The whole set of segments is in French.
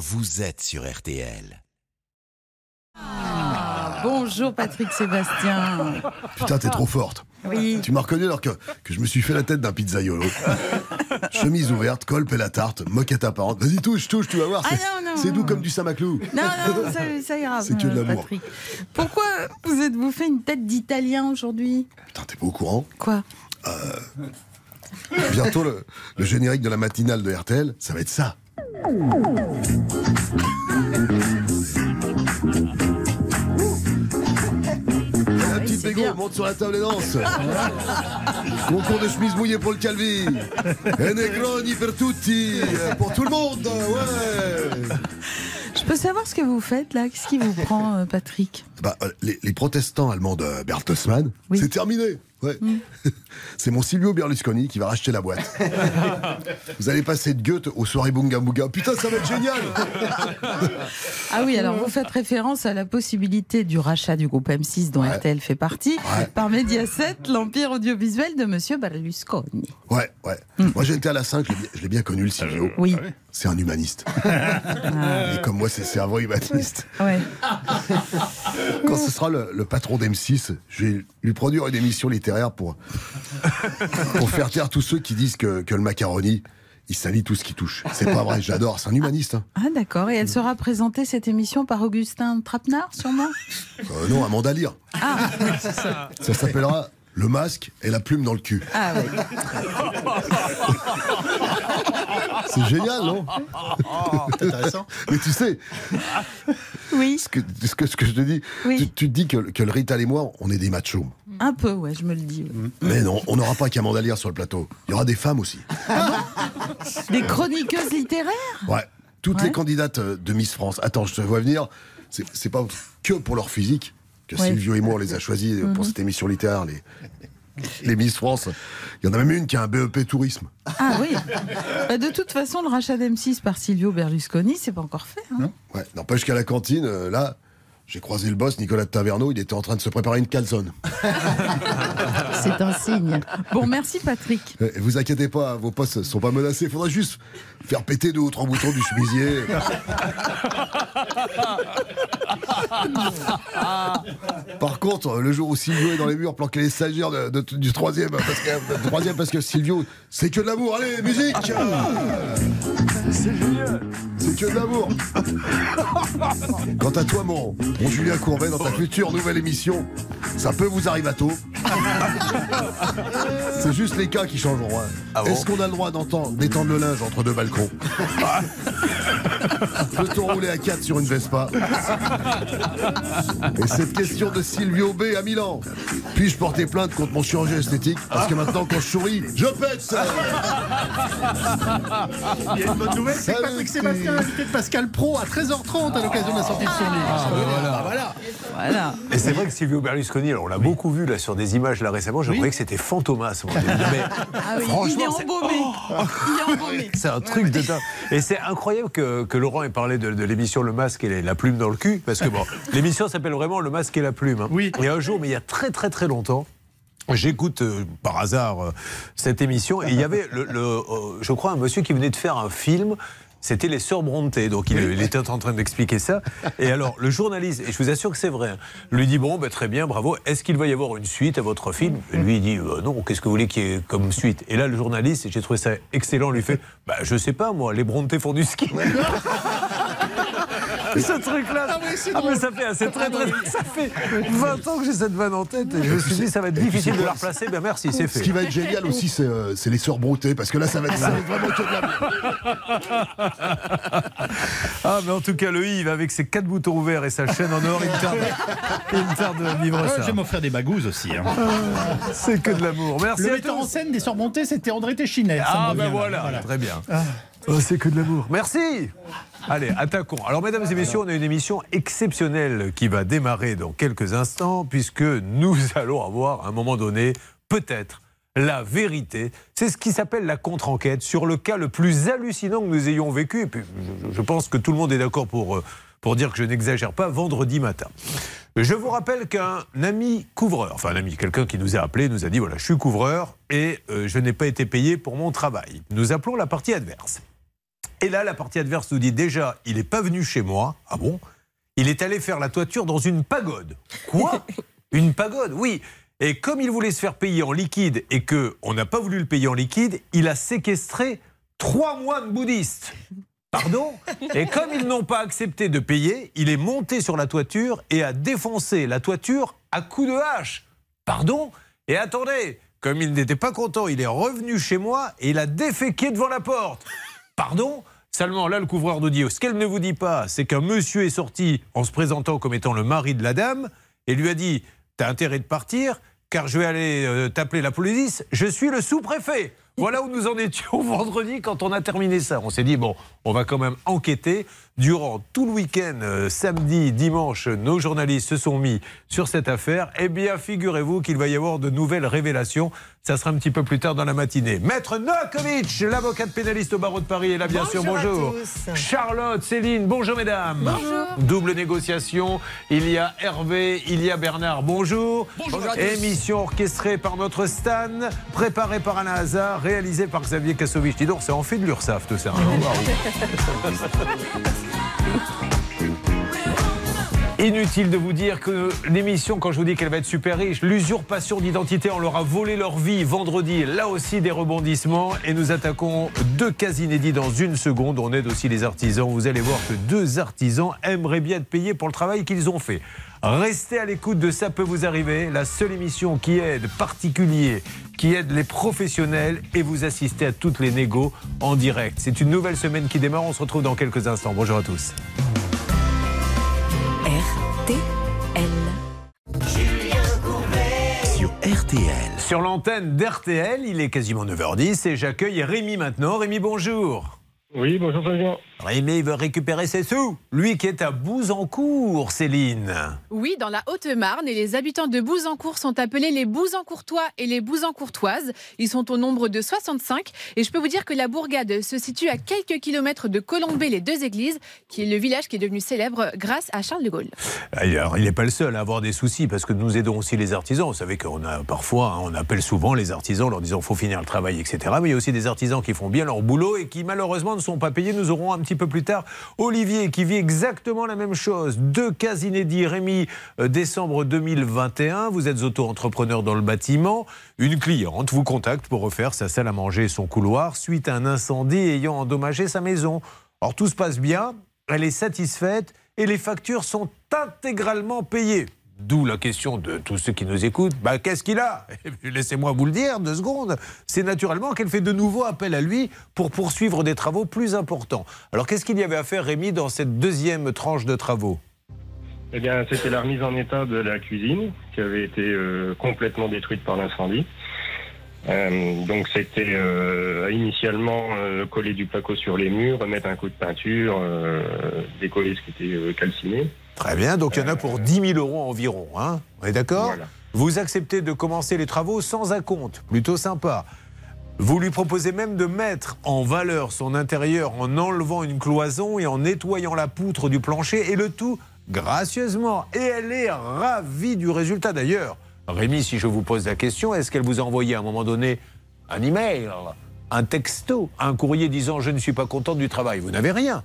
vous êtes sur RTL. Ah, bonjour Patrick Sébastien. Putain, t'es trop forte. Oui. Tu m'as reconnu alors que, que je me suis fait la tête d'un pizzaiolo. Chemise ouverte, colpe et la tarte, moquette apparente. Vas-y, touche, touche, tu vas voir. Ah C'est non, non. c'est doux comme du samaclou. Non, non, ça, ça ira. C'est que de euh, l'amour. Patrick. Pourquoi vous êtes-vous fait une tête d'italien aujourd'hui? Putain, t'es pas au courant? Quoi? Bientôt, le, le générique de la matinale de RTL, ça va être ça. La petite Bégo monte sur la table et danse. Concours de chemise mouillée pour le Calvi. E Negroni per tutti. Pour tout le monde, ouais. Je peux savoir ce que vous faites là? Qu'est-ce qui vous prend, euh, Patrick? Bah, euh, les, les protestants allemands de Bertelsmann, Oui. c'est terminé. Ouais. c'est mon Silvio Berlusconi qui va racheter la boîte. Vous allez passer de Goethe aux soirées Bunga Bunga. Putain, ça va être génial Ah oui, alors vous faites référence à la possibilité du rachat du groupe M6 dont Ouais. RTL fait partie Ouais. par Mediaset, l'empire audiovisuel de Monsieur Berlusconi. Ouais, ouais. Moi, j'ai été à la 5, je l'ai bien- je l'ai bien connu, le Silvio. Oui. C'est un humaniste. Et comme moi, c'est c'est un vrai humaniste. Ouais. Quand ce sera le, le patron d'M6, je vais lui produire une émission littéraire pour, pour faire taire tous ceux qui disent que, que le macaroni, il salit tout ce qui touche. C'est pas vrai, j'adore, c'est un humaniste. hein. Ah d'accord. Et elle sera présentée cette émission par Augustin Trapenard, sûrement? Euh, non, Amanda Lear. Ah, Ça s'appellera Le masque et la plume dans le cul. ah oui. C'est génial, non Intéressant. Mais tu sais, Oui, ce que, ce que, ce que je te dis, Oui. tu, tu te dis que, que le Rital et moi, on est des machos. un peu, ouais, je me le dis. ouais. Mais non, on n'aura pas qu'Amanda Lear sur le plateau. Il y aura des femmes aussi. Des chroniqueuses littéraires Ouais. Toutes Ouais. les candidates euh, de Miss France. Attends, je te vois venir. C'est pas que pour leur physique que. Silvio et moi on les a choisis pour cette émission littéraire, les, les Miss France. Il y en a même une qui a un BEP tourisme. Ah oui. Bah, de toute façon, le rachat d'M6 par Silvio Berlusconi, c'est pas encore fait. hein. Ouais. N'empêche qu'à la cantine, euh, là, j'ai croisé le boss, Nicolas de Taverneau, il était en train de se préparer une calzone. C'est un signe. Bon, merci Patrick. Euh, vous inquiétez pas, vos postes sont pas menacés. Il faudra juste faire péter deux ou trois boutons du chemisier. Par contre, le jour où Silvio est dans les murs, planquer les stagiaires de- de- du troisième, parce que, troisième, parce que Silvio, c'est que de l'amour. Allez, musique C'est génial C'est que de l'amour Quant à toi, mon, mon Julien Courbet, dans ta future nouvelle émission, ça peut vous arriver à tôt. C'est juste les cas qui changeront. hein. Est-ce qu'on a le droit d'entendre d'étendre le linge entre deux balcons Peut-on rouler à 4 sur une Vespa Et cette question de Silvio B à Milan. Puis-je porter plainte contre mon chirurgien esthétique? Parce que maintenant, quand je souris, je pète Il y a une bonne nouvelle, c'est Patrick Sébastien, invité de Pascal Pro à 13h30 à l'occasion de la sortie de son livre. Ah, voilà. Voilà. Et c'est vrai que Silvio Berlusconi, alors on l'a beaucoup vu là sur des images là récemment, je croyais que c'était Fantomas. moi. Mais Ah oui, il Franchement, est c'est- embaumé. Il est embaumé. c'est un truc de dingue. Et c'est incroyable que, que Laurent ait parlé de, de l'émission Le Masque et la plume dans le cul, parce que bon, l'émission s'appelle vraiment Le Masque et la plume. hein. Oui. Et un jour, mais il y a très très très longtemps. J'écoute euh, par hasard euh, cette émission et il y avait, le, le, euh, je crois, un monsieur qui venait de faire un film. C'était les sœurs Brontë, donc il, était en train d'expliquer ça. Et alors, le journaliste, et je vous assure que c'est vrai, hein, lui dit Bon, ben, très bien, bravo, est-ce qu'il va y avoir une suite à votre film? Et lui, il dit Euh, Non, qu'est-ce que vous voulez qu'il y ait comme suite? Et là, le journaliste, et j'ai trouvé ça excellent, lui fait bah, Je sais pas, moi, les Brontë font du ski. Ce truc-là, ah, mais ça fait, c'est très, très, ça fait 20 ans que j'ai cette vanne en tête et je me suis dit ça va être difficile de la replacer. Ben merci, c'est Ce fait. qui va être génial aussi, c'est euh, c'est les sœurs broutées, parce que là, ça va être, ça va être vraiment que de l'amour. Ah, mais en tout cas, le Yves, avec ses quatre boutons ouverts et sa chaîne en or, il me tarde, il me tarde de vivre ça. je vais m'offrir des bagouses aussi. hein. C'est que de l'amour. Merci Le à metteur en scène des Sormontés, c'était André Téchinet. Ah, ben voilà, très bien. Oh, c'est que de l'amour. Merci. Allez, attaquons. Alors, mesdames et messieurs, on a une émission exceptionnelle qui va démarrer dans quelques instants, puisque nous allons avoir, à un moment donné, peut-être la vérité. C'est ce qui s'appelle la contre-enquête sur le cas le plus hallucinant que nous ayons vécu. Et puis, je, pense que tout le monde est d'accord pour, euh, pour dire que je n'exagère pas, vendredi matin. Je vous rappelle qu'un ami couvreur, enfin un ami, quelqu'un qui nous a appelé, nous a dit voilà, je suis couvreur et euh, je n'ai pas été payé pour mon travail. Nous appelons la partie adverse. Et là, la partie adverse nous dit déjà, il n'est pas venu chez moi. Ah bon? Il est allé faire la toiture dans une pagode. Quoi? Une pagode, oui. Et comme il voulait se faire payer en liquide et que on n'a pas voulu le payer en liquide, il a séquestré trois moines bouddhistes. Pardon Et comme ils n'ont pas accepté de payer, il est monté sur la toiture et a défoncé la toiture à coups de hache. Pardon Et attendez, comme il n'était pas content, il est revenu chez moi et il a déféqué devant la porte. Pardon Seulement là, le couvreur nous ce qu'elle ne vous dit pas, c'est qu'un monsieur est sorti en se présentant comme étant le mari de la dame et lui a dit, t'as intérêt de partir car je vais aller euh, t'appeler la police, je suis le sous-préfet. Voilà où nous en étions vendredi quand on a terminé ça. On s'est dit, bon, on va quand même enquêter. Durant tout le week-end, euh, samedi, dimanche, nos journalistes se sont mis sur cette affaire. Eh bien, figurez-vous qu'il va y avoir de nouvelles révélations. Ça sera un petit peu plus tard dans la matinée. Maître Novakovic, l'avocate pénaliste au barreau de Paris, est là, bien sûr. Bonjour. Charlotte, Céline, bonjour mesdames. Bonjour. Double négociation. Il y a Hervé, il y a Bernard. Bonjour. Bonjour à tous. Émission orchestrée par notre Stan, préparée par Anna Hazard, réalisée par Xavier Kassovitch. Dis donc, c'est en fait de l'URSAF tout ça. hein. Inutile de vous dire que l'émission, quand je vous dis qu'elle va être super riche, l'usurpation d'identité, on leur a volé leur vie vendredi. Là aussi, des rebondissements. Et nous attaquons deux cas inédits dans une seconde. On aide aussi les artisans. Vous allez voir que deux artisans aimeraient bien être payés pour le travail qu'ils ont fait. Restez à l'écoute de Ça peut vous arriver, la seule émission qui aide particuliers, qui aide les professionnels et vous assistez à toutes les négos en direct. C'est une nouvelle semaine qui démarre. On se retrouve dans quelques instants. Bonjour à tous. Sur l'antenne d'RTL, il est quasiment 9h10 et j'accueille Rémi maintenant. Rémi, bonjour. Oui, bonjour Fabien. Rémi veut récupérer ses sous. Lui qui est à Bouzancourt, Céline. Oui, dans la Haute-Marne, et les habitants de Bouzancourt sont appelés les Bouzancourtois et les Bouzancourtoises. Ils sont au nombre de 65 et je peux vous dire que la bourgade se situe à quelques kilomètres de Colombey-les-Deux-Églises, qui est le village qui est devenu célèbre grâce à Charles de Gaulle. Alors, il n'est pas le seul à avoir des soucis parce que nous aidons aussi les artisans. Vous savez qu'on a parfois, hein, on appelle souvent les artisans en leur disant faut finir le travail, etc. Mais il y a aussi des artisans qui font bien leur boulot et qui malheureusement ne sont pas payés. Nous aurons un petit peu plus tard Olivier qui vit exactement la même chose. Deux cas inédits. Rémi, euh, décembre 2021, vous êtes auto-entrepreneur dans le bâtiment. Une cliente vous contacte pour refaire sa salle à manger et son couloir suite à un incendie ayant endommagé sa maison. Or, tout se passe bien, elle est satisfaite et les factures sont intégralement payées. D'où la question de tous ceux qui nous écoutent, bah, qu'est-ce qu'il a Laissez-moi vous le dire, deux secondes. C'est naturellement qu'elle fait de nouveau appel à lui pour poursuivre des travaux plus importants. Alors qu'est-ce qu'il y avait à faire, Rémi, dans cette deuxième tranche de travaux? Eh bien, c'était la remise en état de la cuisine qui avait été euh, complètement détruite par l'incendie. Euh, donc, c'était euh, initialement coller du placo sur les murs, remettre un coup de peinture, décoller ce qui était calciné. Très bien, donc il y en a pour 10 000 euros environ. Hein On est d'accord Voilà. Vous acceptez de commencer les travaux sans acompte, plutôt sympa. Vous lui proposez même de mettre en valeur son intérieur en enlevant une cloison et en nettoyant la poutre du plancher et le tout gracieusement. Et elle est ravie du résultat d'ailleurs. Rémi, si je vous pose la question, est-ce qu'elle vous a envoyé à un moment donné un email, un texto, un courrier disant je ne suis pas contente du travail Vous n'avez rien.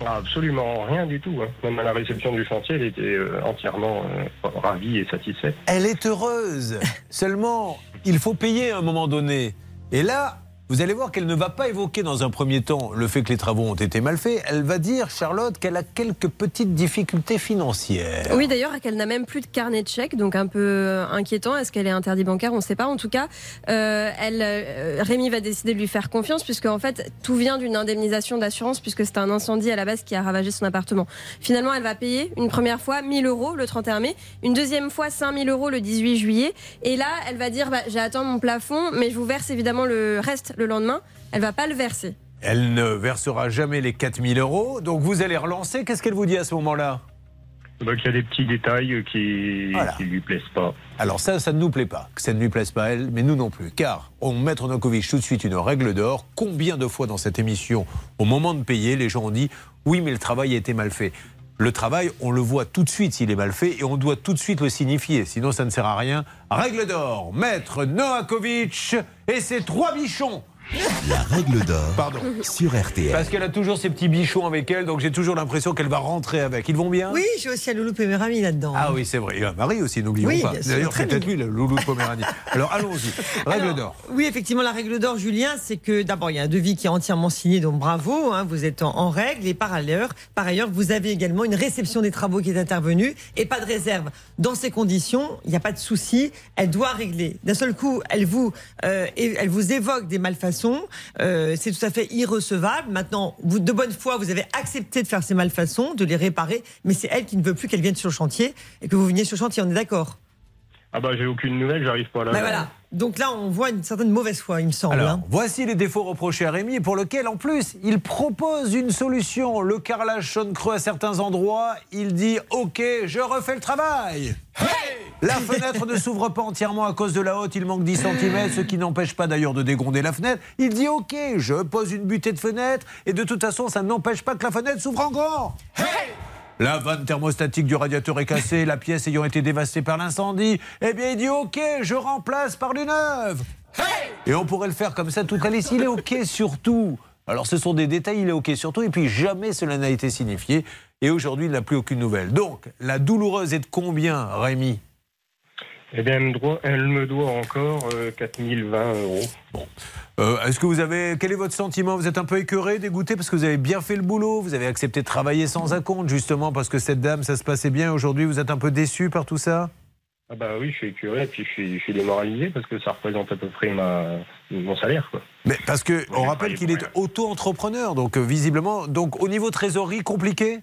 Ah, absolument rien du tout. hein. Même à la réception du chantier, elle était euh, entièrement euh, ravie et satisfaite. Elle est heureuse. Seulement, il faut payer à un moment donné. Et là, vous allez voir qu'elle ne va pas évoquer dans un premier temps le fait que les travaux ont été mal faits. Elle va dire, Charlotte, qu'elle a quelques petites difficultés financières. Oui, d'ailleurs, qu'elle n'a même plus de carnet de chèques, donc un peu euh, inquiétant. Est-ce qu'elle est interdit bancaire? On ne sait pas. En tout cas, euh, euh, Rémi va décider de lui faire confiance, puisque en fait, tout vient d'une indemnisation d'assurance, puisque c'est un incendie à la base qui a ravagé son appartement. Finalement, elle va payer une première fois 1000 euros le 31 mai, une deuxième fois 5000 euros le 18 juillet, et là, elle va dire bah, j'ai atteint mon plafond, mais je vous verse évidemment le reste le lendemain. Elle va pas le verser. Elle ne versera jamais les 4000 euros. Donc vous allez relancer. Qu'est-ce qu'elle vous dit à ce moment-là? Donc, il y a des petits détails qui Voilà. qui lui plaisent pas. Alors ça, ça ne nous plaît pas, que ça ne lui plaise pas à elle, mais nous non plus. Car on Maître Nokovic tout de suite une règle d'or. Combien de fois dans cette émission, au moment de payer, les gens ont dit oui, mais le travail a été mal fait. Le travail, on le voit tout de suite s'il est mal fait et on doit tout de suite le signifier, sinon ça ne sert à rien. Règle d'or, Maître Noakovic et ses trois bichons. La règle d'or Pardon. sur RTL. Parce qu'elle a toujours ses petits bichons avec elle, donc j'ai toujours l'impression qu'elle va rentrer avec. Ils vont bien? Oui, j'ai aussi un loulou Poméranie là-dedans. Ah oui, c'est vrai. Il y a Marie aussi, n'oublions Oui, pas. D'ailleurs, très c'est peut-être lui, le loulou de Poméranie. Alors allons-y. Règle d'or. Oui, effectivement, la règle d'or, Julien, c'est que d'abord, il y a un devis qui est entièrement signé, donc bravo, hein, vous êtes en, en règle. Et par ailleurs, par ailleurs, vous avez également une réception des travaux qui est intervenue et pas de réserve. Dans ces conditions, il n'y a pas de souci, elle doit régler. D'un seul coup, elle vous, euh, et- elle vous évoque des malfaçons, euh, c'est tout à fait irrecevable. Maintenant, de bonne foi, vous avez accepté de faire ces malfaçons, de les réparer, mais c'est elle qui ne veut plus qu'elle vienne sur le chantier et que vous veniez sur le chantier, on est d'accord Ah bah j'ai aucune nouvelle, j'arrive pas à la voir. voilà. Donc là, on voit une certaine mauvaise foi, il me semble. Alors, hein. voici les défauts reprochés à Rémi, pour lequel, en plus, il propose une solution. Le carrelage sonne creux à certains endroits. Il dit Ok, je refais le travail. La fenêtre ne s'ouvre pas entièrement à cause de la haute, il manque 10 cm, ce qui n'empêche pas d'ailleurs de dégonder la fenêtre. Il dit Ok, je pose une butée de fenêtre, et de toute façon, ça n'empêche pas que la fenêtre s'ouvre encore. La vanne thermostatique du radiateur est cassée, la pièce ayant été dévastée par l'incendie. Eh bien, il dit OK, je remplace par du neuve. Et on pourrait le faire comme ça toute la liste. Il est OK sur tout. Alors, ce sont des détails, il est OK sur tout. Et puis, jamais cela n'a été signifié. Et aujourd'hui, il n'a plus aucune nouvelle. Donc, la douloureuse est de combien, Rémi? Eh bien, elle me doit, elle me doit encore euh, 4020 euros. Euh, Est-ce que vous avez. Quel est votre sentiment? Vous êtes un peu écœuré, dégoûté parce que vous avez bien fait le boulot? Vous avez accepté de travailler sans acompte, justement, parce que cette dame, ça se passait bien. Aujourd'hui, vous êtes un peu déçu par tout ça? Ah bah oui, je suis écuré et puis je suis, je suis démoralisé parce que ça représente à peu près ma, mon salaire. Quoi. Mais parce que on rappelle qu'il est auto-entrepreneur, donc euh, visiblement, donc au niveau trésorerie compliqué?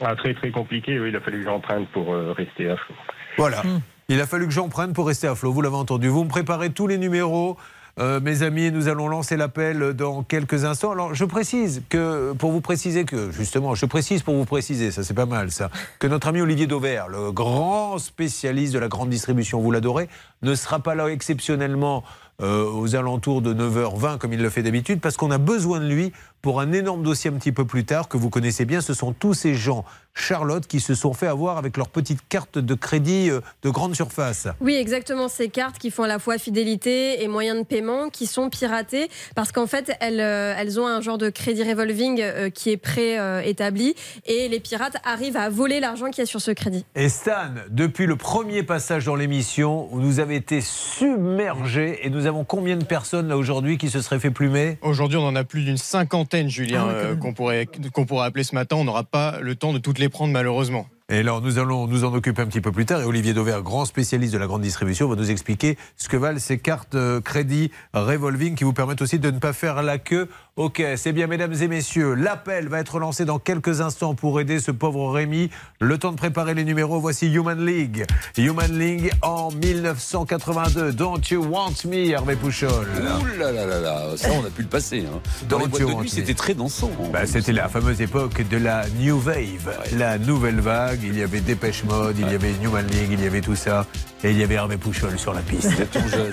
Ah, très très compliqué, oui, il a fallu que j'emprunte pour euh, rester à flot. Voilà. Il a fallu que j'emprunte pour rester à flot. Vous l'avez entendu. Vous me préparez tous les numéros. Euh, mes amis, nous allons lancer l'appel dans quelques instants. Alors, je précise que, pour vous préciser que, justement, je précise pour vous préciser, ça c'est pas mal ça, que notre ami Olivier Dauvert, le grand spécialiste de la grande distribution, vous l'adorez, ne sera pas là exceptionnellement euh, aux alentours de 9h20 comme il le fait d'habitude, parce qu'on a besoin de lui pour un énorme dossier un petit peu plus tard que vous connaissez bien. Ce sont tous ces gens, Charlotte, qui se sont fait avoir avec leur petite carte de crédit euh, de grande surface. Oui, exactement. Ces cartes qui font à la fois fidélité et moyens de paiement qui sont piratées parce qu'en fait, elles, euh, elles ont un genre de crédit revolving euh, qui est pré-établi et les pirates arrivent à voler l'argent qu'il y a sur ce crédit. Et Stan, depuis le premier passage dans l'émission, nous avez été submergés et nous avons combien de personnes là aujourd'hui qui se seraient fait plumer? Aujourd'hui, on en a plus d'une cinquantaine, Julien, Ah euh, qu'on pourrait, qu'on pourrait appeler ce matin. On n'aura pas le temps de toutes les prendre, malheureusement. Et alors, nous allons nous en occuper un petit peu plus tard. Et Olivier Dauvert, grand spécialiste de la grande distribution, va nous expliquer ce que valent ces cartes euh, crédit revolving qui vous permettent aussi de ne pas faire la queue. Ok, c'est bien, mesdames et messieurs. L'appel va être lancé dans quelques instants pour aider ce pauvre Rémi. Le temps de préparer les numéros. Voici Human League. Human League en 1982. Don't you want me, Hervé Pouchol? Ouh là là là là, ça on a pu le passer. Hein. Dans les boîtes de nuit, c'était très dansant. Bah, C'était la fameuse époque de la New Wave, la nouvelle vague. Il y avait Dépêche Mode, il y avait Newman League, il y avait tout ça. Et il y avait Hervé Pouchol sur la piste.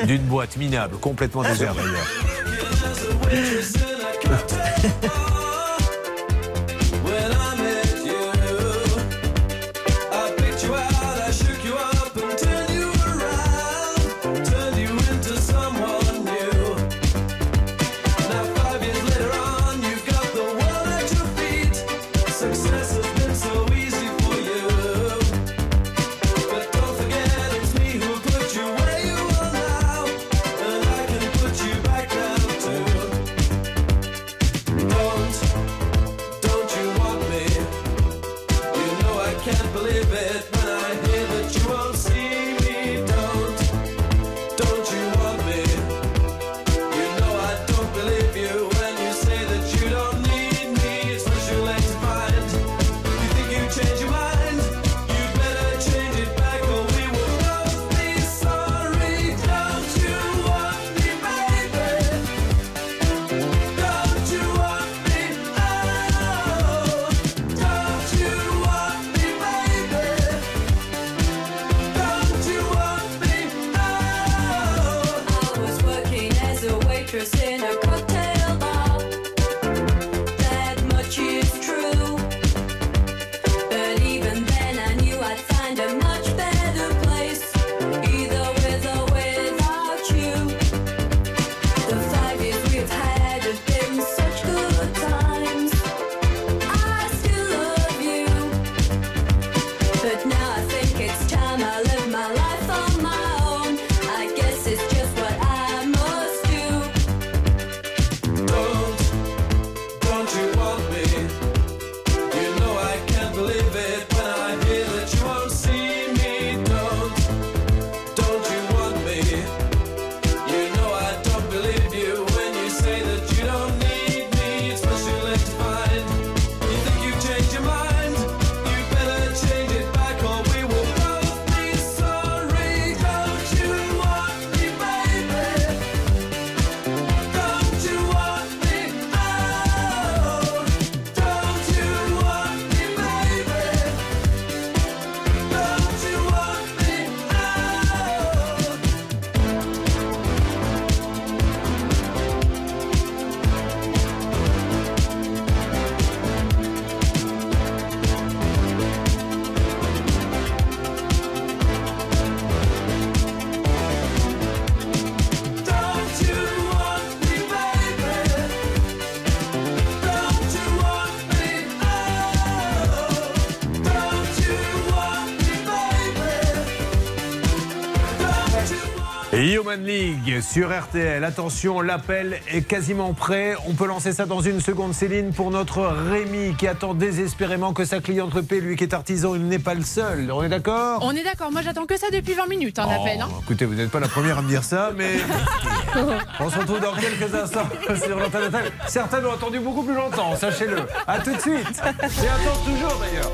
D'une boîte minable, complètement déserte d'ailleurs. Sur RTL. Attention, l'appel est quasiment prêt. On peut lancer ça dans une seconde, Céline, pour notre Rémi qui attend désespérément que sa cliente le paie. Lui qui est artisan, il n'est pas le seul. On est d'accord? On est d'accord. Moi, j'attends que ça depuis 20 minutes, un appel. hein. Oh, Écoutez, vous n'êtes pas la première à me dire ça, mais on se retrouve dans quelques instants sur l'antenne. Certains l'ont attendu beaucoup plus longtemps, sachez-le. À tout de suite. Et attends toujours d'ailleurs.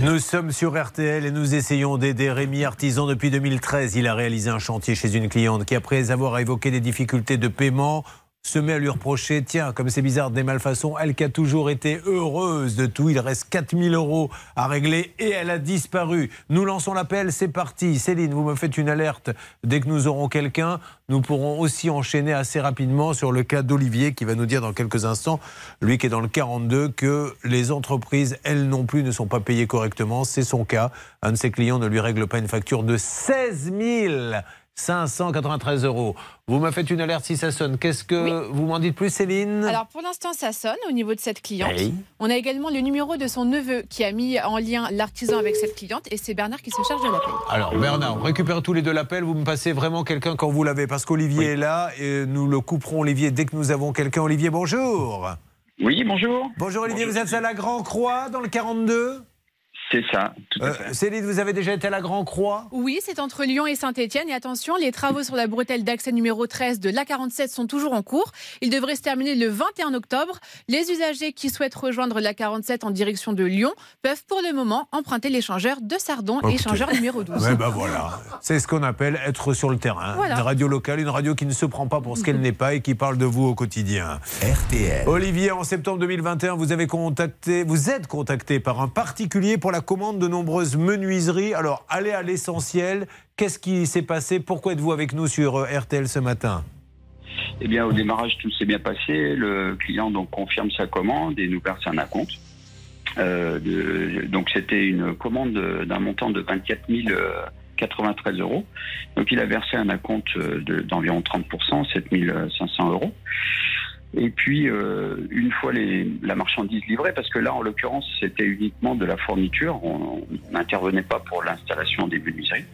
Nous sommes sur RTL et nous essayons d'aider Rémi Artisan depuis 2013. Il a réalisé un chantier chez une cliente qui, après avoir évoqué des difficultés de paiement, se met à lui reprocher, tiens, comme c'est bizarre des malfaçons, elle qui a toujours été heureuse de tout, il reste 4000 euros à régler et elle a disparu. Nous lançons l'appel, c'est parti. Céline, vous me faites une alerte. Dès que nous aurons quelqu'un, nous pourrons aussi enchaîner assez rapidement sur le cas d'Olivier qui va nous dire dans quelques instants, lui qui est dans le 42, que les entreprises, elles non plus, ne sont pas payées correctement. C'est son cas. Un de ses clients ne lui règle pas une facture de 16 000 593 euros. Vous me faites une alerte si ça sonne. Qu'est-ce que vous m'en dites plus, Céline? Alors pour l'instant, ça sonne au niveau de cette cliente. Oui. On a également le numéro de son neveu qui a mis en lien l'artisan avec cette cliente et c'est Bernard qui se charge de la paye. Alors Bernard, on récupère tous les deux l'appel. Vous me passez vraiment quelqu'un quand vous l'avez parce qu'Olivier est là et nous le couperons Olivier dès que nous avons quelqu'un. Olivier, bonjour. Oui, bonjour. Bonjour Olivier, vous êtes à la Grand Croix dans le 42 C'est ça, tout à Euh, fait. Céline, vous avez déjà été à la Grand Croix Oui, c'est entre Lyon et Saint-Etienne. Et attention, les travaux sur la bretelle d'accès numéro 13 de l'A47 sont toujours en cours. Ils devraient se terminer le 21 octobre. Les usagers qui souhaitent rejoindre l'A47 en direction de Lyon peuvent pour le moment emprunter l'échangeur de Sardon, Écoutez. échangeur numéro 12. Ouais, bah voilà. C'est ce qu'on appelle être sur le terrain. Voilà. Une radio locale, une radio qui ne se prend pas pour ce qu'elle n'est pas et qui parle de vous au quotidien. RTL. Olivier, en septembre 2021, vous avez contacté, vous êtes contacté par un particulier pour la commande de nombreuses menuiseries. Alors, allez à l'essentiel. Qu'est-ce qui s'est passé? Pourquoi êtes-vous avec nous sur euh, RTL ce matin? Eh bien, au démarrage, tout s'est bien passé. Le client donc confirme sa commande et nous verse un acompte. Euh, donc, c'était une commande de- d'un montant de 24 093 euros. Donc, il a versé un acompte euh, de- d'environ 30%, 7 500 euros. Et puis, euh, une fois les, la marchandise livrée, parce que là, en l'occurrence, c'était uniquement de la fourniture, on n'intervenait pas pour l'installation des menuiseries.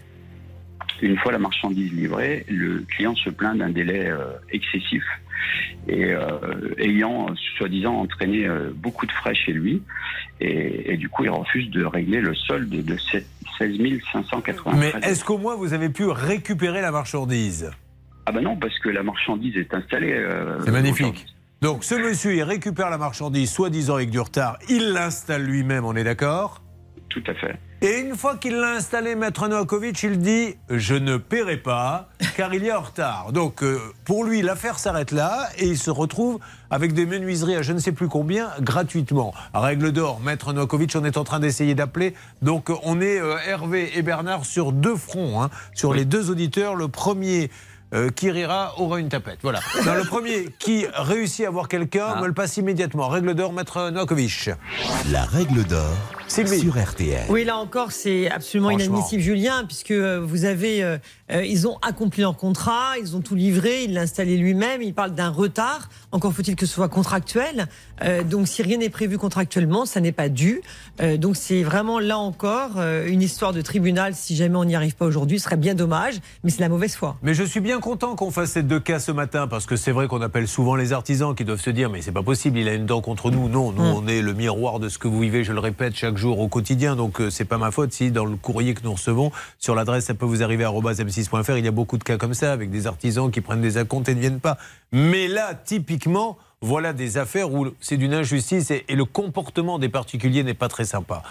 Une fois la marchandise livrée, le client se plaint d'un délai euh, excessif et euh, ayant soi-disant entraîné euh, beaucoup de frais chez lui. Et, et du coup, il refuse de régler le solde de 7 16 593 Mais est-ce qu'au moins vous avez pu récupérer la marchandise? Ah ben non, parce que la marchandise est installée. euh, C'est magnifique. Donc ce monsieur, il récupère la marchandise, soi-disant avec du retard. Il l'installe lui-même, on est d'accord? Tout à fait. Et une fois qu'il l'a installé, Maître Novakovic, il dit Je ne paierai pas, car il y a en retard. Donc, euh, pour lui, l'affaire s'arrête là et il se retrouve avec des menuiseries à je ne sais plus combien, gratuitement. À règle d'or, Maître Novakovic, on est en train d'essayer d'appeler. Donc, on est euh, Hervé et Bernard sur deux fronts, hein, sur les deux auditeurs. Le premier. Euh, qui rira aura une tapette. Voilà. Le premier qui réussit à voir quelqu'un me le passe immédiatement. Règle d'or, Maître Novakovic. La règle d'or Sylvie. sur RTL. Oui, là encore, c'est absolument inadmissible, Julien, puisque euh, vous avez, euh, euh, ils ont accompli leur contrat, ils ont tout livré, il l'a installé lui-même. Il parle d'un retard. Encore faut-il que ce soit contractuel. Euh, donc, si rien n'est prévu contractuellement, ça n'est pas dû. Euh, donc, c'est vraiment là encore euh, une histoire de tribunal. Si jamais on n'y arrive pas aujourd'hui, ce serait bien dommage, mais c'est la mauvaise foi. Mais je suis bien content qu'on fasse ces deux cas ce matin parce que c'est vrai qu'on appelle souvent les artisans qui doivent se dire mais c'est pas possible, il a une dent contre nous. Non, nous on est le miroir de ce que vous vivez, je le répète chaque jour au quotidien. Donc euh, c'est pas ma faute si dans le courrier que nous recevons sur l'adresse ça peut vous arriver à m6.fr, il y a beaucoup de cas comme ça avec des artisans qui prennent des acomptes et ne viennent pas. Mais là typiquement voilà des affaires où c'est d'une injustice et, et le comportement des particuliers n'est pas très sympa.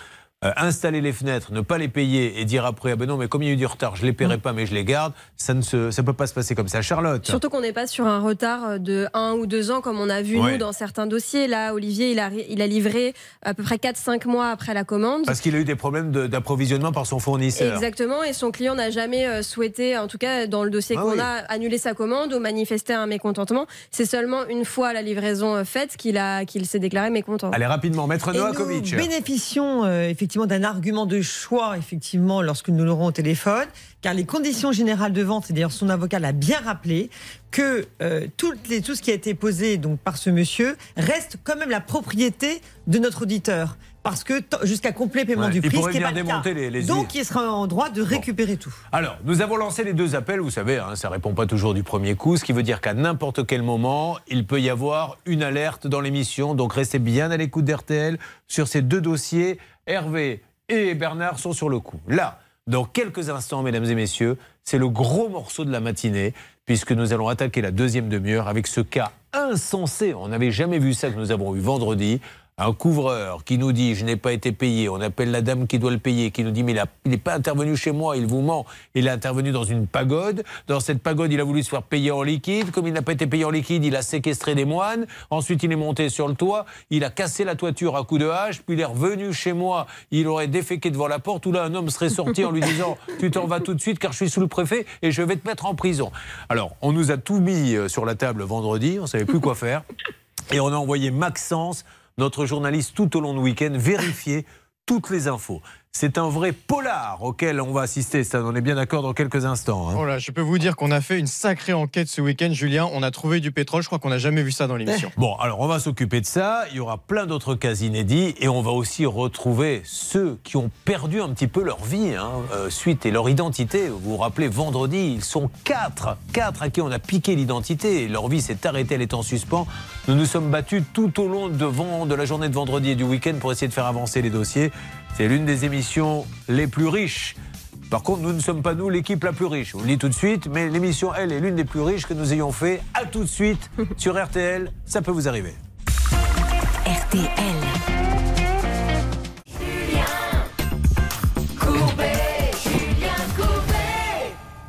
Euh, installer les fenêtres, ne pas les payer et dire après ah ben non mais comme il y a eu du retard, je les paierai pas mais je les garde, ça ne se, ça peut pas se passer comme ça. Charlotte. Surtout qu'on n'est pas sur un retard de un ou deux ans comme on a vu Ouais. nous dans certains dossiers. Là, Olivier, il a, il a livré à peu près 4-5 mois après la commande. Parce qu'il a eu des problèmes de- d'approvisionnement par son fournisseur. Exactement, et son client n'a jamais euh, souhaité, en tout cas dans le dossier Ah qu'on oui. a, annuler sa commande ou manifester un mécontentement. C'est seulement une fois la livraison euh, faite qu'il a qu'il s'est déclaré mécontent. Allez rapidement, maître Et Novakovic. nous bénéficions euh, effectivement effectivement d'un argument de choix, effectivement, lorsque nous l'aurons au téléphone, car les conditions générales de vente, et d'ailleurs son avocat l'a bien rappelé, que euh, les- tout ce qui a été posé donc par ce monsieur reste quand même la propriété de notre auditeur. Parce que jusqu'à complet paiement Ouais, du il prix, ce pourrait le cas. démonter les- les Donc il sera en droit de récupérer tout. Alors, nous avons lancé les deux appels, vous savez, hein, ça répond pas toujours du premier coup, ce qui veut dire qu'à n'importe quel moment, il peut y avoir une alerte dans l'émission. Donc restez bien à l'écoute d'RTL sur ces deux dossiers. Hervé et Bernard sont sur le coup. Là, dans quelques instants, mesdames et messieurs, c'est le gros morceau de la matinée, puisque nous allons attaquer la deuxième demi-heure avec ce cas insensé. On n'avait jamais vu ça que nous avons eu vendredi. Un couvreur qui nous dit je n'ai pas été payé, on appelle la dame qui doit le payer, qui nous dit mais il n'est pas intervenu chez moi, il vous ment, il est intervenu dans une pagode, dans cette pagode il a voulu se faire payer en liquide, comme il n'a pas été payé en liquide il a séquestré des moines, ensuite il est monté sur le toit, il a cassé la toiture à coups de hache, puis il est revenu chez moi, il aurait déféqué devant la porte, où là un homme serait sorti en lui disant tu t'en vas tout de suite car je suis sous le préfet et je vais te mettre en prison. Alors on nous a tout mis euh, sur la table vendredi, on savait plus quoi faire. Et on a envoyé Maxence, notre journaliste, tout au long du week-end, vérifier toutes les infos. C'est un vrai polar auquel on va assister, ça, on est bien d'accord dans quelques instants. hein. Oh là, je peux vous dire qu'on a fait une sacrée enquête ce week-end, Julien. On a trouvé du pétrole. Je crois qu'on n'a jamais vu ça dans l'émission. Bon, alors on va s'occuper de ça. Il y aura plein d'autres cas inédits et on va aussi retrouver ceux qui ont perdu un petit peu leur vie hein, euh, suite et leur identité. Vous vous rappelez, vendredi, ils sont quatre, quatre à qui on a piqué l'identité. et Leur vie s'est arrêtée, elle est en suspens. Nous nous sommes battus tout au long de la journée de vendredi et du week-end pour essayer de faire avancer les dossiers. C'est l'une des émissions les plus riches. Par contre, nous ne sommes pas nous l'équipe la plus riche. Je vous le dis tout de suite, mais l'émission, elle, est l'une des plus riches que nous ayons fait. À tout de suite sur RTL, ça peut vous arriver. RTL.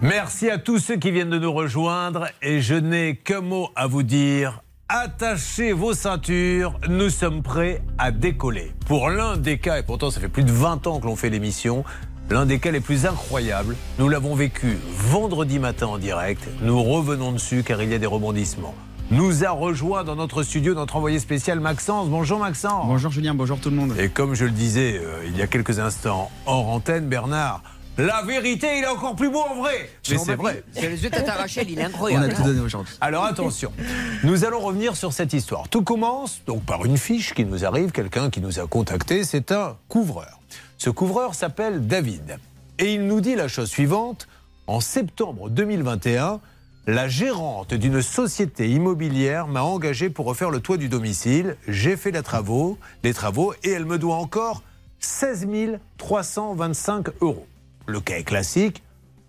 Merci à tous ceux qui viennent de nous rejoindre et je n'ai qu'un mot à vous dire. Attachez vos ceintures, nous sommes prêts à décoller. Pour l'un des cas, et pourtant ça fait plus de 20 ans que l'on fait l'émission, l'un des cas les plus incroyables, nous l'avons vécu vendredi matin en direct. Nous revenons dessus car il y a des rebondissements. Nous a rejoint dans notre studio notre envoyé spécial Maxence. Bonjour Maxence. Bonjour Julien, bonjour tout le monde. Et comme je le disais euh, il y a quelques instants hors antenne, Bernard, la vérité, il est encore plus beau en vrai. Mais c'est vrai. C'est les yeux arrachée, il est On incroyable. a tout donné aujourd'hui. Alors attention, nous allons revenir sur cette histoire. Tout commence donc par une fiche qui nous arrive, quelqu'un qui nous a contacté, c'est un couvreur. Ce couvreur s'appelle David. Et il nous dit la chose suivante, en septembre 2021, la gérante d'une société immobilière m'a engagé pour refaire le toit du domicile. J'ai fait les travaux, les travaux et elle me doit encore 16 325 euros. Le cas est classique.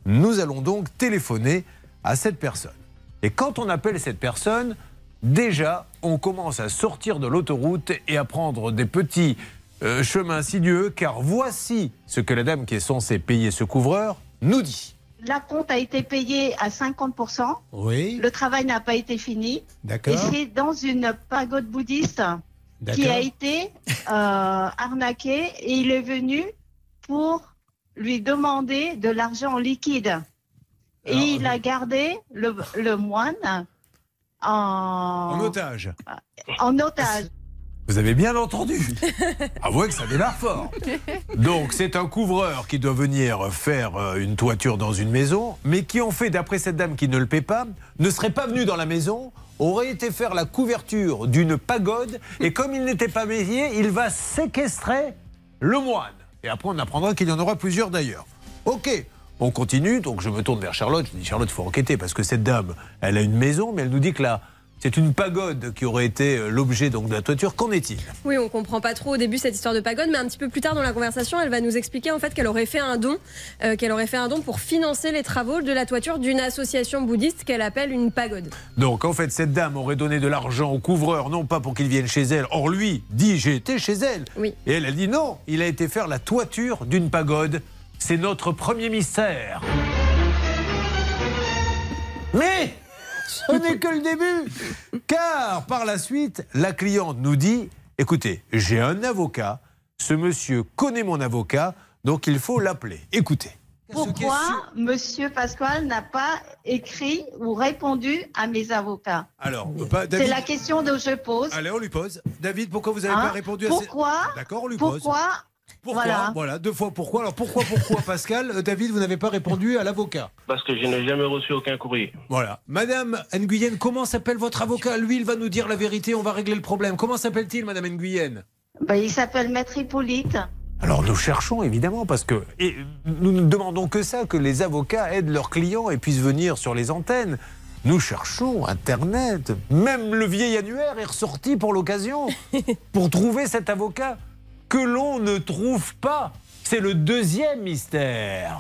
Nous allons donc téléphoner à cette personne. Et quand on appelle cette personne, déjà, on commence à sortir de l'autoroute et à prendre des petits euh, chemins sinueux, car voici ce que la dame qui est censée payer ce couvreur nous dit. La compte a été payée à 50%. Oui. Le travail n'a pas été fini. D'accord. Et c'est dans une pagode bouddhiste qui a été euh, arnaqué et il est venu pour lui demander de l'argent en liquide. Et Alors, il a gardé le, le moine en, En otage. en otage. Vous avez bien entendu. Avouez que ça démarre fort. Donc, c'est un couvreur qui doit venir faire euh, une toiture dans une maison, mais qui, en fait, d'après cette dame qui ne le paie pas, ne serait pas venu dans la maison, aurait été faire la couverture d'une pagode, et comme il n'était pas payé, il va séquestrer le moine. Et après, on apprendra qu'il y en aura plusieurs d'ailleurs. Ok. On continue, donc je me tourne vers Charlotte. Je dis Charlotte, il faut enquêter parce que cette dame, elle a une maison, mais elle nous dit que là, c'est une pagode qui aurait été euh, l'objet donc de la toiture. Qu'en est-il? Oui, on comprend pas trop au début cette histoire de pagode, mais un petit peu plus tard dans la conversation, elle va nous expliquer en fait qu'elle aurait fait un don, euh, qu'elle aurait fait un don pour financer les travaux de la toiture d'une association bouddhiste qu'elle appelle une pagode. Donc en fait, cette dame aurait donné de l'argent au couvreur, non pas pour qu'il vienne chez elle. Or lui dit j'ai été chez elle. Oui. Et elle, elle dit non, il a été faire la toiture d'une pagode. C'est notre premier mystère. Mais ce n'est que le début. Car par la suite, la cliente nous dit écoutez, j'ai un avocat, ce monsieur connaît mon avocat, donc il faut l'appeler. Écoutez. Pourquoi Monsieur Pasquale n'a pas écrit ou répondu à mes avocats Alors, bah, C'est la question que je pose. allez, on lui pose. David, pourquoi vous n'avez Hein pas répondu à ces... Pourquoi D'accord, on lui pose. Pourquoi Pourquoi Voilà. Voilà, deux fois pourquoi. Alors pourquoi, pourquoi, Pascal Euh, David, vous n'avez pas répondu à l'avocat. Parce que je n'ai jamais reçu aucun courrier. Voilà. Madame Nguyen, comment s'appelle votre avocat Lui, il va nous dire la vérité, on va régler le problème. Comment s'appelle-t-il, Madame Nguyen Ben, il s'appelle Maître Hippolyte. Alors nous cherchons évidemment parce que et nous ne demandons que ça, que les avocats aident leurs clients et puissent venir sur les antennes. Nous cherchons Internet. Même le vieil annuaire est ressorti pour l'occasion pour trouver cet avocat que l'on ne trouve pas. C'est le deuxième mystère.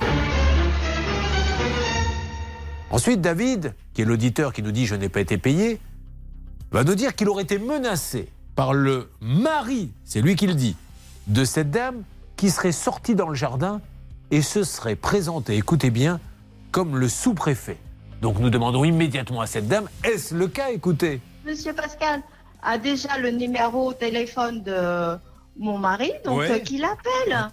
Ensuite, David, qui est l'auditeur qui nous dit je n'ai pas été payé, va nous dire qu'il aurait été menacé par le mari, c'est lui qui le dit, de cette dame qui serait sortie dans le jardin et se serait présentée, écoutez bien, comme le sous-préfet. Donc nous demandons immédiatement à cette dame, est-ce le cas? Écoutez. Monsieur Pascal a déjà le numéro au téléphone de mon mari, donc Ouais. euh, qu'il appelle.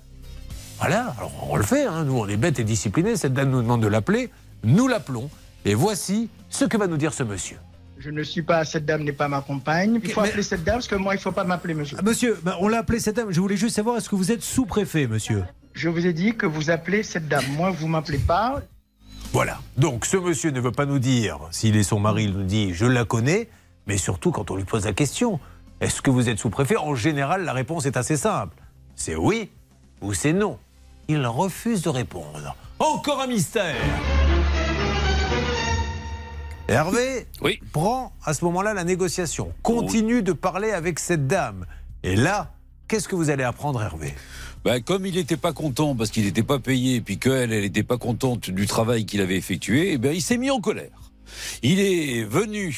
Voilà, alors on le fait, hein. nous on est bêtes et disciplinés, cette dame nous demande de l'appeler, nous l'appelons, et voici ce que va nous dire ce monsieur. Je ne suis pas, cette dame n'est pas ma compagne. Il faut Mais- appeler cette dame parce que moi, il ne faut pas m'appeler monsieur. Ah, monsieur, ben, on l'a appelé cette dame, je voulais juste savoir, est-ce que vous êtes sous-préfet, monsieur? Je vous ai dit que vous appelez cette dame. Moi, vous m'appelez pas. Voilà. Donc ce monsieur ne veut pas nous dire, s'il est son mari, il nous dit je la connais, mais surtout quand on lui pose la question, est-ce que vous êtes sous-préfet En général, la réponse est assez simple. C'est oui ou c'est non. Il refuse de répondre. Encore un mystère Hervé oui. prend à ce moment-là la négociation, continue de parler avec cette dame. Et là, qu'est-ce que vous allez apprendre, Hervé? Ben, comme il n'était pas content parce qu'il n'était pas payé, puis qu'elle, elle n'était pas contente du travail qu'il avait effectué, eh ben, il s'est mis en colère. Il est venu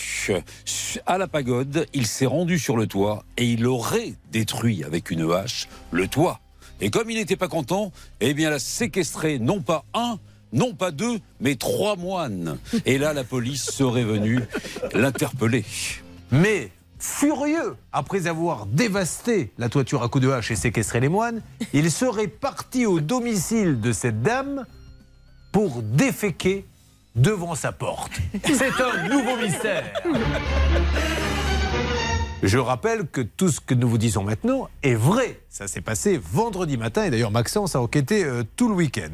à la pagode, il s'est rendu sur le toit et il aurait détruit avec une hache le toit. Et comme il n'était pas content, eh bien, il a séquestré non pas un, non pas deux, mais trois moines. Et là, la police serait venue l'interpeller. Mais furieux, après avoir dévasté la toiture à coups de hache et séquestré les moines, il serait parti au domicile de cette dame pour déféquer devant sa porte. C'est un nouveau mystère. Je rappelle que tout ce que nous vous disons maintenant est vrai. Ça s'est passé vendredi matin et d'ailleurs Maxence a enquêté euh, tout le week-end.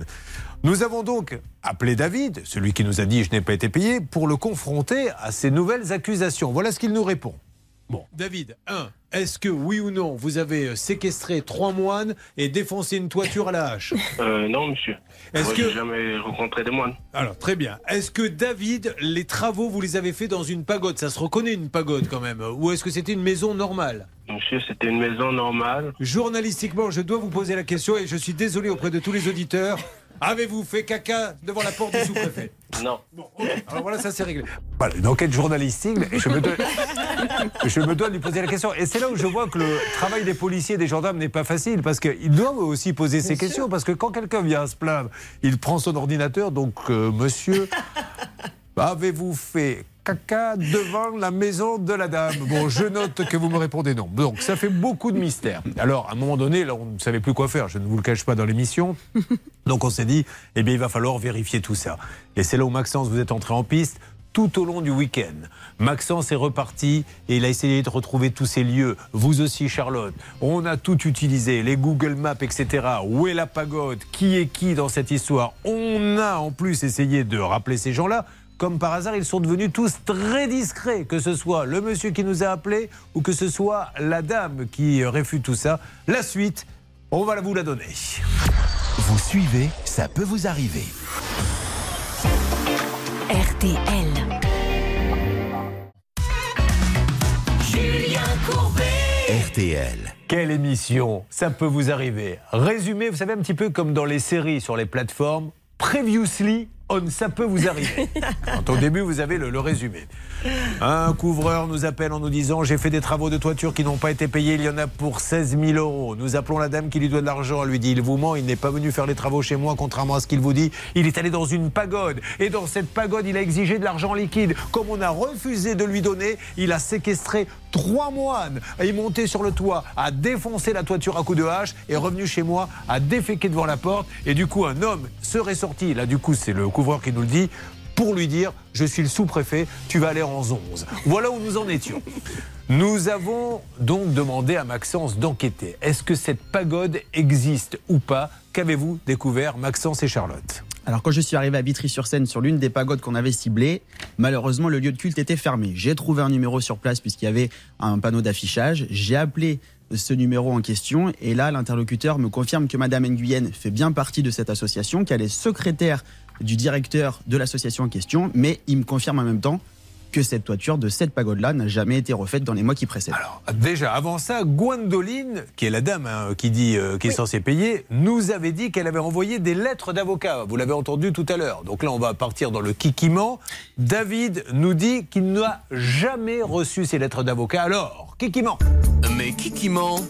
Nous avons donc appelé David, celui qui nous a dit je n'ai pas été payé, pour le confronter à ces nouvelles accusations. Voilà ce qu'il nous répond. Bon, David, 1. Est-ce que oui ou non, vous avez euh, séquestré trois moines et défoncé une toiture à la hache? Euh, non, monsieur. Est-ce Moi, que- jamais rencontré des moines. Alors, très bien. Est-ce que David, les travaux, vous les avez faits dans une pagode? Ça se reconnaît une pagode quand même. Ou est-ce que c'était une maison normale? Monsieur, c'était une maison normale. Journalistiquement, je dois vous poser la question et je suis désolé auprès de tous les auditeurs. Avez-vous fait caca devant la porte du sous-préfet? Non. Alors voilà, ça c'est réglé. Voilà, une enquête journalistique, je me, dois, je me dois de lui poser la question. Et c'est là où je vois que le travail des policiers et des gendarmes n'est pas facile, parce qu'ils doivent aussi poser ces questions, parce que quand quelqu'un vient se plaindre, il prend son ordinateur, donc euh, monsieur, avez-vous fait caca devant la maison de la dame Bon, je note que vous me répondez non. Donc ça fait beaucoup de mystères. Alors, à un moment donné, là, on ne savait plus quoi faire, je ne vous le cache pas dans l'émission. Donc on s'est dit, eh bien, il va falloir vérifier tout ça. Et c'est là où Maxence, vous êtes entré en piste tout au long du week-end. Maxence est reparti et il a essayé de retrouver tous ces lieux. Vous aussi, Charlotte. On a tout utilisé, les Google Maps, etc. Où est la pagode Qui est qui dans cette histoire? On a en plus essayé de rappeler ces gens-là. Comme par hasard, ils sont devenus tous très discrets, que ce soit le monsieur qui nous a appelés ou que ce soit la dame qui réfute tout ça. La suite, on va vous la donner. Vous suivez, ça peut vous arriver. RTL. Julien Courbet. RTL. Quelle émission Ça peut vous arriver. Résumé, vous savez, un petit peu comme dans les séries sur les plateformes. Previously on Ça peut vous arriver. Quand au début, vous avez le, le résumé. Un couvreur nous appelle en nous disant J'ai fait des travaux de toiture qui n'ont pas été payés, il y en a pour 16 000 euros. Nous appelons la dame qui lui doit de l'argent. Elle lui dit Il vous ment, il n'est pas venu faire les travaux chez moi, contrairement à ce qu'il vous dit. Il est allé dans une pagode. Et dans cette pagode, il a exigé de l'argent liquide. Comme on a refusé de lui donner, il a séquestré trois moines. Est monté sur le toit, a défoncé la toiture à coups de hache, est revenu chez moi, a déféqué devant la porte. Et du coup, un homme serait sorti. Là, du coup, c'est le couvreur qui nous le dit pour lui dire Je suis le sous-préfet, tu vas aller en 11. Voilà où nous en étions. Nous avons donc demandé à Maxence d'enquêter. Est-ce que cette pagode existe ou pas? Qu'avez-vous découvert, Maxence et Charlotte? Alors quand je suis arrivé à Vitry-sur-Seine sur l'une des pagodes qu'on avait ciblées, malheureusement le lieu de culte était fermé. J'ai trouvé un numéro sur place puisqu'il y avait un panneau d'affichage. J'ai appelé ce numéro en question et là l'interlocuteur me confirme que Madame Nguyen fait bien partie de cette association, qu'elle est secrétaire du directeur de l'association en question, mais il me confirme en même temps que cette toiture de cette pagode-là n'a jamais été refaite dans les mois qui précèdent. Déjà, avant ça, Gwendoline, qui est la dame hein, qui dit euh, qui est censée payer, nous avait dit qu'elle avait envoyé des lettres d'avocat. Vous l'avez entendu tout à l'heure. Donc là, on va partir dans le kikiment. David nous dit qu'il n'a jamais reçu ces lettres d'avocat. Alors, kikiment Mais kikiment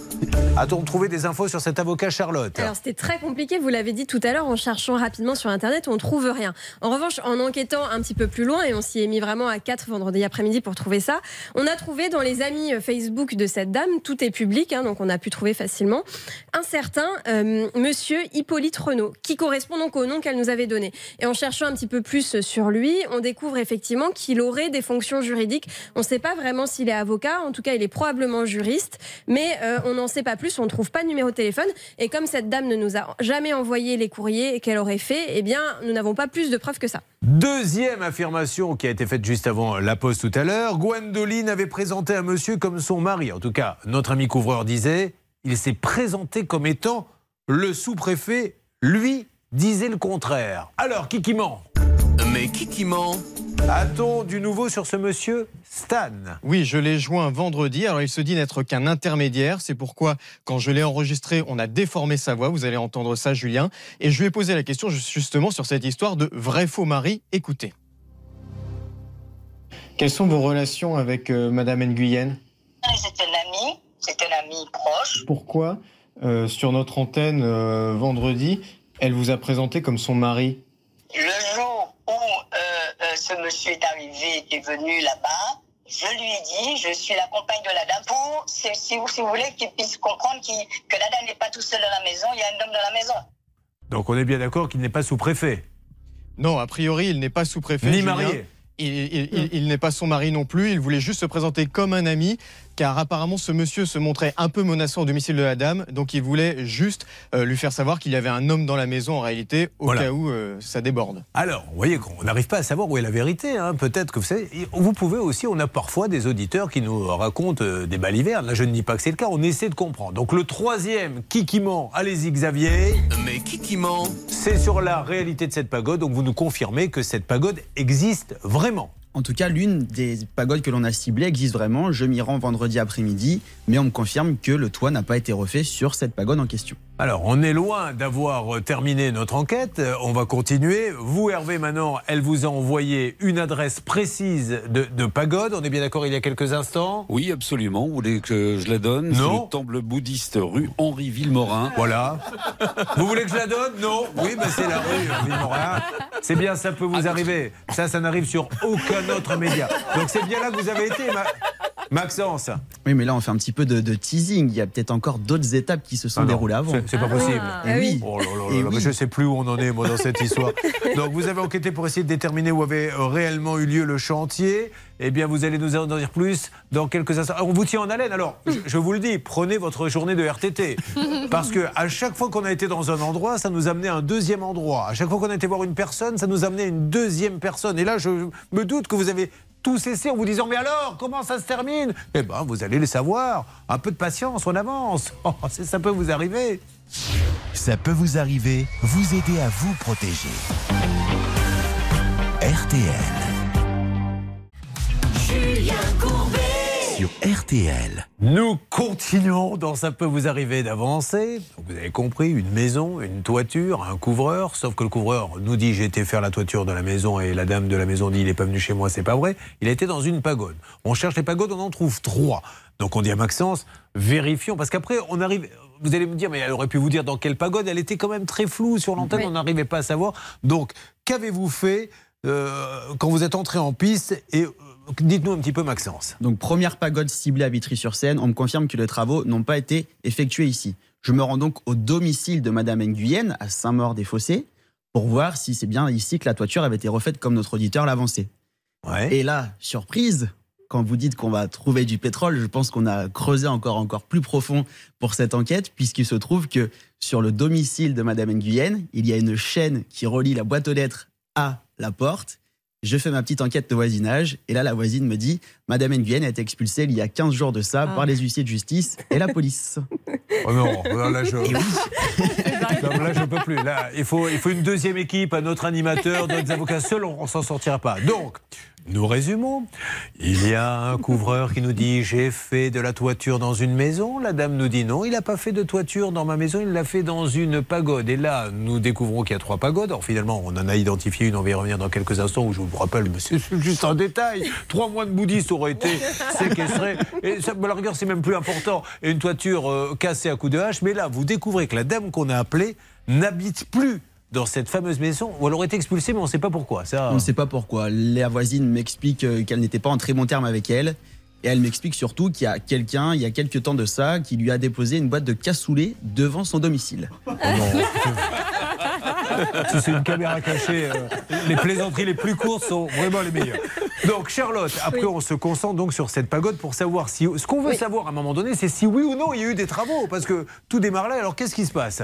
A-t-on trouvé des infos sur cet avocat Charlotte Alors c'était très compliqué, vous l'avez dit tout à l'heure, en cherchant rapidement sur Internet, on trouve rien. En revanche, en enquêtant un petit peu plus loin, et on s'y est mis vraiment à 4 vendredi après-midi pour trouver ça, on a trouvé dans les amis euh, Facebook de cette dame, tout est public, hein, donc on a pu trouver facilement, un certain euh, monsieur Hippolyte Renault, qui correspond donc au nom qu'elle nous avait donné. Et en cherchant un petit peu plus sur lui, on découvre effectivement qu'il aurait des fonctions juridiques. On ne sait pas vraiment s'il est avocat, en tout cas il est probablement juriste, mais euh, on n'en sait pas plus, on ne trouve pas de numéro de téléphone. Et comme cette dame ne nous a jamais envoyé les courriers qu'elle aurait fait, eh bien nous n'avons pas plus de preuves que ça. Deuxième affirmation qui a été faite juste avant la pause tout à l'heure, Gwendoline avait présenté un monsieur comme son mari. En tout cas, notre ami couvreur disait, il s'est présenté comme étant le sous-préfet. Lui disait le contraire. Alors, qui qui ment? Mais qui qui ment? A-t-on du nouveau sur ce monsieur Stan? Oui, je l'ai joint vendredi. Alors, il se dit n'être qu'un intermédiaire. C'est pourquoi, quand je l'ai enregistré, on a déformé sa voix. Vous allez entendre ça, Julien. Et je lui ai posé la question justement sur cette histoire de vrai-faux mari. Écoutez. Quelles sont vos relations avec euh, Madame Nguyen? C'est un ami, c'est un ami proche. Pourquoi, euh, sur notre antenne euh, vendredi, elle vous a présenté comme son mari? Le jour où euh, ce monsieur est arrivé, est venu là-bas, je lui ai dit, je suis la compagne de la dame pour, si, si vous, si vous voulez, qu'il puisse comprendre que la dame n'est pas tout seul dans la maison, il y a un homme dans la maison. Donc on est bien d'accord qu'il n'est pas sous-préfet. Non, a priori, il n'est pas sous-préfet. Ni Julien. marié. Il, il- il- il n'est pas son mari non plus. Il voulait juste se présenter comme un ami, car apparemment ce monsieur se montrait un peu menaçant au domicile de la dame. Donc il voulait juste euh, lui faire savoir qu'il y avait un homme dans la maison en réalité, au Voilà. cas où euh, ça déborde. Alors, vous voyez qu'on n'arrive pas à savoir où est la vérité. hein. Peut-être que vous savez, vous pouvez aussi, on a parfois des auditeurs qui nous racontent euh, des balivernes. Là, je ne dis pas que c'est le cas, on essaie de comprendre. Donc, le troisième, qui qui ment? Allez-y, Xavier. Mais qui qui ment? C'est sur la réalité de cette pagode. Donc, vous nous confirmez que cette pagode existe vraiment. En tout cas, l'une des pagodes que l'on a ciblées existe vraiment. Je m'y rends vendredi après-midi, mais on me confirme que le toit n'a pas été refait sur cette pagode en question. Alors, on est loin d'avoir terminé notre enquête. On va continuer. Vous, Hervé, maintenant, elle vous a envoyé une adresse précise de, de pagode. On est bien d'accord il y a quelques instants? Oui, absolument. Vous voulez que je la donne? Non. le temple bouddhiste rue Henri Villemorin. Voilà. Vous voulez que je la donne? Non Oui, ben c'est la rue Villemorin. C'est bien, ça peut vous arriver. Ça, ça n'arrive sur aucun autre média. Donc c'est bien là que vous avez été, Ma- Maxence. Oui, mais là, on fait un petit peu de, de teasing. Il y a peut-être encore d'autres étapes qui se sont Ah déroulées avant. C'est- pas possible. Eh oui. Oh là là là là, oui. Je sais plus où on en est, moi, dans cette histoire. Donc, vous avez enquêté pour essayer de déterminer où avait euh, réellement eu lieu le chantier. Eh bien, vous allez nous en dire plus dans quelques instants. Ah, On vous tient en haleine. Alors, je, je vous le dis, prenez votre journée de RTT. Parce que à chaque fois qu'on a été dans un endroit, ça nous amenait à un deuxième endroit. À chaque fois qu'on a été voir une personne, ça nous amenait à une deuxième personne. Et là, je me doute que vous avez tout cessé en vous disant Mais alors, comment ça se termine? Eh bien, vous allez le savoir. Un peu de patience, on avance. Oh, c'est- ça peut vous arriver. Ça peut vous arriver, vous aider à vous protéger. RTL. Julien Courbet. Sur RTL. Nous continuons dans Ça peut vous arriver d'avancer. Vous avez compris, une maison, une toiture, un couvreur. Sauf que le couvreur nous dit j'ai été faire la toiture de la maison et la dame de la maison dit il n'est pas venu chez moi, c'est pas vrai. Il a été dans une pagode. On cherche les pagodes, on en trouve trois. Donc on dit à Maxence, vérifions. Parce qu'après, on arrive. Vous allez me dire, mais elle aurait pu vous dire dans quelle pagode. Elle était quand même très floue sur l'antenne, Oui. on n'arrivait pas à savoir. Donc, qu'avez-vous fait euh, quand vous êtes entré en piste Et euh, dites-nous un petit peu, Maxence. Donc, première pagode ciblée à Vitry-sur-Seine, on me confirme que les travaux n'ont pas été effectués ici. Je me rends donc au domicile de Madame Nguyen, à Saint-Maur-des-Fossés. pour voir si c'est bien ici que la toiture avait été refaite comme notre auditeur l'avançait. Et là, surprise, quand vous dites qu'on va trouver du pétrole, je pense qu'on a creusé encore, encore plus profond pour cette enquête, puisqu'il se trouve que sur le domicile de Madame Nguyen, il y a une chaîne qui relie la boîte aux lettres à la porte. Je fais ma petite enquête de voisinage et là, la voisine me dit Madame Nguyen a été expulsée il y a 15 jours de ça par les huissiers de justice et la police. Oh non, non, là je. Non, là je peux plus. Là, il faut, il faut une deuxième équipe, un autre animateur, d'autres avocats. Seul, on, on s'en sortira pas. Donc. Nous résumons. Il y a un couvreur qui nous dit j'ai fait de la toiture dans une maison. La dame nous dit non, il n'a pas fait de toiture dans ma maison, il l'a fait dans une pagode. Et là, nous découvrons qu'il y a trois pagodes. Alors finalement, on en a identifié une, on va y revenir dans quelques instants où je vous rappelle, mais c'est juste un détail. Trois mois de bouddhistes auraient été séquestrés. Et ça, la rigueur, c'est même plus important. Et une toiture euh, cassée à coups de hache. Mais là, vous découvrez que la dame qu'on a appelée n'habite plus dans cette fameuse maison où elle aurait été expulsée, mais on ne sait pas pourquoi. Ça... On ne sait pas pourquoi. La voisine m'explique euh, qu'elle n'était pas en très bon terme avec elle. Et elle m'explique surtout qu'il y a quelqu'un, il y a quelques temps de ça, qui lui a déposé une boîte de cassoulet devant son domicile. si c'est une caméra cachée, euh, les plaisanteries les plus courtes sont vraiment les meilleures. Donc Charlotte, après on se concentre donc sur cette pagode pour savoir si ce qu'on veut Oui. savoir à un moment donné, c'est si oui ou non il y a eu des travaux parce que tout démarre là. Alors qu'est-ce qui se passe?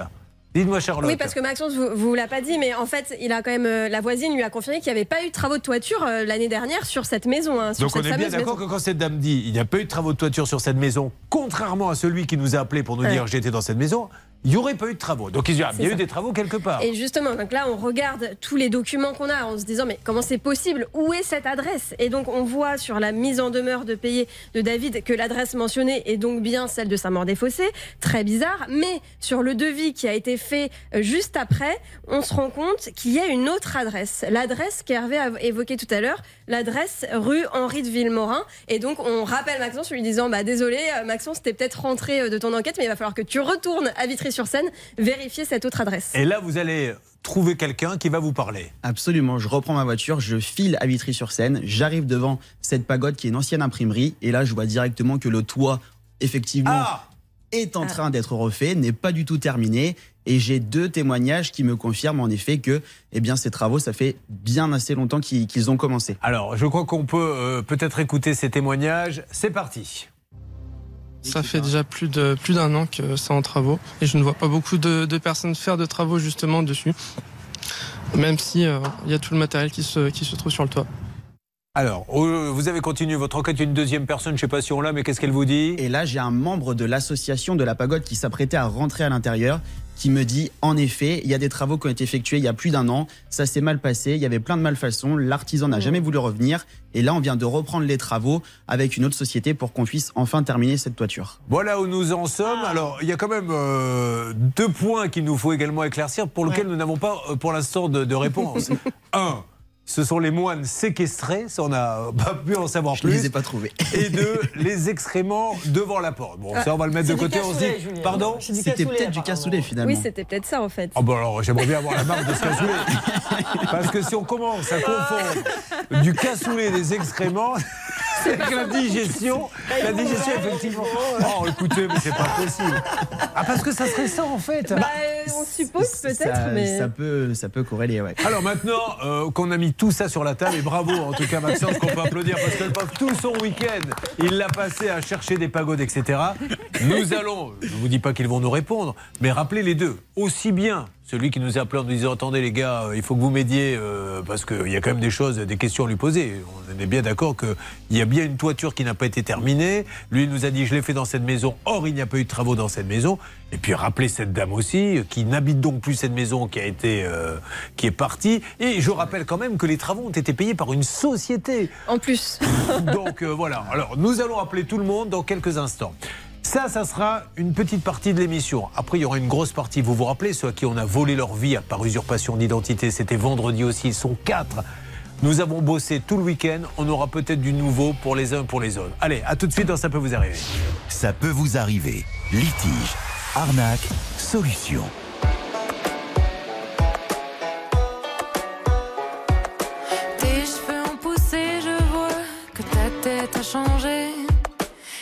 Dites-moi Charlotte. Oui, parce que Maxence vous, vous l'a pas dit, mais en fait, il a quand même euh, la voisine lui a confirmé qu'il n'y avait pas eu de travaux de toiture euh, l'année dernière sur cette maison, hein, sur Donc on cette est bien d'accord que quand cette dame dit il n'y a pas eu de travaux de toiture sur cette maison, contrairement à celui qui nous a appelé pour nous Ouais. dire j'étais dans cette maison, il n'y aurait pas eu de travaux. Donc il y a, il y a C'est eu des travaux quelque part. Et justement, donc là, on regarde tous les documents qu'on a en se disant, mais comment c'est possible? Où est cette adresse? Et donc, on voit sur la mise en demeure de payer de David que l'adresse mentionnée est donc bien celle de Saint-Maur-des-Fossés. Très bizarre. Mais sur le devis qui a été fait euh, juste après, on se rend compte qu'il y a une autre adresse. L'adresse qu'Hervé a évoquée tout à l'heure, l'adresse rue Henri de Villemorin. Et donc, on rappelle Maxence en lui disant, bah désolé, euh, Maxence, t'es peut-être rentré euh, de ton enquête, mais il va falloir que tu retournes à Vitry-sur-Seine vérifier cette autre adresse. Et là, vous allez trouver quelqu'un qui va vous parler. Absolument, je reprends ma voiture, je file à Vitry-sur-Seine, j'arrive devant cette pagode qui est une ancienne imprimerie, et là je vois directement que le toit, effectivement, Ah est en train d'être refait, n'est pas du tout terminé, et j'ai deux témoignages qui me confirment en effet que eh bien, ces travaux, ça fait bien assez longtemps qu'ils qu'ils ont commencé. Alors, je crois qu'on peut euh, peut-être écouter ces témoignages. C'est parti. Ça fait déjà plus de plus d'un an que c'est en travaux et je ne vois pas beaucoup de, personnes faire de travaux justement dessus, même si euh, il y a tout le matériel qui se qui se trouve sur le toit. Alors, euh, vous avez continué votre enquête. Une deuxième personne, je ne sais pas si on l'a, mais qu'est-ce qu'elle vous dit? Et là, j'ai un membre de l'association de la pagode qui s'apprêtait à rentrer à l'intérieur, qui me dit en effet, il y a des travaux qui ont été effectués il y a plus d'un an, ça s'est mal passé, il y avait plein de malfaçons, l'artisan n'a jamais voulu revenir, et là, on vient de reprendre les travaux avec une autre société pour qu'on puisse enfin terminer cette toiture. Voilà où nous en sommes. Alors, il y a quand même euh, deux points qu'il nous faut également éclaircir pour lesquels nous n'avons pas euh, pour l'instant de, de réponse. Un, ce sont les moines séquestrés, ça on n'a pas pu en savoir Je plus. ne les ai pas trouvés. Et deux, les excréments devant la porte. Bon, ça on va le mettre de côté. On se dit, Julien. pardon C'était peut-être du cassoulet finalement. Oui, c'était peut-être ça en fait. Ah bon alors j'aimerais bien avoir la marque de ce cassoulet. Parce que si on commence à confondre du cassoulet et des excréments, c'est que la digestion, la digestion effectivement. Oh écoutez, mais c'est pas possible. Ah parce que ça serait ça en fait. Bah, on suppose peut-être, ça, mais. ça peut, ça peut corréler, ouais. Alors maintenant euh, qu'on a mis tout ça sur la table, et bravo en tout cas Maxence qu'on peut applaudir parce que le pauvre tout son week-end, il l'a passé à chercher des pagodes, etc. Nous allons, je ne vous dis pas qu'ils vont nous répondre, mais rappelez les deux, aussi bien celui qui nous a appelé en nous disant attendez les gars, euh, il faut que vous m'aidiez euh, parce qu'il y a quand même des choses, des questions à lui poser. On est bien d'accord qu'il y a bien une toiture qui n'a pas été terminée. Lui il nous a dit je l'ai fait dans cette maison, or il n'y a pas eu de travaux dans cette maison. Et puis rappelez cette dame aussi euh, qui n'habite donc plus cette maison qui a été euh, qui est partie. Et je rappelle quand même que les travaux ont été payés par une société. En plus. Donc euh, voilà. Alors nous allons appeler tout le monde dans quelques instants. Ça, ça sera une petite partie de l'émission. Après, il y aura une grosse partie. Vous vous rappelez, ceux à qui on a volé leur vie par usurpation d'identité, c'était vendredi aussi. Ils sont quatre. Nous avons bossé tout le week-end. On aura peut-être du nouveau pour les uns pour les autres. Allez, à tout de suite dans Ça peut vous arriver. Ça peut vous arriver. Litige, arnaque, solution.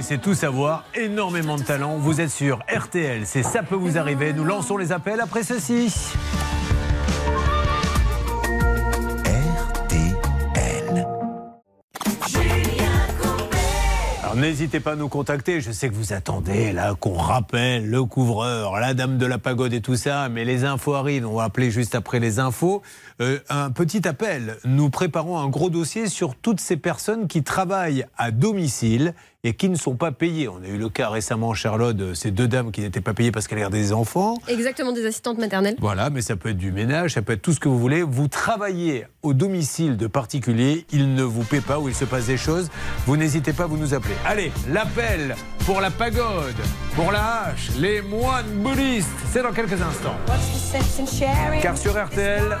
C'est tout savoir, énormément de talent. Vous êtes sur RTL, c'est ça peut vous arriver. Nous lançons les appels après ceci. Alors n'hésitez pas à nous contacter. Je sais que vous attendez là qu'on rappelle le couvreur, la dame de la pagode et tout ça, mais les infos arrivent. On va appeler juste après les infos. Euh, un petit appel. Nous préparons un gros dossier sur toutes ces personnes qui travaillent à domicile et qui ne sont pas payées. On a eu le cas récemment, Charlotte, de ces deux dames qui n'étaient pas payées parce qu'elles gardaient des enfants. Exactement, des assistantes maternelles. Voilà, mais ça peut être du ménage, ça peut être tout ce que vous voulez. Vous travaillez au domicile de particuliers, ils ne vous paient pas ou il se passe des choses. Vous n'hésitez pas, vous nous appelez. Allez, l'appel pour la pagode, pour la hache, les moines bouddhistes, c'est dans quelques instants. Car sur RTL,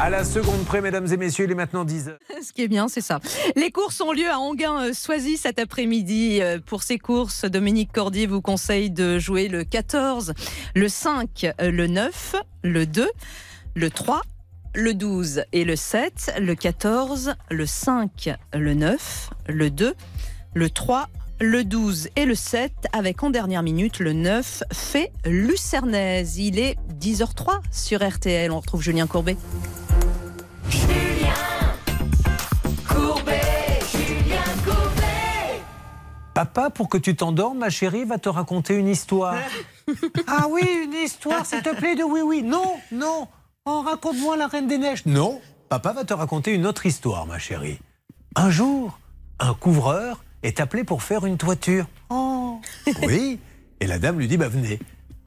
à la seconde près, mesdames et messieurs, il est maintenant 10 heures. Ce qui est bien, c'est ça. Les courses ont lieu à Anguin-Soisy cet après-midi. Euh, Pour ces courses, Dominique Cordier vous conseille de jouer le 14, le 5, euh, le 9, le 2, le 3, le 12 et le 7, le 14, le 5, le 9, le 2, le 3, le 12 et le 7, avec en dernière minute le 9, fait Lucernaise. Il est 10h03 sur RTL. On retrouve Julien Courbet. Courbet, Papa, pour que tu t'endormes, ma chérie va te raconter une histoire. ah oui, une histoire, s'il te plaît, de oui, oui. Non, non. Oh, raconte-moi la Reine des Neiges. Non, papa va te raconter une autre histoire, ma chérie. Un jour, un couvreur est appelé pour faire une toiture. Oh. Oui. Et la dame lui dit, bah venez.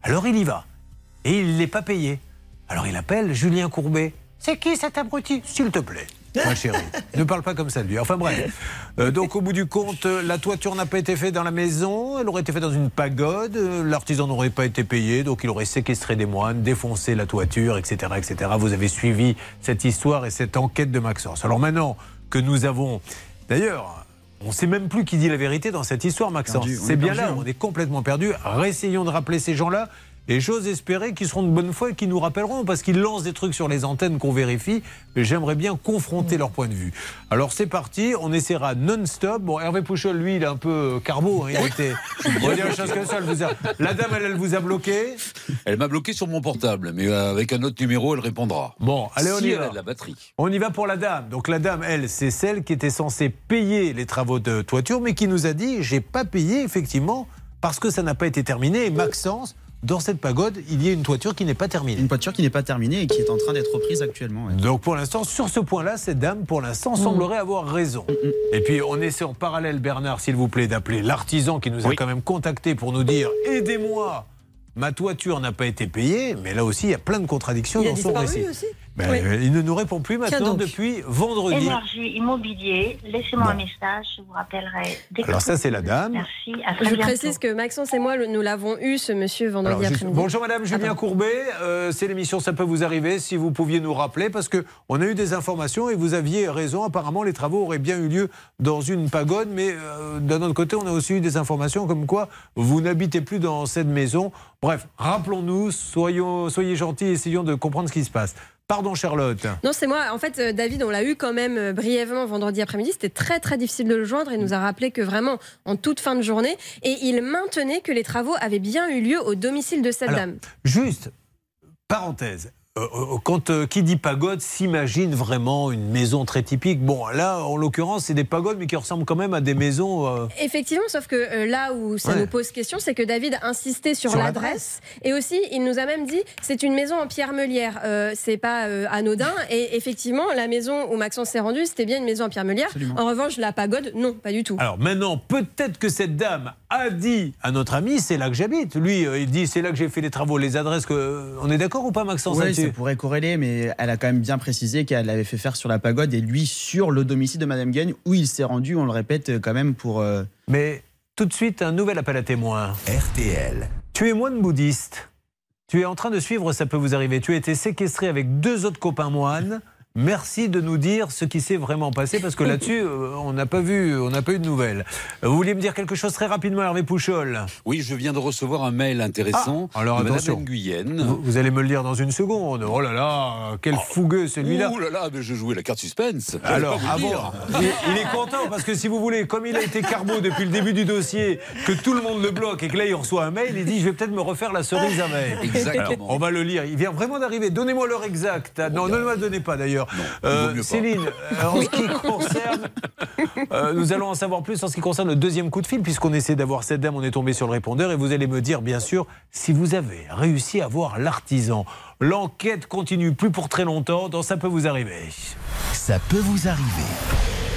Alors il y va. Et il n'est pas payé. Alors il appelle Julien Courbet. C'est qui cet abruti? S'il te plaît. Ma chérie, ne parle pas comme ça de lui. Enfin bref. Euh, donc au bout du compte, euh, la toiture n'a pas été faite dans la maison, elle aurait été faite dans une pagode, euh, l'artisan n'aurait pas été payé, donc il aurait séquestré des moines, défoncé la toiture, etc., etc. Vous avez suivi cette histoire et cette enquête de Maxence. Alors maintenant que nous avons, d'ailleurs, on ne sait même plus qui dit la vérité dans cette histoire, Maxence. C'est est bien perdu, là, hein. on est complètement perdu. Réessayons de rappeler ces gens-là. Et j'ose espérer qu'ils seront de bonne foi et qu'ils nous rappelleront, parce qu'ils lancent des trucs sur les antennes qu'on vérifie. Mais j'aimerais bien confronter leur point de vue. Alors c'est parti, on essaiera non-stop. Bon, Hervé Pouchol, lui, il est un peu euh, carbo. hein, il était. On dire une chose comme ça. elle vous a- La dame, elle, elle vous a bloqué. Elle m'a bloqué sur mon portable, mais euh, avec un autre numéro, elle répondra. Bon, allez, on si y elle va. a de la batterie. On y va pour la dame. Donc la dame, elle, c'est celle qui était censée payer les travaux de toiture, mais qui nous a dit j'ai pas payé effectivement parce que ça n'a pas été terminé. Et Maxence, dans cette pagode, il y a une toiture qui n'est pas terminée. Une toiture qui n'est pas terminée et qui est en train d'être reprise actuellement. ouais. Donc pour l'instant, sur ce point-là, cette dame, pour l'instant, semblerait avoir raison. Et puis on essaie en parallèle, Bernard, s'il vous plaît, d'appeler l'artisan qui nous a quand même contacté pour nous dire aidez-moi. Ma toiture n'a pas été payée, mais là aussi, il y a plein de contradictions Il a dans son récit. aussi Ben, Oui. euh, Il ne nous répond plus maintenant depuis vendredi. Énergie Immobilier, laissez-moi un message, je vous rappellerai dès Alors ça, c'est la dame. Merci, à très Je bientôt. précise que Maxence et moi, nous l'avons eu, ce monsieur, vendredi Alors, juste- après-midi. bonjour Madame Julien Courbet, Euh, c'est l'émission Ça peut vous arriver. Si vous pouviez nous rappeler, parce que on a eu des informations et vous aviez raison. Apparemment, les travaux auraient bien eu lieu dans une pagode, mais euh, d'un autre côté, on a aussi eu des informations comme quoi vous n'habitez plus dans cette maison. Bref, rappelons-nous, soyons, soyez gentils, essayons de comprendre ce qui se passe. Pardon Charlotte. Non, c'est moi. En fait, euh, David, on l'a eu quand même euh, brièvement vendredi après-midi. C'était très, très difficile de le joindre. Il nous a rappelé que vraiment, en toute fin de journée, et il maintenait que les travaux avaient bien eu lieu au domicile de cette Alors, dame. Juste, parenthèse. Euh, euh, quand euh, qui dit pagode s'imagine vraiment une maison très typique. Bon, là, en l'occurrence, c'est des pagodes, mais qui ressemblent quand même à des maisons. euh, Effectivement, sauf que euh, là où ça Ouais. nous pose question, c'est que David insistait sur, Sur l'adresse et aussi il nous a même dit c'est une maison en pierre meulière. Euh, c'est pas euh, anodin et effectivement la maison où Maxence s'est rendu c'était bien une maison en pierre meulière. En revanche la pagode non pas du tout. Alors maintenant, peut-être que cette dame a dit à notre ami, c'est là que j'habite. Lui, euh, il dit, c'est là que j'ai fait les travaux, les adresses. Que... euh, On est d'accord ou pas, Maxence Oui, ça pourrait corréler, mais elle a quand même bien précisé qu'elle l'avait fait faire sur la pagode et lui sur le domicile de Madame Gagne où il s'est rendu, on le répète quand même pour. euh, Mais tout de suite, un nouvel appel à témoins. RTL. Tu es moine bouddhiste. Tu es en train de suivre, ça peut vous arriver. Tu as été séquestré avec deux autres copains moines. Merci de nous dire ce qui s'est vraiment passé parce que là-dessus, euh, on n'a pas vu, on n'a pas eu de nouvelles. Vous vouliez me dire quelque chose très rapidement, Hervé Pouchol? Oui, je viens de recevoir un mail intéressant Ah, alors de attention. Vous, vous allez me le dire dans une seconde. Oh là là, quel fougueux celui-là. Ouh là là, mais je jouais la carte suspense. Alors, dire. avant, il, il est content parce que si vous voulez, comme il a été carbo depuis le début du dossier, que tout le monde le bloque et que là il reçoit un mail, il dit je vais peut-être me refaire la cerise à mail. Exactement. Alors, on va le lire. Il vient vraiment d'arriver. Donnez-moi l'heure exacte. Ah, Non, ne me la donnez pas d'ailleurs. Euh. Céline, euh, en ce qui concerne, euh, nous allons en savoir plus en ce qui concerne le deuxième coup de fil, puisqu'on essaie d'avoir cette dame, on est tombé sur le répondeur et vous allez me dire bien sûr si vous avez réussi à voir l'artisan. L'enquête continue plus pour très longtemps. Dans ça peut vous arriver. Ça peut vous arriver.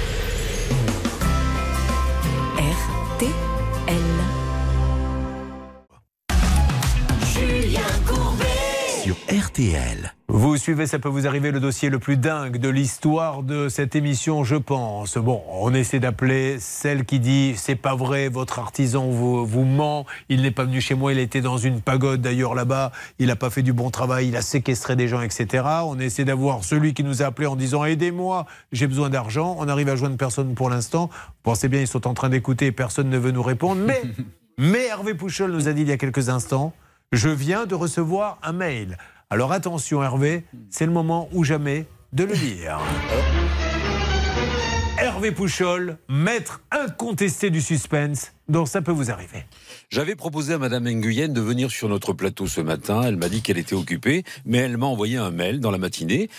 Sur RTL. Vous suivez, ça peut vous arriver, le dossier le plus dingue de l'histoire de cette émission, je pense. Bon, on essaie d'appeler celle qui dit c'est pas vrai, votre artisan vous, vous ment, il n'est pas venu chez moi, il était dans une pagode d'ailleurs là-bas, il n'a pas fait du bon travail, il a séquestré des gens, etc. On essaie d'avoir celui qui nous a appelé en disant aidez-moi, j'ai besoin d'argent. On arrive à joindre personne pour l'instant. Vous pensez bien, ils sont en train d'écouter personne ne veut nous répondre. Mais, mais Hervé Pouchol nous a dit il y a quelques instants je viens de recevoir un mail. Alors attention Hervé, c'est le moment ou jamais de le lire. Hervé Pouchol, maître incontesté du suspense, dont ça peut vous arriver. J'avais proposé à Madame Nguyen de venir sur notre plateau ce matin. Elle m'a dit qu'elle était occupée, mais elle m'a envoyé un mail dans la matinée.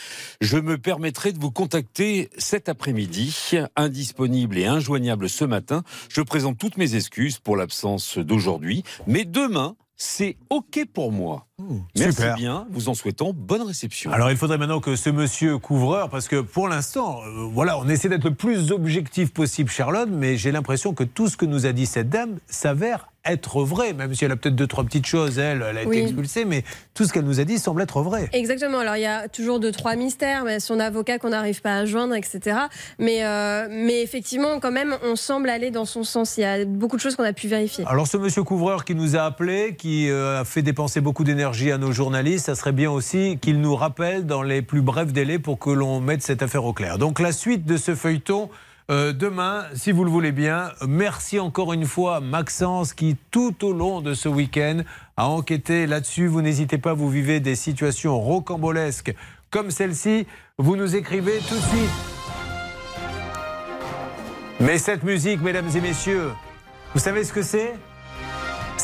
Je me permettrai de vous contacter cet après-midi, indisponible et injoignable ce matin. Je présente toutes mes excuses pour l'absence d'aujourd'hui, mais demain, c'est OK pour moi. Merci super. bien, vous en souhaitant bonne réception. Alors il faudrait maintenant que ce monsieur couvreur, parce que pour l'instant, euh, voilà, on essaie d'être le plus objectif possible, Charlotte, mais j'ai l'impression que tout ce que nous a dit cette dame s'avère être vrai, même si elle a peut-être deux, trois petites choses, elle, elle a été expulsée, mais tout ce qu'elle nous a dit semble être vrai. Exactement. Alors il y a toujours deux trois mystères, mais son avocat qu'on n'arrive pas à joindre, etc. Mais euh, mais effectivement, quand même, on semble aller dans son sens. Il y a beaucoup de choses qu'on a pu vérifier. Alors ce monsieur couvreur qui nous a appelé, qui euh, a fait dépenser beaucoup d'énergie à nos journalistes, ça serait bien aussi qu'il nous rappelle dans les plus brefs délais pour que l'on mette cette affaire au clair. Donc la suite de ce feuilleton euh, demain, si vous le voulez bien. Merci encore une fois, Maxence, qui tout au long de ce week-end a enquêté là-dessus. Vous n'hésitez pas, vous vivez des situations rocambolesques comme celle-ci. Vous nous écrivez tout de suite. Mais cette musique, mesdames et messieurs, vous savez ce que c'est?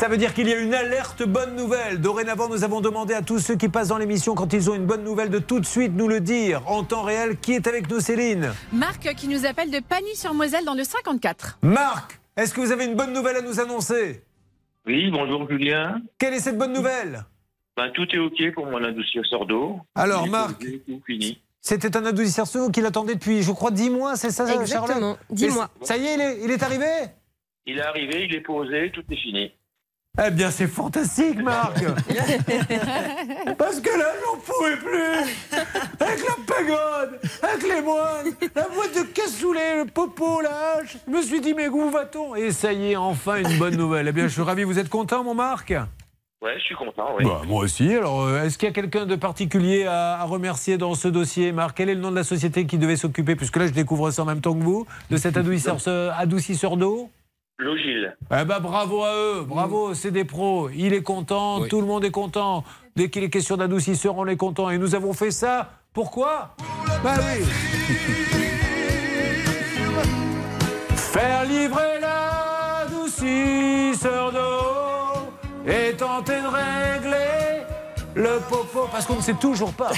Ça veut dire qu'il y a une alerte bonne nouvelle. Dorénavant, nous avons demandé à tous ceux qui passent dans l'émission, quand ils ont une bonne nouvelle, de tout de suite nous le dire en temps réel. Qui est avec nous, Céline? Marc qui nous appelle de Pagny-sur-Moselle dans le 54. Marc, est-ce que vous avez une bonne nouvelle à nous annoncer? Oui, bonjour Julien. Quelle est cette bonne nouvelle? Ben, tout est OK pour mon adoucisseur d'eau. Alors, Marc. posé, tout fini. C'était un adoucisseur d'eau qu'il attendait depuis, je crois, 10 mois, c'est ça, Exactement, Charlotte 10 Et mois. Ça y est, il est, il est arrivé? Il est arrivé, il est posé, tout est fini. Eh bien, c'est fantastique, Marc. Parce que là, j'en pouvais plus Avec la pagode, avec les moines, la boîte de cassoulet, le popo, la hache, je me suis dit, mais où va-t-on? Et ça y est, enfin une bonne nouvelle. Eh bien, je suis ravi, vous êtes content, mon Marc? Ouais, je suis content, oui. Bah, moi aussi. Alors, euh, est-ce qu'il y a quelqu'un de particulier à, à remercier dans ce dossier, Marc? Quel est le nom de la société qui devait s'occuper, puisque là, je découvre ça en même temps que vous, de cet adoucisseur, ce adoucisseur d'eau? Logile. eh ben bravo à eux, bravo, c'est des pros. Il est content, tout le monde est content. Dès qu'il est question d'adoucisseur, on est content. Et nous avons fait ça. Pourquoi? Bah oui. Faire livrer l'adoucisseur d'eau et tenter de régler le popo. Parce qu'on ne sait toujours pas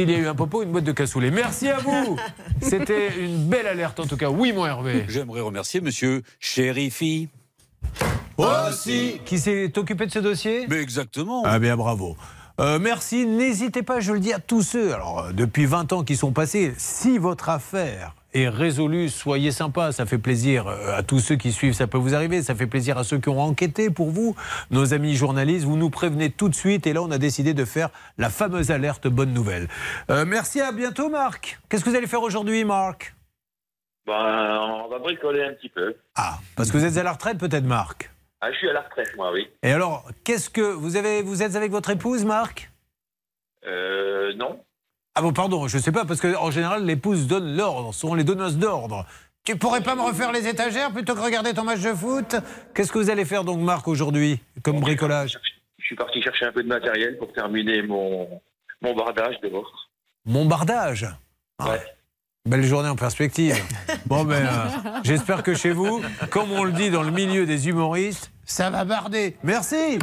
s'il y a eu un popo une boîte de cassoulet. Merci à vous. C'était une belle alerte en tout cas. Oui, mon Hervé. J'aimerais remercier monsieur Chérifi. Aussi. Qui s'est occupé de ce dossier Mais exactement. Ah bien, bravo. Euh, merci. N'hésitez pas, je le dis à tous ceux, alors euh, depuis 20 ans qui sont passés, si votre affaire est résolue, soyez sympa, ça fait plaisir euh, à tous ceux qui suivent, ça peut vous arriver, ça fait plaisir à ceux qui ont enquêté pour vous, nos amis journalistes, vous nous prévenez tout de suite et là on a décidé de faire la fameuse alerte bonne nouvelle. Euh, merci, à bientôt Marc. Qu'est-ce que vous allez faire aujourd'hui Marc? Ben, on va bricoler un petit peu. Parce que vous êtes à la retraite peut-être Marc? Ah, je suis à la retraite, moi, oui. Et alors, qu'est-ce que vous avez vous êtes avec votre épouse Marc? Euh, non. Ah bon, pardon, je sais pas, parce qu'en général, l'épouse donne l'ordre, sont les donneuses d'ordre. Tu pourrais pas me refaire les étagères plutôt que regarder ton match de foot? Qu'est-ce que vous allez faire donc, Marc, aujourd'hui, comme bricolage? Je suis parti chercher un peu de matériel pour terminer mon, mon bardage dehors. Mon bardage? Ah, Belle journée en perspective. Bon, ben, euh, j'espère que chez vous, comme on le dit dans le milieu des humoristes, ça va barder. Merci.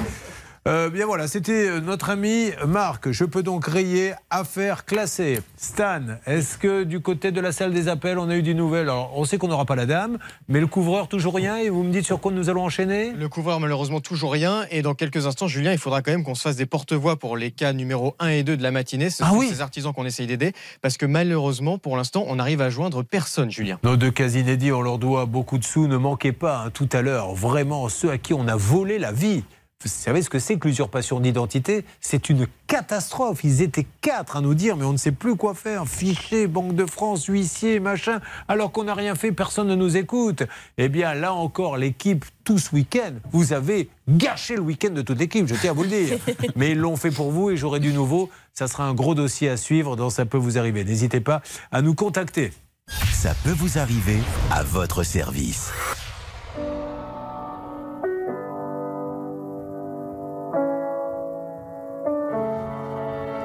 Euh, bien voilà, c'était euh, notre ami Marc. Je peux donc rayer affaire classée. Stan, est-ce que du côté de la salle des appels, on a eu des nouvelles? Alors, on sait qu'on n'aura pas la dame, mais le couvreur, toujours rien. Et vous me dites sur quoi nous allons enchaîner? Le couvreur, malheureusement, toujours rien. Et dans quelques instants, Julien, il faudra quand même qu'on se fasse des porte-voix pour les cas numéro 1 et 2 de la matinée. Ce Ah sont oui. ces artisans qu'on essaye d'aider. Parce que malheureusement, pour l'instant, on arrive à joindre personne, Julien. Nos deux cas inédits, on leur doit beaucoup de sous. Ne manquez pas hein, tout à l'heure, vraiment, ceux à qui on a volé la vie. Vous savez ce que c'est que l'usurpation d'identité? C'est une catastrophe. Ils étaient quatre à nous dire, mais on ne sait plus quoi faire. Fichier, Banque de France, huissier, machin. Alors qu'on n'a rien fait, personne ne nous écoute. Eh bien, là encore, l'équipe, tout ce week-end, vous avez gâché le week-end de toute l'équipe, je tiens à vous le dire. Mais ils l'ont fait pour vous et j'aurai du nouveau. Ça sera un gros dossier à suivre dans Ça peut vous arriver. N'hésitez pas à nous contacter. Ça peut vous arriver à votre service.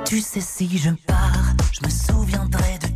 Tu sais, si je pars, je me souviendrai de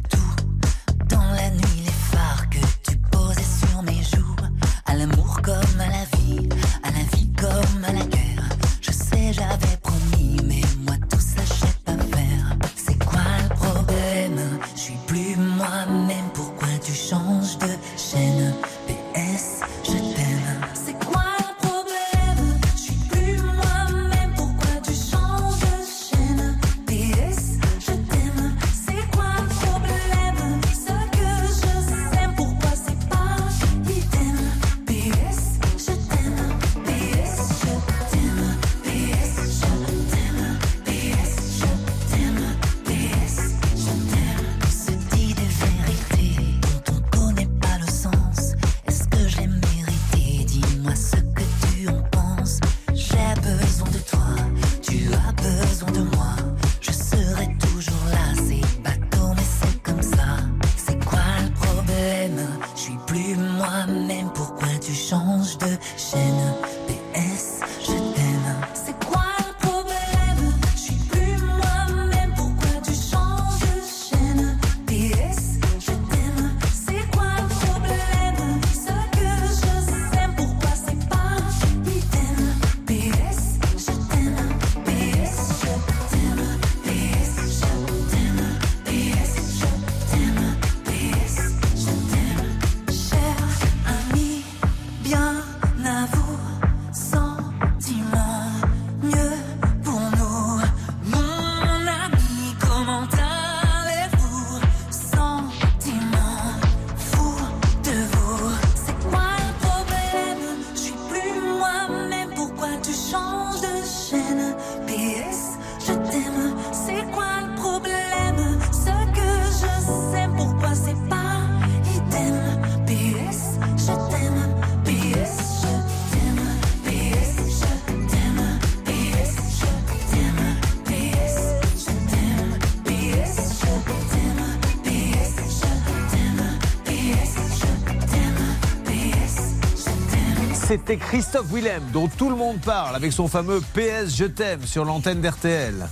c'était Christophe Willem, dont tout le monde parle, avec son fameux PS Je t'aime sur l'antenne d'RTL.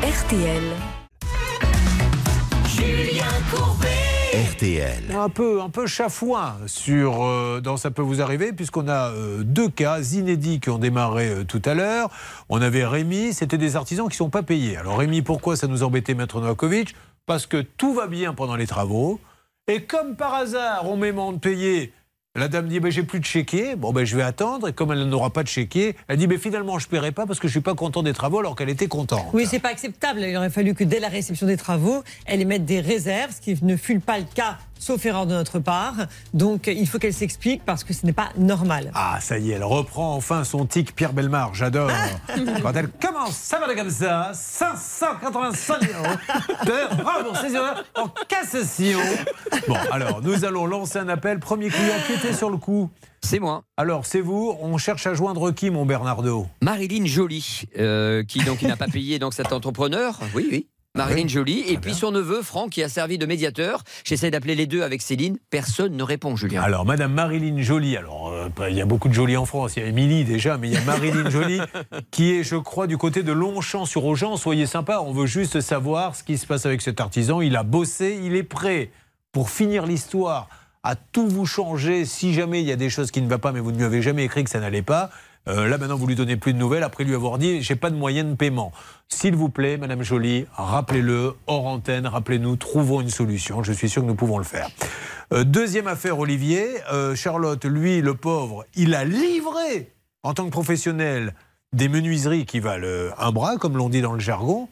RTL. Julien Courbet. RTL. Un peu, un peu chafouin sur, euh, dans Ça peut vous arriver, puisqu'on a euh, deux cas inédits qui ont démarré euh, tout à l'heure. On avait Rémi, c'était des artisans qui ne sont pas payés. Alors Rémi, pourquoi ça nous embêtait, Maître Novakovic? Parce que tout va bien pendant les travaux. Et comme par hasard, on m'aimant de payer. La dame dit ben, j'ai plus de chéquier. Bon ben je vais attendre et comme elle n'aura pas de chéquier, elle dit ben finalement je paierai pas parce que je suis pas content des travaux alors qu'elle était contente. Oui, c'est pas acceptable. Il aurait fallu que dès la réception des travaux, elle émette des réserves, ce qui ne fut pas le cas, sauf erreur de notre part. Donc il faut qu'elle s'explique parce que ce n'est pas normal. Ah, ça y est, elle reprend enfin son tic Pierre Belmar, j'adore. Quand elle commence, ça va comme ça, 585 euros de rembourser en cassation. Bon, alors, nous allons lancer un appel. Premier client qui était sur le coup. C'est moi. Alors, c'est vous. On cherche à joindre qui, mon Bernardo? Marilyn Joly, euh, qui donc qui n'a pas payé donc cet entrepreneur. Oui, oui. Marilyn Joly et puis son neveu Franck qui a servi de médiateur. J'essaie d'appeler les deux avec Céline. Personne ne répond, Julien. Alors, Madame Marilyn Joly, alors euh, il y a beaucoup de Joly en France, il y a Émilie déjà, mais il y a Marilyn Joly qui est, je crois, du côté de Longchamp sur Augean. Soyez sympa, on veut juste savoir ce qui se passe avec cet artisan. Il a bossé, il est prêt pour finir l'histoire, à tout vous changer si jamais il y a des choses qui ne vont pas, mais vous ne lui avez jamais écrit que ça n'allait pas. Euh, là maintenant, vous lui donnez plus de nouvelles après lui avoir dit j'ai pas de moyen de paiement. S'il vous plaît, Madame Joly, rappelez-le hors antenne, rappelez-nous, trouvons une solution. Je suis sûr que nous pouvons le faire. Euh, deuxième affaire, Olivier. Euh, Charlotte, lui, le pauvre, il a livré en tant que professionnel des menuiseries qui valent un bras, comme l'on dit dans le jargon.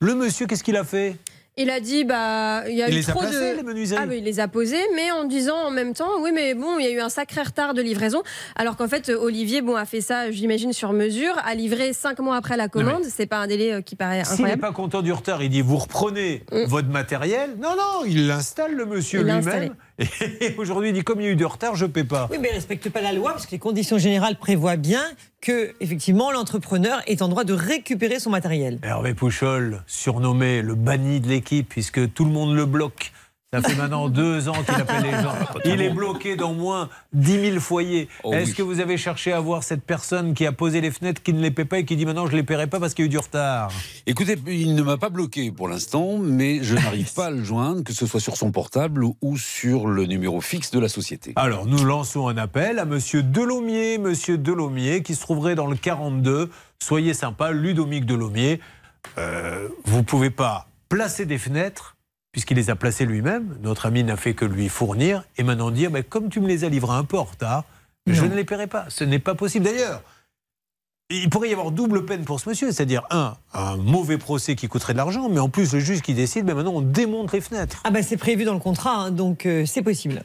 Le monsieur, qu'est-ce qu'il a fait? Il a dit, bah, il y a Il eu les a trop placés, de. les menuiseries ah, oui, il les a posés, mais en disant en même temps, oui, mais bon, il y a eu un sacré retard de livraison. Alors qu'en fait, Olivier, bon, a fait ça, j'imagine, sur mesure, a livré cinq mois après la commande. C'est pas un délai euh, qui paraît S'il n'est incroyable. pas content du retard, il dit vous reprenez votre matériel. Non, non, il l'installe le monsieur lui-même. Et aujourd'hui, il dit comme il y a eu de retard, je ne paie pas. Oui, mais elle ne respecte pas la loi parce que les conditions générales prévoient bien que, effectivement, l'entrepreneur est en droit de récupérer son matériel. Hervé Pouchol, surnommé le banni de l'équipe, puisque tout le monde le bloque. Ça fait maintenant deux ans qu'il appelle les gens. Il est bloqué dans moins 10 000 foyers. Oh Est-ce oui. que vous avez cherché à voir cette personne qui a posé les fenêtres, qui ne les paie pas et qui dit maintenant je ne les paierai pas parce qu'il y a eu du retard? Écoutez, il ne m'a pas bloqué pour l'instant, mais je n'arrive pas à le joindre, que ce soit sur son portable ou sur le numéro fixe de la société. Alors, nous lançons un appel à Monsieur Delomier, Monsieur Delomier, qui se trouverait dans le 42. Soyez sympa, Ludomic Delomier. Euh, vous ne pouvez pas placer des fenêtres, puisqu'il les a placées lui-même. Notre ami n'a fait que lui fournir. Et maintenant dire, mais comme tu me les as livrés un peu en retard, je ne les paierai pas. Ce n'est pas possible. D'ailleurs, il pourrait y avoir double peine pour ce monsieur. C'est-à-dire, un, un mauvais procès qui coûterait de l'argent, mais en plus, le juge qui décide, mais maintenant, on démonte les fenêtres. Ah ben c'est prévu dans le contrat, hein, donc euh, c'est possible.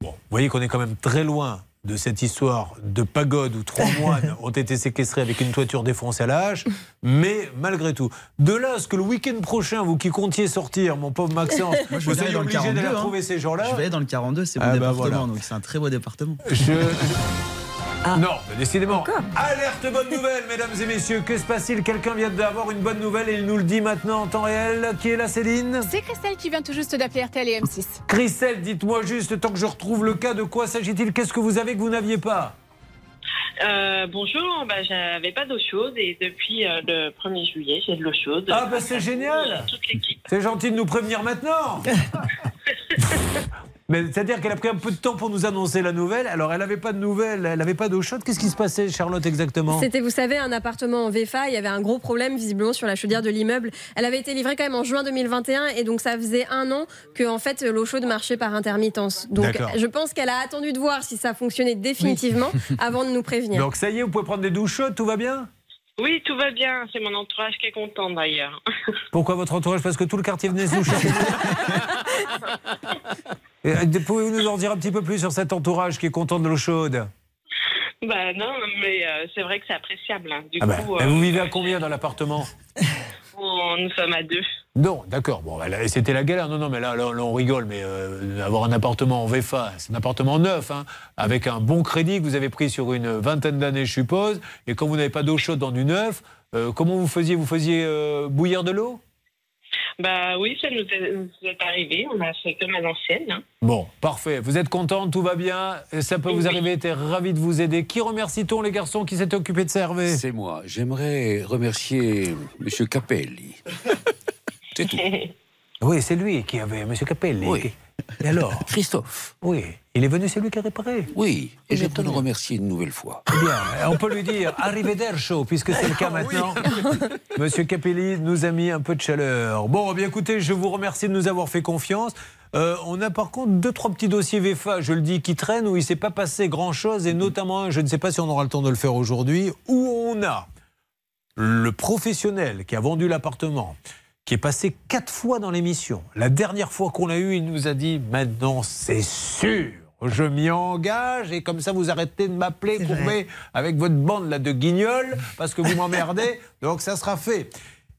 Vous voyez qu'on est quand même très loin de cette histoire de pagode où trois moines ont été séquestrés avec une toiture défoncée à la hache. Mais malgré tout, de là à ce que le week-end prochain, vous qui comptiez sortir, mon pauvre Maxence, Moi, je vous soyez dans le obligé 42. d'aller hein. retrouver ces gens-là. Je vais aller dans le 42, c'est mon Ah bah département, voilà. donc c'est un très beau département. Je... Non, mais décidément. Alerte bonne nouvelle, mesdames et messieurs. Que se passe-t-il? Quelqu'un vient d'avoir une bonne nouvelle et il nous le dit maintenant en temps réel. Qui est là, Céline? C'est Christelle qui vient tout juste d'appeler RTL et M6. Christelle, dites-moi juste, tant que je retrouve le cas, de quoi s'agit-il? Qu'est-ce que vous avez que vous n'aviez pas? Euh, bonjour, bah, j'avais pas d'eau chaude et depuis euh, le 1er juillet, j'ai de l'eau chaude. Ah bah c'est génial C'est gentil de nous prévenir maintenant Mais c'est-à-dire qu'elle a pris un peu de temps pour nous annoncer la nouvelle. Alors elle n'avait pas de nouvelles, elle n'avait pas d'eau chaude. Qu'est-ce qui se passait, Charlotte, exactement? C'était, vous savez, un appartement en VFA. Il y avait un gros problème visiblement sur la chaudière de l'immeuble. Elle avait été livrée quand même en juin 2021 et donc ça faisait un an que en fait l'eau chaude marchait par intermittence. Donc D'accord. je pense qu'elle a attendu de voir si ça fonctionnait définitivement avant de nous prévenir. Donc ça y est, vous pouvez prendre des douches chaudes, tout va bien? Oui, tout va bien, c'est mon entourage qui est content d'ailleurs. Pourquoi votre entourage? Parce que tout le quartier venait se doucher. Euh, Pouvez-vous nous en dire un petit peu plus sur cet entourage qui est content de l'eau chaude? Bah non, mais euh, c'est vrai que c'est appréciable. hein. Du Ah bah, coup, et euh, Vous vivez à combien dans l'appartement? On- nous sommes à deux. Non, d'accord. Bon, bah, là, c'était la galère. Non, non, mais là, là, là, on rigole. Mais euh, avoir un appartement en VFA, c'est un appartement neuf, hein, avec un bon crédit que vous avez pris sur une vingtaine d'années, je suppose. Et quand vous n'avez pas d'eau chaude dans du neuf, euh, comment vous faisiez? Vous faisiez euh, bouillir de l'eau? Bah oui, ça nous est, nous est arrivé. On a fait comme à l'ancienne. hein. Bon, parfait. Vous êtes content, tout va bien? Ça peut vous arriver. T'es ravi de vous aider. Qui remercie-t-on, les garçons, qui s'étaient occupés de ça, Hervé? C'est moi. J'aimerais remercier M. Capelli. C'est tout. Oui, c'est lui qui avait, Monsieur Capelli. Oui. Et alors Christophe. Oui. Il est venu, c'est lui qui a réparé. Oui, et je peux le remercier une nouvelle fois. Eh bien, on peut lui dire arrivederci, puisque c'est le cas maintenant. Monsieur Capelli nous a mis un peu de chaleur. Bon, eh bien écoutez, je vous remercie de nous avoir fait confiance. Euh, on a par contre deux, trois petits dossiers VFA, je le dis, qui traînent, où il ne s'est pas passé grand-chose, et notamment, je ne sais pas si on aura le temps de le faire aujourd'hui, où on a le professionnel qui a vendu l'appartement, qui est passé quatre fois dans l'émission. La dernière fois qu'on l'a eu, il nous a dit maintenant c'est sûr. Je m'y engage et comme ça vous arrêtez de m'appeler courbé avec votre bande là de guignols parce que vous m'emmerdez. Donc ça sera fait.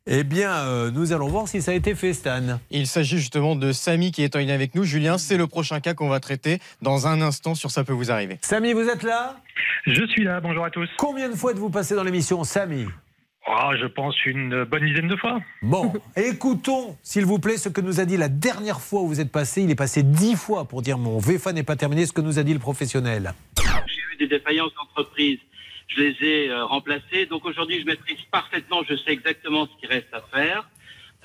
Eh bien, euh, nous allons voir si ça a été fait, Stan. Il s'agit justement de Samy qui est en ligne avec nous. Julien, c'est le prochain cas qu'on va traiter dans un instant sur Ça peut vous arriver. Samy, vous êtes là? Je suis là, bonjour à tous. Combien de fois êtes-vous passé dans l'émission, Samy? Ah, je pense une bonne dizaine de fois. Bon, écoutons, s'il vous plaît, ce que nous a dit la dernière fois où vous êtes passé. Il est passé dix fois pour dire mon VFA n'est pas terminé, ce que nous a dit le professionnel. J'ai eu des défaillances d'entreprise. Je les ai euh, remplacées. Donc aujourd'hui, je maîtrise parfaitement, je sais exactement ce qui reste à faire.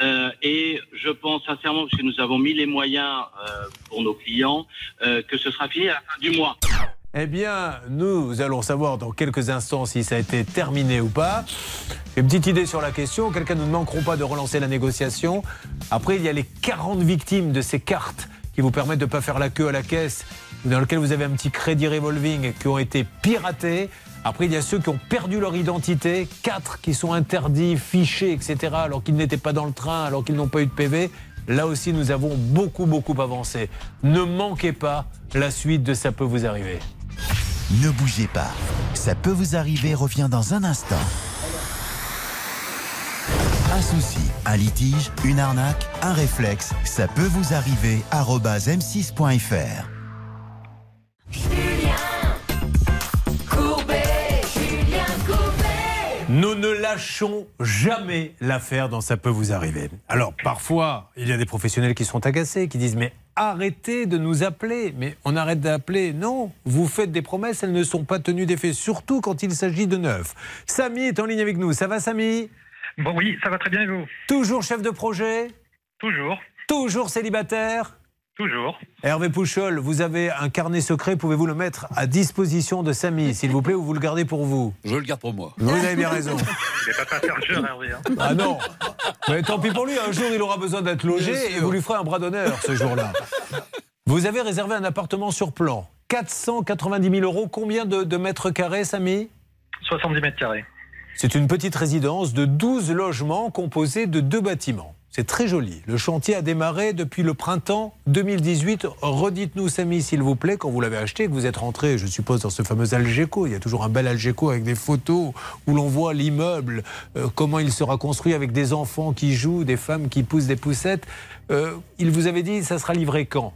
Euh, et je pense sincèrement, parce que nous avons mis les moyens euh, pour nos clients, euh, que ce sera fini à la fin du mois. Eh bien, nous allons savoir dans quelques instants si ça a été terminé ou pas. Une petite idée sur la question. Quelqu'un, nous ne manquerons pas de relancer la négociation. Après, il y a les 40 victimes de ces cartes qui vous permettent de ne pas faire la queue à la caisse, dans lequel vous avez un petit crédit revolving qui ont été piratés. Après, il y a ceux qui ont perdu leur identité, quatre qui sont interdits, fichés, etc., alors qu'ils n'étaient pas dans le train, alors qu'ils n'ont pas eu de PV. Là aussi, nous avons beaucoup, beaucoup avancé. Ne manquez pas la suite de Ça peut vous arriver. Ne bougez pas. Ça peut vous arriver revient dans un instant. Un souci, un litige, une arnaque, un réflexe, ça peut vous arriver. arobase m6.fr. Nous ne lâchons jamais l'affaire dans Ça peut vous arriver. Alors parfois, il y a des professionnels qui sont agacés, qui disent mais arrêtez de nous appeler. Mais on arrête d'appeler. Non, vous faites des promesses, elles ne sont pas tenues d'effet, surtout quand il s'agit de neuf. Samy est en ligne avec nous. Ça va Samy? Bon, oui, ça va très bien et vous? Toujours chef de projet? Toujours. Toujours célibataire? Toujours. Hervé Pouchol, vous avez un carnet secret, pouvez-vous le mettre à disposition de Samy, s'il vous plaît, ou vous le gardez pour vous? Je le garde pour moi. Vous avez bien raison. Il n'est pas Hervé. hein. Ah non Mais tant pis pour lui, un jour il aura besoin d'être logé et vous lui ferez un bras d'honneur ce jour-là. Vous avez réservé un appartement sur plan. 490 000 euros, combien de, de mètres carrés, Samy? 70 mètres carrés. C'est une petite résidence de 12 logements composés de deux bâtiments. C'est très joli. Le chantier a démarré depuis le printemps 2018. Redites-nous, Samy, s'il vous plaît, quand vous l'avez acheté, que vous êtes rentré, je suppose, dans ce fameux Algeco. Il y a toujours un bel Algeco avec des photos où l'on voit l'immeuble, euh, comment il sera construit avec des enfants qui jouent, des femmes qui poussent des poussettes. Euh, il vous avait dit, ça sera livré quand?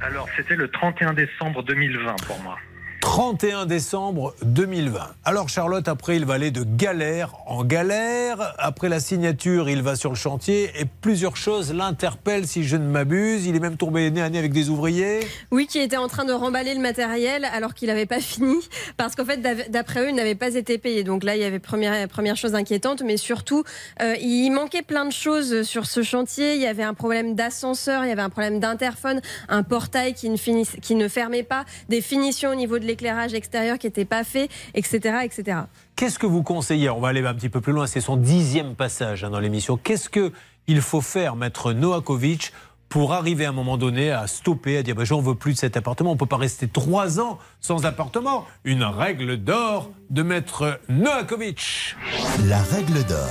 Alors, c'était le 31 décembre 2020 pour moi. 31 décembre 2020. Alors Charlotte, après, il va aller de galère en galère. Après la signature, il va sur le chantier et plusieurs choses l'interpellent, si je ne m'abuse. Il est même tombé nez à nez avec des ouvriers. Oui, qui était en train de remballer le matériel alors qu'il n'avait pas fini. Parce qu'en fait, d'après eux, il n'avait pas été payé. Donc là, il y avait première, première chose inquiétante. Mais surtout, euh, il manquait plein de choses sur ce chantier. Il y avait un problème d'ascenseur, il y avait un problème d'interphone, un portail qui ne, qui ne fermait pas, des finitions au niveau de l'éclairage extérieur qui n'étaient pas faits, etc. etc. Qu'est-ce que vous conseillez? On va aller un petit peu plus loin. C'est son dixième passage hein, dans l'émission. Qu'est-ce que il faut faire, maître Noakovic, pour arriver à un moment donné à stopper, à dire bah, j'en veux plus de cet appartement. On ne peut pas rester trois ans sans appartement? Une règle d'or de maître Noakovic. La règle d'or.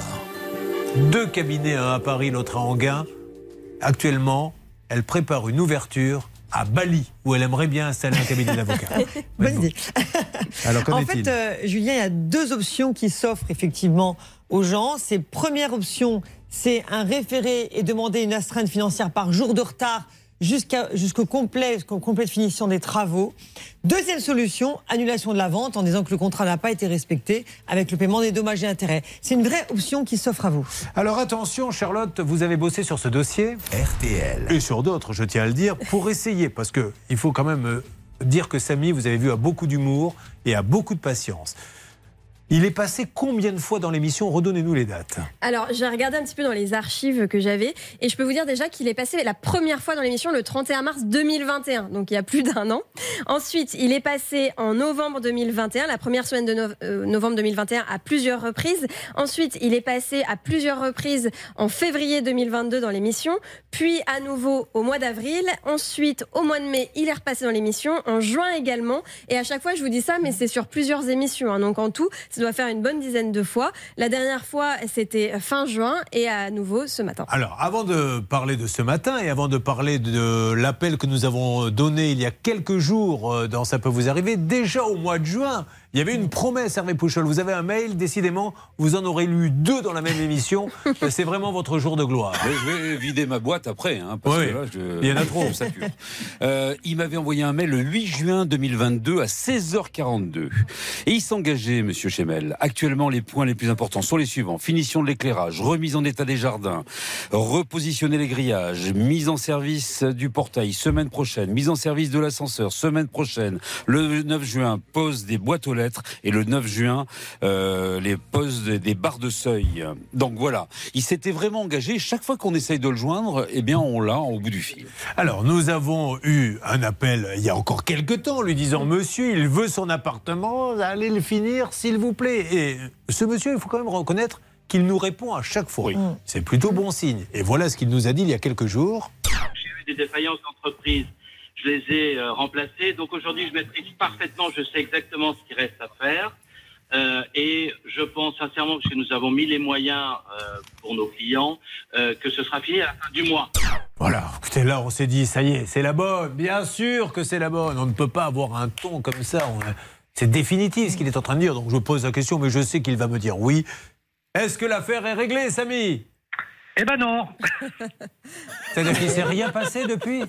Deux cabinets, un à Paris, l'autre à Anguin. Actuellement, elle prépare une ouverture à Bali, où elle aimerait bien installer un cabinet d'avocat. Bonne idée. Alors, En fait, euh, Julien, il y a deux options qui s'offrent effectivement aux gens. C'est première option, c'est un référé et demander une astreinte financière par jour de retard jusqu'au complet, jusqu'au complet de finition des travaux. Deuxième solution, annulation de la vente en disant que le contrat n'a pas été respecté avec le paiement des dommages et intérêts. C'est une vraie option qui s'offre à vous. Alors attention, Charlotte, vous avez bossé sur ce dossier RTL. et sur d'autres, je tiens à le dire, pour essayer, parce que il faut quand même euh, dire que Samy, vous avez vu, a beaucoup d'humour et a beaucoup de patience. Il est passé combien de fois dans l'émission Redonnez-nous les dates. Alors, j'ai regardé un petit peu dans les archives que j'avais et je peux vous dire déjà qu'il est passé la première fois dans l'émission le 31 mars 2021, donc il y a plus d'un an. Ensuite, il est passé en novembre 2021, la première semaine de euh, novembre 2021 à plusieurs reprises. Ensuite, il est passé à plusieurs reprises en février 2022 dans l'émission, puis à nouveau au mois d'avril. Ensuite, au mois de mai, il est repassé dans l'émission, en juin également. Et à chaque fois, je vous dis ça, mais c'est sur plusieurs émissions. hein. Donc en tout, doit faire une bonne dizaine de fois. La dernière fois, c'était fin juin et à nouveau ce matin. Alors, avant de parler de ce matin et avant de parler de l'appel que nous avons donné il y a quelques jours euh, dans Ça peut vous arriver, déjà au mois de juin, il y avait une promesse, Hervé Pouchol. Vous avez un mail, décidément, vous en aurez lu deux dans la même émission. C'est vraiment votre jour de gloire. Mais je vais vider ma boîte après, hein, parce Oui, que là, je- il y en a trop. Euh, il m'avait envoyé un mail le 8 juin 2022 à 16h42. Et il s'engageait, monsieur Chemel. Actuellement, les points les plus importants sont les suivants. Finition de l'éclairage, remise en état des jardins, repositionner les grillages, mise en service du portail semaine prochaine, mise en service de l'ascenseur semaine prochaine. Le 9 juin, pose des boîtes aux lettres et le 9 juin, euh, les poses des, des barres de seuil. Donc voilà, il s'était vraiment engagé. Chaque fois qu'on essaye de le joindre, eh bien on l'a au bout du fil. Alors, nous avons eu un appel il y a encore quelques temps, lui disant Monsieur, il veut son appartement, allez le finir, s'il vous plaît. Et ce monsieur, il faut quand même reconnaître qu'il nous répond à chaque fois. C'est plutôt bon signe. Et voilà ce qu'il nous a dit il y a quelques jours. J'ai eu des défaillances d'entreprise. Je les ai euh, remplacées. Donc aujourd'hui, je maîtrise parfaitement. Je sais exactement ce qui reste à faire. Euh, et je pense sincèrement, parce que nous avons mis les moyens euh, pour nos clients, euh, que ce sera fini à la fin du mois. Voilà, écoutez, là, on s'est dit, ça y est, c'est la bonne. Bien sûr que c'est la bonne. On ne peut pas avoir un ton comme ça. On- C'est définitif ce qu'il est en train de dire. Donc je pose la question, mais je sais qu'il va me dire oui. Est-ce que l'affaire est réglée, Samy? Eh ben non C'est-à-dire qu'il ne s'est rien passé depuis?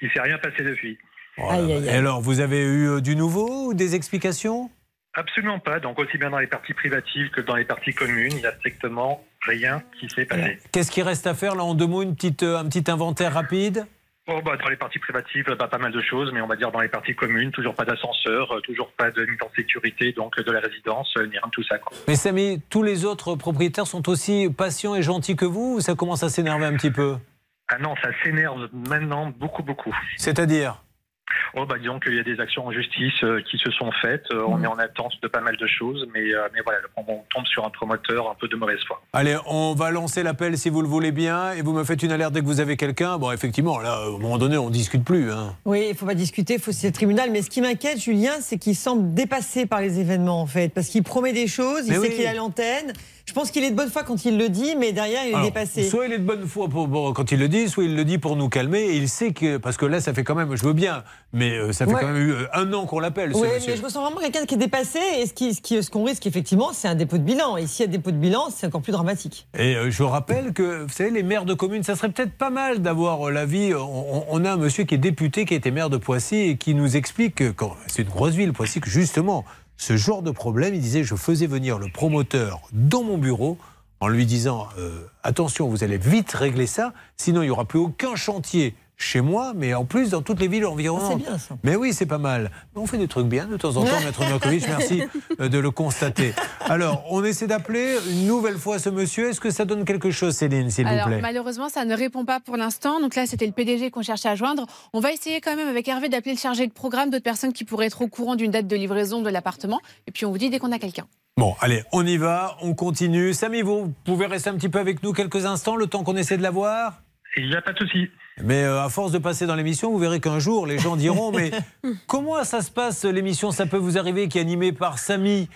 Il s'est rien passé depuis. Et alors, vous avez eu euh, du nouveau ou des explications? Absolument pas. Donc aussi bien dans les parties privatives que dans les parties communes, il n'y a strictement rien qui s'est passé. Qu'est-ce qui reste à faire là en deux mots une petite, euh, Un petit inventaire rapide? Oh, bah, dans les parties privatives, pas, pas mal de choses, mais on va dire dans les parties communes, toujours pas d'ascenseur, euh, toujours pas de mise en sécurité, donc de la résidence, ni rien de tout ça. Quoi. Mais Samy, tous les autres propriétaires sont aussi patients et gentils que vous ou ça commence à s'énerver un petit peu? Ah non, ça s'énerve maintenant beaucoup, beaucoup. C'est-à-dire? Oh, bah, disons qu'il y a des actions en justice euh, qui se sont faites. Euh, On est en attente de pas mal de choses, mais, euh, mais voilà, on, tombe sur un promoteur un peu de mauvaise foi. Allez, on va lancer l'appel si vous le voulez bien et vous me faites une alerte dès que vous avez quelqu'un. Bon, effectivement, là, un moment donné, on discute plus. Hein. Oui, il faut pas discuter, il faut c'est le tribunal. Mais ce qui m'inquiète, Julien, c'est qu'il semble dépassé par les événements, en fait. Parce qu'il promet des choses, il Mais sait oui. qu'il a l'antenne. Je pense qu'il est de bonne foi quand il le dit, mais derrière, il est Alors, dépassé. Soit il est de bonne foi pour, pour- quand il le dit, soit il le dit pour nous calmer. Et il sait que. Parce que là, ça fait quand même. Je veux bien, mais euh, ça fait Ouais. quand même eu euh, un an qu'on l'appelle, Oui, mais je ressens vraiment quelqu'un qui est dépassé. Et ce qu'on ce qui, ce qu'on risque, effectivement, c'est un dépôt de bilan. Et s'il y a dépôt de bilan, c'est encore plus dramatique. Et euh, je rappelle que, vous savez, les maires de communes, ça serait peut-être pas mal d'avoir euh, l'avis. On, on- a un monsieur qui est député, qui a été maire de Poissy, et qui nous explique que, c'est une grosse ville, Poissy, que justement, ce genre de problème, il disait, je faisais venir le promoteur dans mon bureau en lui disant, euh, attention, vous allez vite régler ça, sinon il n'y aura plus aucun chantier chez moi, mais en plus dans toutes les villes environnantes. Ah, c'est bien, ça. Mais oui, c'est pas mal. On fait des trucs bien de temps en temps, Maître Novakovic, merci euh, de le constater. Alors, on essaie d'appeler une nouvelle fois ce monsieur. Est-ce que ça donne quelque chose, Céline, s'il vous Alors plaît? malheureusement, ça ne répond pas pour l'instant. Donc là, c'était le PDG qu'on cherchait à joindre. On va essayer quand même avec Hervé d'appeler le chargé de programme d'autres personnes qui pourraient être au courant d'une date de livraison de l'appartement. Et puis on vous dit dès qu'on a quelqu'un. Bon, allez, on y va, on continue. Samy, vous pouvez rester un petit peu avec nous quelques instants, le temps qu'on essaie de l'avoir Il n'y a pas de souci. Mais euh, à force de passer dans l'émission, vous verrez qu'un jour, les gens diront Mais comment ça se passe, l'émission? Ça peut vous arriver, qui est animée par Samy,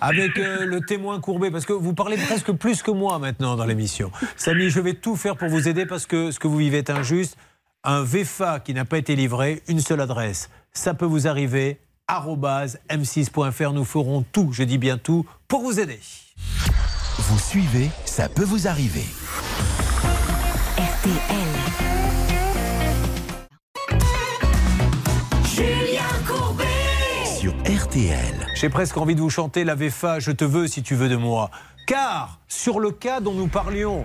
avec euh, le témoin courbé Parce que vous parlez presque plus que moi maintenant dans l'émission. Samy, je vais tout faire pour vous aider parce que ce que vous vivez est injuste. Un VFA qui n'a pas été livré, une seule adresse. Ça peut vous arriver. arobase m6.fr. Nous ferons tout, je dis bien tout, pour vous aider. Vous suivez, ça peut vous arriver. J'ai presque envie de vous chanter la VFA, je te veux si tu veux de moi. Car, sur le cas dont nous parlions,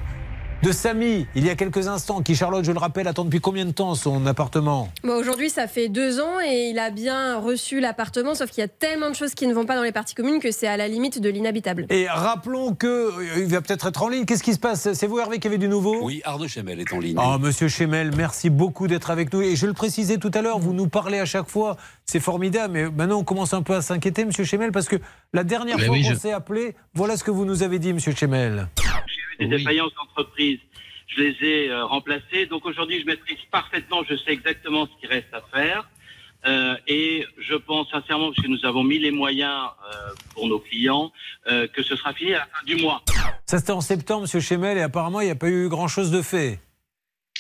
de Samy, il y a quelques instants, qui, Charlotte, je le rappelle, attend depuis combien de temps son appartement? Bon, Aujourd'hui, ça fait deux ans et il a bien reçu l'appartement, sauf qu'il y a tellement de choses qui ne vont pas dans les parties communes que c'est à la limite de l'inhabitable. Et rappelons que euh, il va peut-être être en ligne. Qu'est-ce qui se passe? C'est vous, Hervé, qui avez du nouveau? Oui, Arnaud Chemel est en ligne. Oh, monsieur Chemel, merci beaucoup d'être avec nous. Et je le précisais tout à l'heure, vous nous parlez à chaque fois, c'est formidable. Mais maintenant, on commence un peu à s'inquiéter, monsieur Chemel, parce que la dernière Mais fois oui, qu'on je- s'est appelé, voilà ce que vous nous avez dit, monsieur Chemel. Des défaillances d'entreprise. Je les ai euh, remplacées. Donc aujourd'hui, je maîtrise parfaitement, je sais exactement ce qui reste à faire. Euh, et je pense sincèrement, parce que nous avons mis les moyens euh, pour nos clients, que ce sera fini à la fin du mois. Ça, c'était en septembre, monsieur Chemel, et apparemment, il n'y a pas eu grand-chose de fait.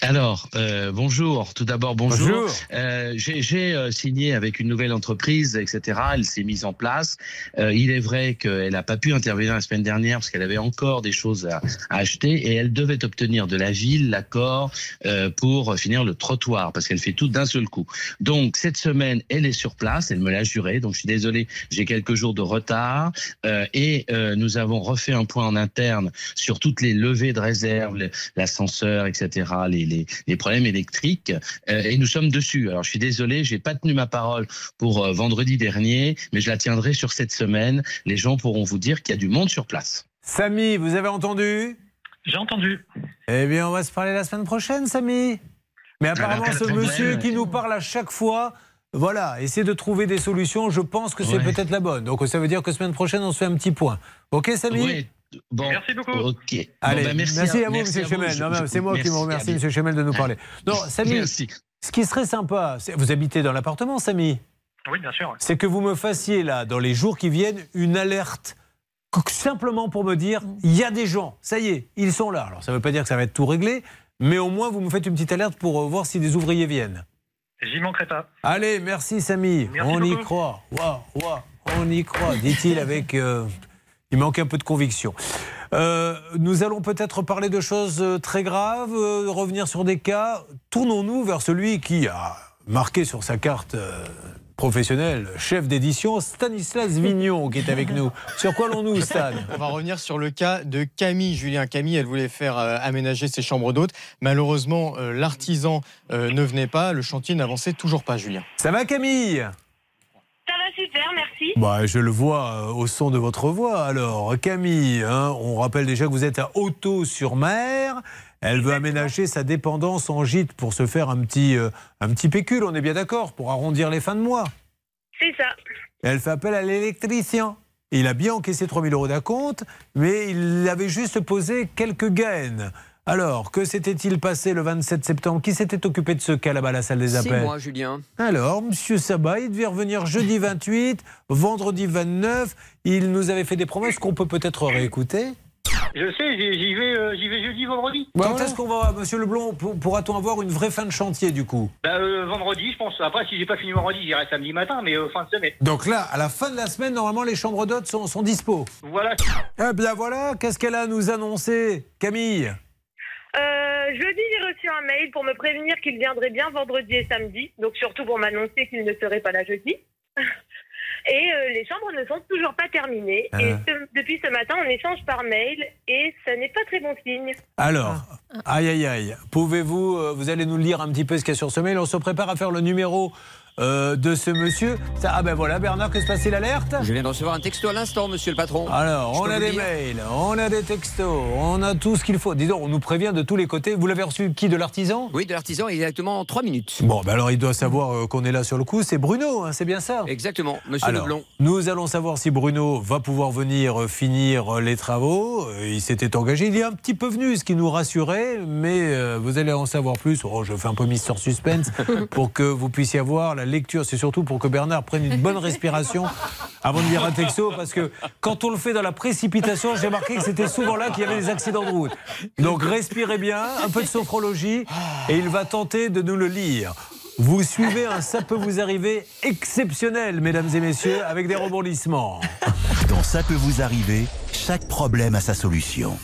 Alors, euh, bonjour. Tout d'abord, bonjour. Bonjour. Euh, J'ai euh, signé avec une nouvelle entreprise, etc. Elle s'est mise en place. Euh, il est vrai qu'elle n'a pas pu intervenir la semaine dernière parce qu'elle avait encore des choses à, à acheter et elle devait obtenir de la ville l'accord euh, pour finir le trottoir parce qu'elle fait tout d'un seul coup. Donc, cette semaine, elle est sur place. Elle me l'a juré. Donc, je suis désolé, j'ai quelques jours de retard. Euh, et euh, nous avons refait un point en interne sur toutes les levées de réserve, l'ascenseur, etc., les, les, les problèmes électriques, euh, et nous sommes dessus. Alors je suis désolé, j'ai pas tenu ma parole pour euh, vendredi dernier, mais je la tiendrai sur cette semaine. Les gens pourront vous dire qu'il y a du monde sur place. Samy, vous avez entendu? J'ai entendu. Eh bien, on va se parler la semaine prochaine, Samy. Mais apparemment, pas de ce monsieur qui nous parle à chaque fois, voilà, essaie de trouver des solutions. Je pense que c'est Ouais. peut-être la bonne. Donc, ça veut dire que semaine prochaine, on se fait un petit point. Ok, Samy? Oui. Bon, Merci beaucoup. Ok. Allez, Bon, bah, merci, à vous, monsieur vous. Chemel. C'est moi qui vous remercie, monsieur Chemel, de nous parler. Non, Samy, Merci. ce qui serait sympa, c'est- vous habitez dans l'appartement, Samy Oui, bien sûr. c'est que vous me fassiez là, dans les jours qui viennent, une alerte. Simplement pour me dire, il y a des gens, ça y est, ils sont là. Alors ça ne veut pas dire que ça va être tout réglé, mais au moins vous me faites une petite alerte pour euh, voir si des ouvriers viennent. J'y manquerai pas. Allez, merci Samy, Merci on y beaucoup. croit. Waouh, waouh, on y croit, dit-il avec... euh, il manque un peu de conviction. Euh, nous allons peut-être parler de choses euh, très graves, euh, revenir sur des cas. Tournons-nous vers celui qui a marqué sur sa carte euh, professionnelle, chef d'édition, Stanislas Vignon, qui est avec nous. Sur quoi allons-nous, Stan? On va revenir sur le cas de Camille. Julien Camille, elle voulait faire euh, aménager ses chambres d'hôtes. Malheureusement, euh, l'artisan euh, ne venait pas. Le chantier n'avançait toujours pas, Julien. Ça va, Camille? Ça va super, merci. Bah, Je le vois euh, au son de votre voix. Alors, Camille, hein, on rappelle déjà que vous êtes à Auto-sur-Mer. Elle veut aménager sa dépendance en gîte pour se faire un petit, euh, un petit pécule, on est bien d'accord, pour arrondir les fins de mois. C'est ça. Elle fait appel à l'électricien. Il a bien encaissé 3000 euros d'acompte, mais il avait juste posé quelques gaines. Alors, que s'était-il passé le 27 septembre? Qui s'était occupé de ce cas là-bas à la salle des C'est appels? moi, Julien. alors, Monsieur Sabat, il devait revenir jeudi 28, vendredi 29. Il nous avait fait des promesses qu'on peut peut-être réécouter. Je sais, j'y vais, euh, j'y vais jeudi, vendredi. Quand est-ce qu'on va, Monsieur Leblond, pour- pourra-t-on avoir une vraie fin de chantier du coup? Bah, euh, vendredi, je pense. Après, si j'ai pas fini vendredi, j'irai samedi matin, mais euh, fin de semaine. Donc là, à la fin de la semaine, normalement, les chambres d'hôtes sont, sont dispo. Voilà. Eh bien voilà, qu'est-ce qu'elle a à nous annoncer, Camille? Euh, jeudi, j'ai reçu un mail pour me prévenir qu'il viendrait bien vendredi et samedi, donc surtout pour m'annoncer qu'il ne serait pas là jeudi. Et euh, les chambres ne sont toujours pas terminées. Et Ah. ce- depuis ce matin, on échange par mail et ça n'est pas très bon signe. Alors, aïe aïe aïe, pouvez-vous, euh, vous allez nous lire un petit peu ce qu'il y a sur ce mail On se prépare à faire le numéro euh, de ce monsieur. Ça, ah ben voilà, Bernard, que se passe-t-il l'alerte Je viens de recevoir un texto à l'instant, monsieur le patron. Alors, Je on a des mails, on a des textos, on a tout ce qu'il faut. Dis donc, on nous prévient de tous les côtés. Vous l'avez reçu qui De l'artisan? Oui, de l'artisan, exactement en 3 minutes. Bon, ben alors il doit savoir euh, qu'on est là sur le coup. C'est Bruno, hein, c'est bien ça? Exactement, monsieur alors. Nous allons savoir si Bruno va pouvoir venir euh, finir les travaux. Il s'était engagé. Il est un petit peu venu, ce qui nous rassurait, mais vous allez en savoir plus. Oh, je fais un peu Mister Suspense pour que vous puissiez avoir la lecture. C'est surtout pour que Bernard prenne une bonne respiration avant de lire un texto, parce que quand on le fait dans la précipitation, j'ai remarqué que c'était souvent là qu'il y avait des accidents de route. Donc respirez bien, un peu de sophrologie, et il va tenter de nous le lire. Vous suivez un Ça peut vous arriver exceptionnel, mesdames et messieurs, avec des rebondissements. Dans Ça peut vous arriver, chaque problème a sa solution.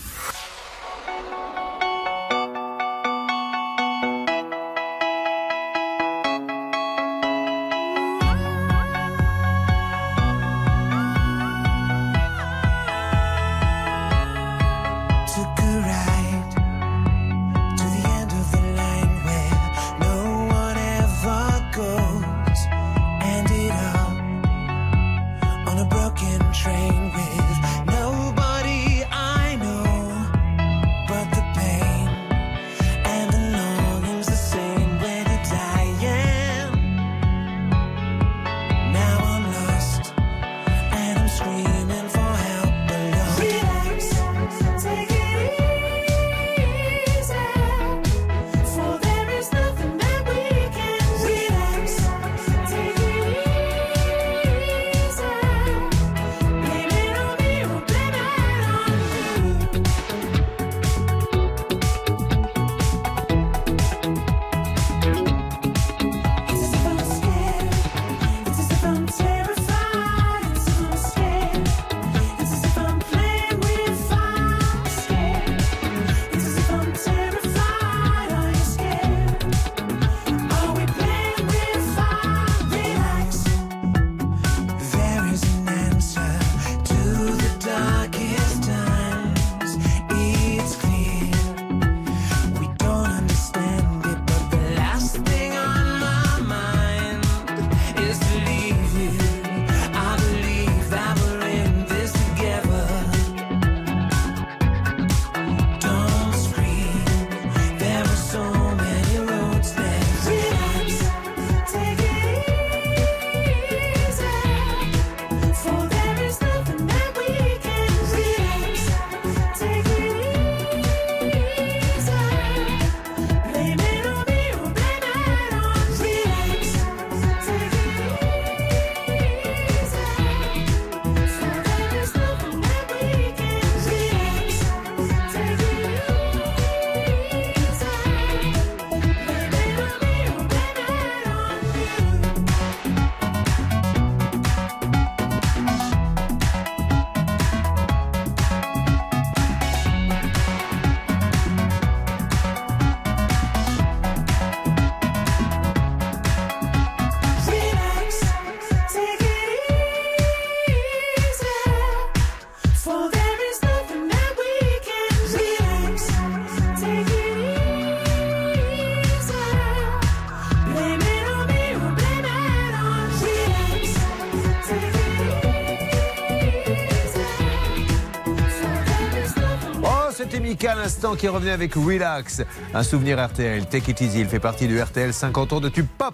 Qui revenait avec Relax, un souvenir RTL. Take it easy, il fait partie du RTL 50 ans de tube pop.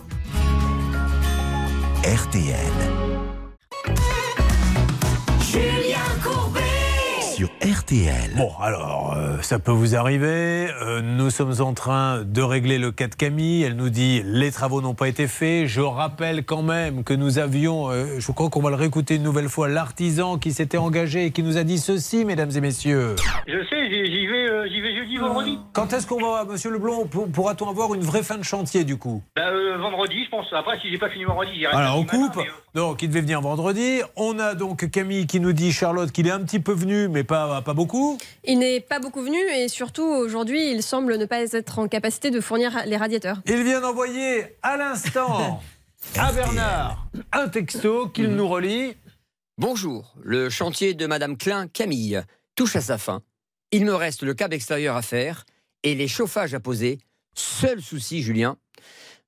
RTL. Bon, alors, euh, ça peut vous arriver. Euh, nous sommes en train de régler le cas de Camille. Elle nous dit les travaux n'ont pas été faits. Je rappelle quand même que nous avions, euh, je crois qu'on va le réécouter une nouvelle fois, l'artisan qui s'était engagé et qui nous a dit ceci, mesdames et messieurs. Je sais, j'y vais, j'y vais jeudi, vendredi. Quand est-ce qu'on va, monsieur Leblond, pour- pourra-t-on avoir une vraie fin de chantier du coup? Bah, vendredi, je pense. Après, si j'ai pas fini vendredi, j'irai. Alors on matin, coupe. Donc il devait venir vendredi. On a donc Camille qui nous dit, Charlotte, qu'il est un petit peu venu, mais pas, pas beaucoup. Il n'est pas beaucoup venu et surtout aujourd'hui, il semble ne pas être en capacité de fournir les radiateurs. Il vient d'envoyer à l'instant à Bernard un texto qu'il nous relie. Bonjour, le chantier de Madame Klein Camille touche à sa fin. Il me reste le câble extérieur à faire et les chauffages à poser. Seul souci, Julien,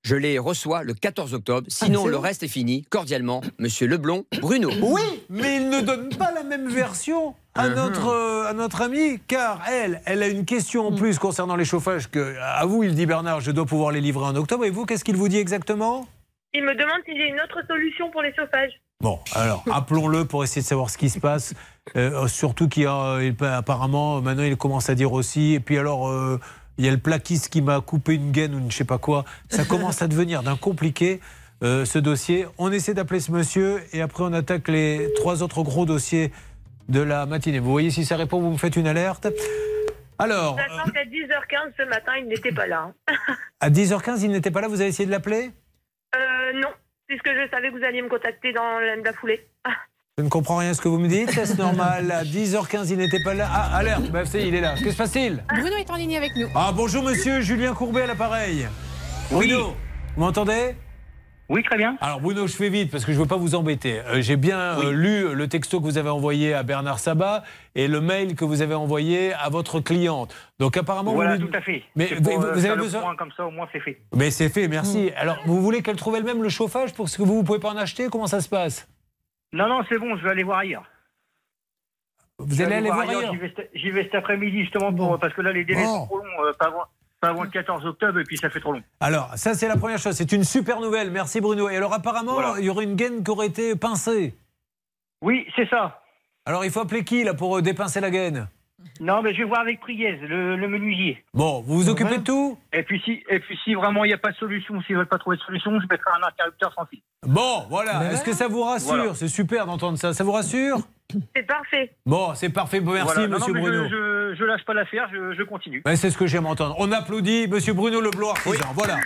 je les reçois le 14 octobre. Sinon, c'est le bon. reste est fini. Cordialement, Monsieur Leblond, Bruno. Oui, mais il ne donne pas la même version à notre, euh, à notre amie, car elle, elle a une question en plus concernant les chauffages que, à vous, il dit Bernard, je dois pouvoir les livrer en octobre. Et vous, qu'est-ce qu'il vous dit exactement? Il me demande si j'ai une autre solution pour les chauffages. Bon, alors appelons-le pour essayer de savoir ce qui se passe. Euh, surtout qu'il y a, il- apparemment, maintenant il commence à dire aussi. Et puis alors, euh, il y a le plaquiste qui m'a coupé une gaine ou une je sais pas quoi. Ça commence à devenir d'un compliqué. euh, ce dossier. On essaie d'appeler ce monsieur et après on attaque les trois autres gros dossiers de la matinée. Vous voyez si ça répond, vous me faites une alerte. Alors, Sachant qu'à 10h15 ce matin, il n'était pas là. à 10h15, il n'était pas là, vous avez essayé de l'appeler? Euh, non, puisque je savais que vous alliez me contacter dans la, la foulée. Je ne comprends rien à ce que vous me dites, c'est normal? À 10h15, il n'était pas là. Ah, alerte, bah, c'est- il est là. Que se passe-t-il? Bruno est en ligne avec nous. Ah, bonjour monsieur, Julien Courbet à l'appareil. Bruno, vous m'entendez? Oui, très bien. Alors Bruno, je fais vite parce que je ne veux pas vous embêter. Euh, J'ai bien euh, lu le texto que vous avez envoyé à Bernard Sabat et le mail que vous avez envoyé à votre cliente. Donc apparemment... Voilà, vous tout à fait. Mais vous, pour, vous euh, avez besoin... point comme ça, au moins, c'est fait. Mais c'est fait, merci. Alors vous voulez qu'elle trouve elle-même le chauffage pour ce que vous ne pouvez pas en acheter? Comment ça se passe? Non, non, c'est bon, je vais aller voir ailleurs. Vous allez aller voir ailleurs J'y vais, cet- j'y vais cet après-midi, justement, pour, parce que là, les délais Bon. sont trop longs. euh, pas, pas avant le 14 octobre, et puis ça fait trop long. Alors, ça, c'est la première chose. C'est une super nouvelle. Merci, Bruno. Et alors, apparemment, Voilà. il y aurait une gaine qui aurait été pincée. Oui, c'est ça. Alors, il faut appeler qui, là, pour euh, dépincer la gaine? Non, mais je vais voir avec Priez, le, le menuisier. Bon, vous vous occupez de tout? Et puis, si, et puis, si vraiment il n'y a pas de solution, s'ils ne veulent pas trouver de solution, je mettrai un interrupteur sans fil. Bon, voilà. Est-ce que ça vous rassure? Voilà. C'est super d'entendre ça. Ça vous rassure? C'est parfait. Bon, c'est parfait. Bon, Merci, Voilà. Non, non, monsieur mais Bruno. Je, je, je lâche pas l'affaire, je, je continue. Ben, c'est ce que j'aime entendre. On applaudit Monsieur Bruno Leblanc, artisan. Voilà.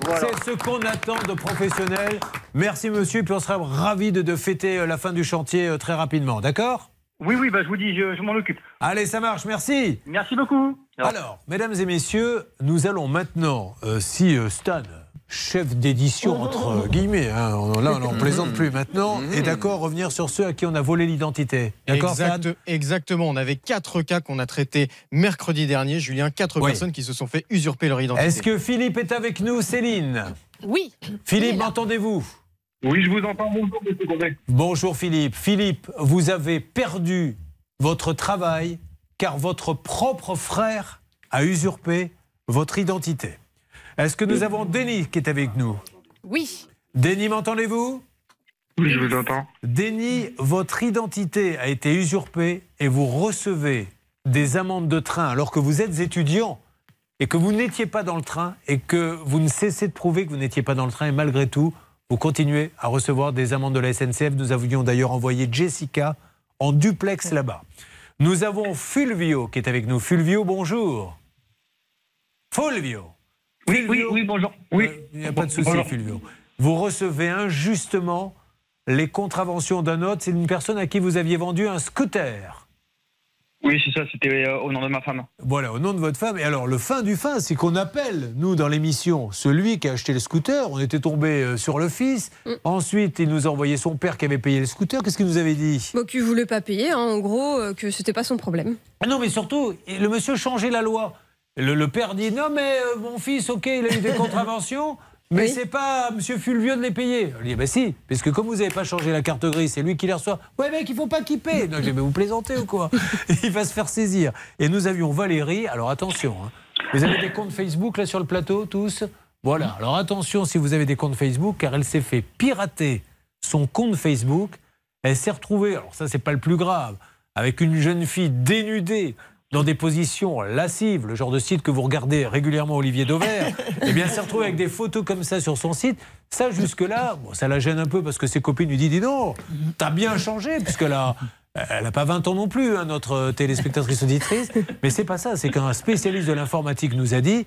Voilà. C'est ce qu'on attend de professionnels. Merci, monsieur. Puis on sera ravis de, de fêter euh, la fin du chantier euh, très rapidement. D'accord? Oui, oui, bah, je vous dis, je, je m'en occupe. Allez, ça marche. Merci. Merci beaucoup. Alors, mesdames et messieurs, nous allons maintenant, euh, si euh, Stan, chef d'édition entre guillemets, hein, on- là on n'en plaisante plus maintenant, est d'accord revenir sur ceux à qui on a volé l'identité. D'accord, Exact- Exactement. On avait quatre cas qu'on a traités mercredi dernier, Julien. Quatre Oui. personnes qui se sont fait usurper leur identité. Est-ce que Philippe est avec nous, Céline? Oui. Philippe, m'entendez-vous? Oui, je vous entends. Bonjour, monsieur Courbet. Bonjour Philippe. Philippe, vous avez perdu votre travail car votre propre frère a usurpé votre identité. Est-ce que nous avons Denis qui est avec nous? Oui. Denis, m'entendez-vous? Oui, je vous entends. Denis, votre identité a été usurpée et vous recevez des amendes de train alors que vous êtes étudiant et que vous n'étiez pas dans le train et que vous ne cessez de prouver que vous n'étiez pas dans le train et malgré tout, vous continuez à recevoir des amendes de la SNCF. Nous avions d'ailleurs envoyé Jessica en duplex là-bas. Nous avons Fulvio qui est avec nous. Fulvio, bonjour. Fulvio. Oui, oui, oui, bonjour. Oui. Euh, Il n'y a pas de souci, Bonjour. Fulvio. Vous recevez injustement les contraventions d'un autre. C'est une personne à qui vous aviez vendu un scooter. Oui, c'est ça, c'était euh, au nom de ma femme. Voilà, au nom de votre femme. Et alors, le fin du fin, c'est qu'on appelle, nous, dans l'émission, celui qui a acheté le scooter. On était tombé euh, sur le fils. Ensuite, il nous a envoyé son père qui avait payé le scooter. Qu'est-ce qu'il nous avait dit? Bon, qu'il voulait pas payer, hein, en gros, euh, que c'était pas son problème. Ah non, mais surtout, le monsieur changeait la loi. Le, le père dit Non, mais euh, mon fils, ok, il a eu des contraventions. Mais c'est pas Monsieur Fulvio de les payer. Lui dis, bah si, parce que comme vous n'avez pas changé la carte grise, c'est lui qui les reçoit. Ouais, mec, il faut pas qu'il. Non, je dis, mais vous plaisantez ou quoi Il va se faire saisir. Et nous avions Valérie, alors attention, hein. vous avez des comptes Facebook là sur le plateau, tous? Voilà, alors attention si vous avez des comptes Facebook, car elle s'est fait pirater son compte Facebook. Elle s'est retrouvée, alors ça, c'est pas le plus grave, avec une jeune fille dénudée dans des positions lascives, le genre de site que vous regardez régulièrement Olivier Dauvert, eh bien, elle s'est retrouvée avec des photos comme ça sur son site. Ça, jusque-là, bon, ça la gêne un peu parce que ses copines lui disent Dis donc, t'as bien changé, puisqu'elle a. Elle n'a pas 20 ans non plus, hein, notre téléspectatrice auditrice. Mais c'est pas ça, c'est qu'un spécialiste de l'informatique nous a dit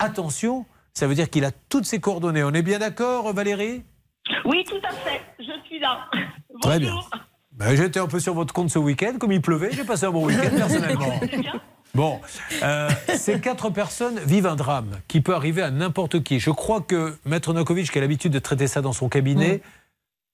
attention, ça veut dire qu'il a toutes ses coordonnées. On est bien d'accord, Valérie? Oui, tout à fait. Je suis là. Très bien. Ben, J'étais un peu sur votre compte ce week-end, comme il pleuvait, j'ai passé un bon week-end personnellement. Bon, euh, ces quatre personnes vivent un drame qui peut arriver à n'importe qui. Je crois que Maître Nokovic, qui a l'habitude de traiter ça dans son cabinet,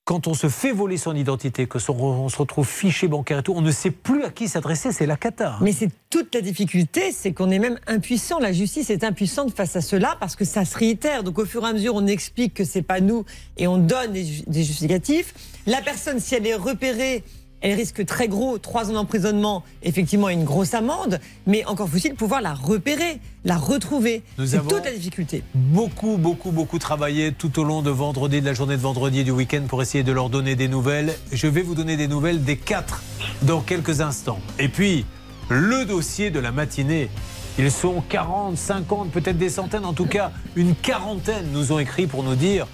quand on se fait voler son identité, que son- on se retrouve fiché bancaire et tout, on ne sait plus à qui s'adresser, c'est la cata. Mais c'est toute la difficulté, c'est qu'on est même impuissant. La justice est impuissante face à cela parce que ça se réitère. Donc au fur et à mesure, on explique que c'est pas nous et on donne des justificatifs. La personne, si elle est repérée, elle risque très gros, trois ans d'emprisonnement, effectivement une grosse amende. Mais encore faut-il pouvoir la repérer, la retrouver. C'est toute la difficulté. beaucoup, beaucoup, beaucoup travaillé tout au long de vendredi, de la journée de vendredi et du week-end pour essayer de leur donner des nouvelles. Je vais vous donner des nouvelles des quatre dans quelques instants. Et puis, le dossier de la matinée. Ils sont 40, 50, peut-être des centaines, en tout cas une quarantaine nous ont écrit pour nous dire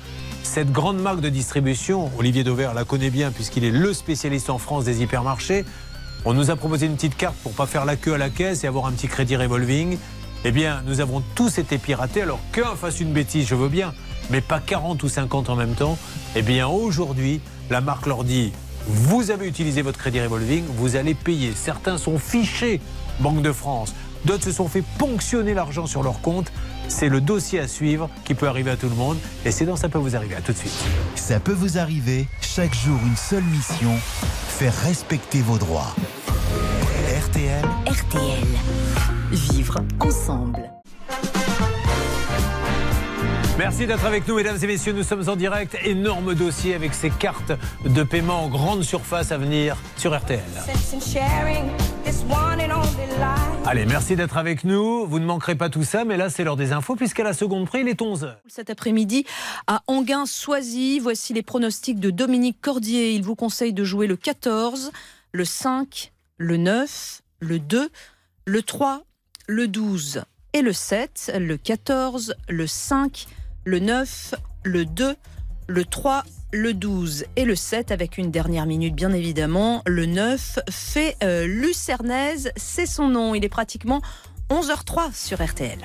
cette grande marque de distribution, Olivier Dauvert la connaît bien puisqu'il est le spécialiste en France des hypermarchés. On nous a proposé une petite carte pour pas faire la queue à la caisse et avoir un petit crédit revolving. Eh bien, nous avons tous été piratés. Alors qu'un fasse une bêtise, je veux bien, mais pas 40 ou 50 en même temps. Eh bien, aujourd'hui, la marque leur dit vous avez utilisé votre crédit revolving, vous allez payer. Certains sont fichés Banque de France. D'autres se sont fait ponctionner l'argent sur leur compte. C'est le dossier à suivre qui peut arriver à tout le monde. Et c'est dans Ça peut vous arriver. À tout de suite. Ça peut vous arriver, chaque jour une seule mission, faire respecter vos droits. RTL, RTL. Vivre ensemble. Merci d'être avec nous, mesdames et messieurs. Nous sommes en direct. Énorme dossier avec ces cartes de paiement en grande surface à venir sur RTL. Allez, merci d'être avec nous. Vous ne manquerez pas tout ça, mais là, c'est l'heure des infos, puisqu'à la seconde prix, il est 11h. Cet après-midi à Anguin-Soisy, voici les pronostics de Dominique Cordier. Il vous conseille de jouer le 14, le 5, le 9, le 2, le 3, le 12 et le 7. Le 14, le 5, le 9, le 2, le 3, le 12 et le 7 avec une dernière minute bien évidemment. Le 9 fait euh, Lucernaise, c'est son nom. Il est pratiquement 11h03 sur RTL.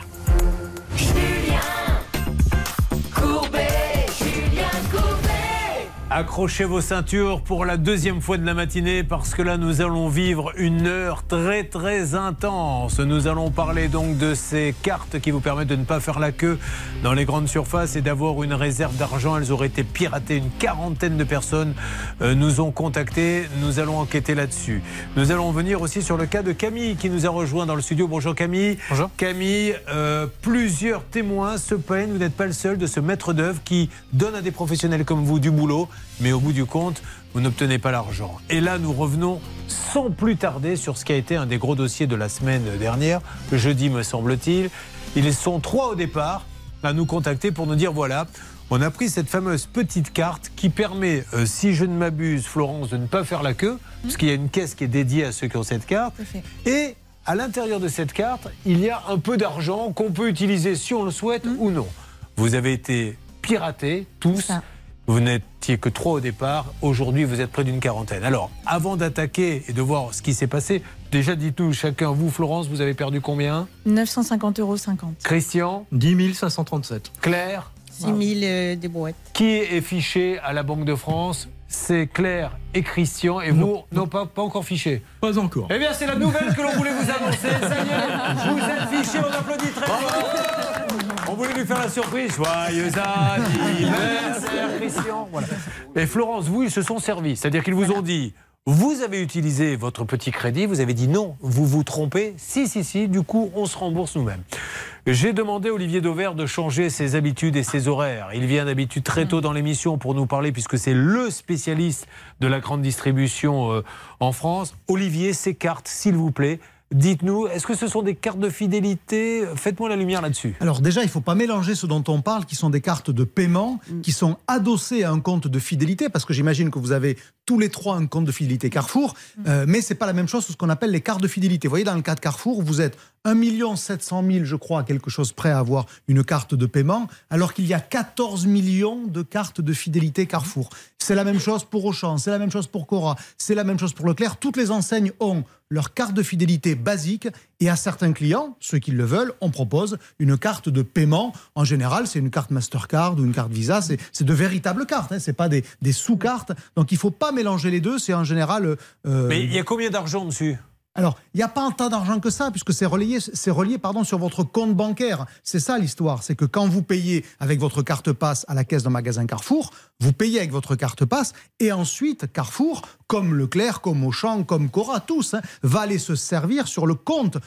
Accrochez vos ceintures pour la deuxième fois de la matinée parce que là nous allons vivre une heure très très intense. Nous allons parler donc de ces cartes qui vous permettent de ne pas faire la queue dans les grandes surfaces et d'avoir une réserve d'argent. Elles auraient été piratées. Une quarantaine de personnes euh, nous ont contactés. Nous allons enquêter là-dessus. Nous allons venir aussi sur le cas de Camille qui nous a rejoint dans le studio. Bonjour Camille. Bonjour. Camille, euh, plusieurs témoins se plaignent. Vous n'êtes pas le seul de ce maître d'œuvre qui donne à des professionnels comme vous du boulot, mais au bout du compte, vous n'obtenez pas l'argent. Et là, nous revenons sans plus tarder sur ce qui a été un des gros dossiers de la semaine dernière, jeudi me semble-t-il. Ils sont trois au départ à nous contacter pour nous dire voilà, on a pris cette fameuse petite carte qui permet, euh, si je ne m'abuse, Florence, de ne pas faire la queue, parce qu'il y a une caisse qui est dédiée à ceux qui ont cette carte. Et à l'intérieur de cette carte, il y a un peu d'argent qu'on peut utiliser si on le souhaite ou non. Vous avez été piratés, tous. Vous n'étiez que trois au départ. Aujourd'hui, vous êtes près d'une quarantaine. Alors, avant d'attaquer et de voir ce qui s'est passé, déjà dites-nous chacun, vous, Florence, vous avez perdu combien? 950,50 euros. Christian? 10 537. Claire? 6 000 euh, des brouettes. Qui est fiché à la Banque de France? C'est Claire et Christian. Et vous, non, pas, pas encore fiché Pas encore. Eh bien, c'est la nouvelle que l'on voulait vous annoncer. Ça y est, vous êtes fichés, on applaudit très fort. On voulait lui faire la surprise. Joyeux anniversaire, Christian. Voilà. Et Florence, vous, ils se sont servis. C'est-à-dire qu'ils vous ont dit. Vous avez utilisé votre petit crédit, vous avez dit non, vous vous trompez. Si, si, si, du coup, on se rembourse nous-mêmes. J'ai demandé à Olivier Dauvert de changer ses habitudes et ses horaires. Il vient d'habitude très tôt dans l'émission pour nous parler, puisque c'est le spécialiste de la grande distribution euh, en France. Olivier, ces cartes, s'il vous plaît, dites-nous, est-ce que ce sont des cartes de fidélité? Faites-moi la lumière là-dessus. Alors déjà, il ne faut pas mélanger ce dont on parle, qui sont des cartes de paiement, qui sont adossées à un compte de fidélité, parce que j'imagine que vous avez tous les trois un compte de fidélité Carrefour, euh, mais c'est pas la même chose que ce qu'on appelle les cartes de fidélité. Vous voyez, dans le cas de Carrefour, vous êtes 1 700 000, je crois, quelque chose près à avoir une carte de paiement, alors qu'il y a 14 millions de cartes de fidélité Carrefour. C'est la même chose pour Auchan, c'est la même chose pour Cora, c'est la même chose pour Leclerc. Toutes les enseignes ont leur carte de fidélité basique et à certains clients, ceux qui le veulent, on propose une carte de paiement. En général, c'est une carte Mastercard ou une carte Visa. C'est de véritables cartes, hein, c'est pas des, sous-cartes. Donc il faut pas mélanger les deux. C'est en général. euh, Mais il y a combien d'argent dessus alors, il n'y a pas un tas d'argent que ça, puisque c'est relié, c'est relié pardon, sur votre compte bancaire. C'est ça l'histoire. C'est que quand vous payez avec votre carte passe à la caisse d'un magasin Carrefour, vous payez avec votre carte passe, et ensuite, Carrefour, comme Leclerc, comme Auchan, comme Cora, tous, hein, va aller se servir sur le compte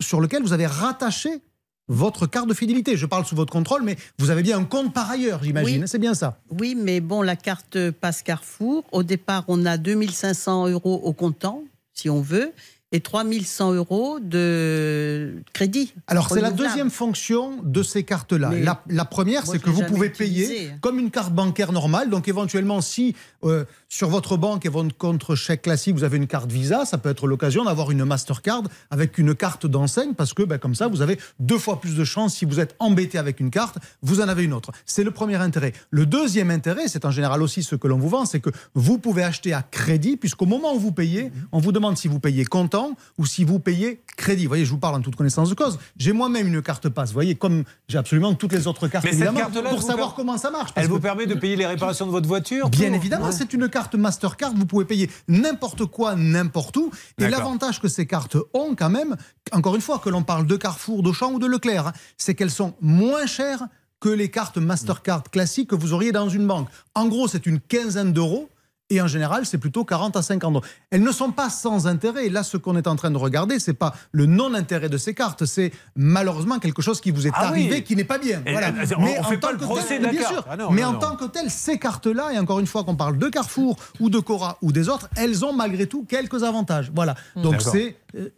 sur lequel vous avez rattaché votre carte de fidélité. Je parle sous votre contrôle, mais vous avez bien un compte par ailleurs, j'imagine. Oui. C'est bien ça. Oui, mais bon, la carte passe Carrefour, au départ, on a 2500 euros au comptant, si on veut, et 3100 euros de crédit. Alors, c'est la deuxième fonction de ces cartes-là. La, la première, c'est que vous pouvez utilisé. payer comme une carte bancaire normale. Donc, éventuellement, si euh, sur votre banque et votre compte chèque classique, vous avez une carte Visa, ça peut être l'occasion d'avoir une Mastercard avec une carte d'enseigne parce que, ben, comme ça, vous avez deux fois plus de chances. Si vous êtes embêté avec une carte, vous en avez une autre. C'est le premier intérêt. Le deuxième intérêt, c'est en général aussi ce que l'on vous vend, c'est que vous pouvez acheter à crédit, puisqu'au moment où vous payez, on vous demande si vous payez comptant ou si vous payez crédit. Vous voyez, je vous parle en toute connaissance de cause. J'ai moi-même une carte passe. Vous voyez, comme j'ai absolument toutes les autres cartes, Mais cette évidemment, carte-là, pour vous savoir per- comment ça marche. Elle vous que- permet de payer les réparations de votre voiture Bien tout évidemment, Ouais. c'est une carte Mastercard, vous pouvez payer n'importe quoi, n'importe où. Et l'avantage que ces cartes ont quand même, encore une fois, que l'on parle de Carrefour, d'Auchan ou de Leclerc, hein, c'est qu'elles sont moins chères que les cartes Mastercard classiques que vous auriez dans une banque. En gros, c'est une quinzaine d'euros. Et en général, c'est plutôt 40 à 50 euros. Elles ne sont pas sans intérêt. Et là, ce qu'on est en train de regarder, c'est pas le non-intérêt de ces cartes, c'est malheureusement quelque chose qui vous est Ah oui. arrivé qui n'est pas bien. Et, Voilà. euh, on- on en fait pas tant le que procès tel- de la bien carte. sûr. Ah non, mais non, en non. tant que telles, ces cartes-là, et encore une fois qu'on parle de Carrefour ou de Cora ou des autres, elles ont malgré tout quelques avantages. Voilà. Donc D'accord. c'est. euh,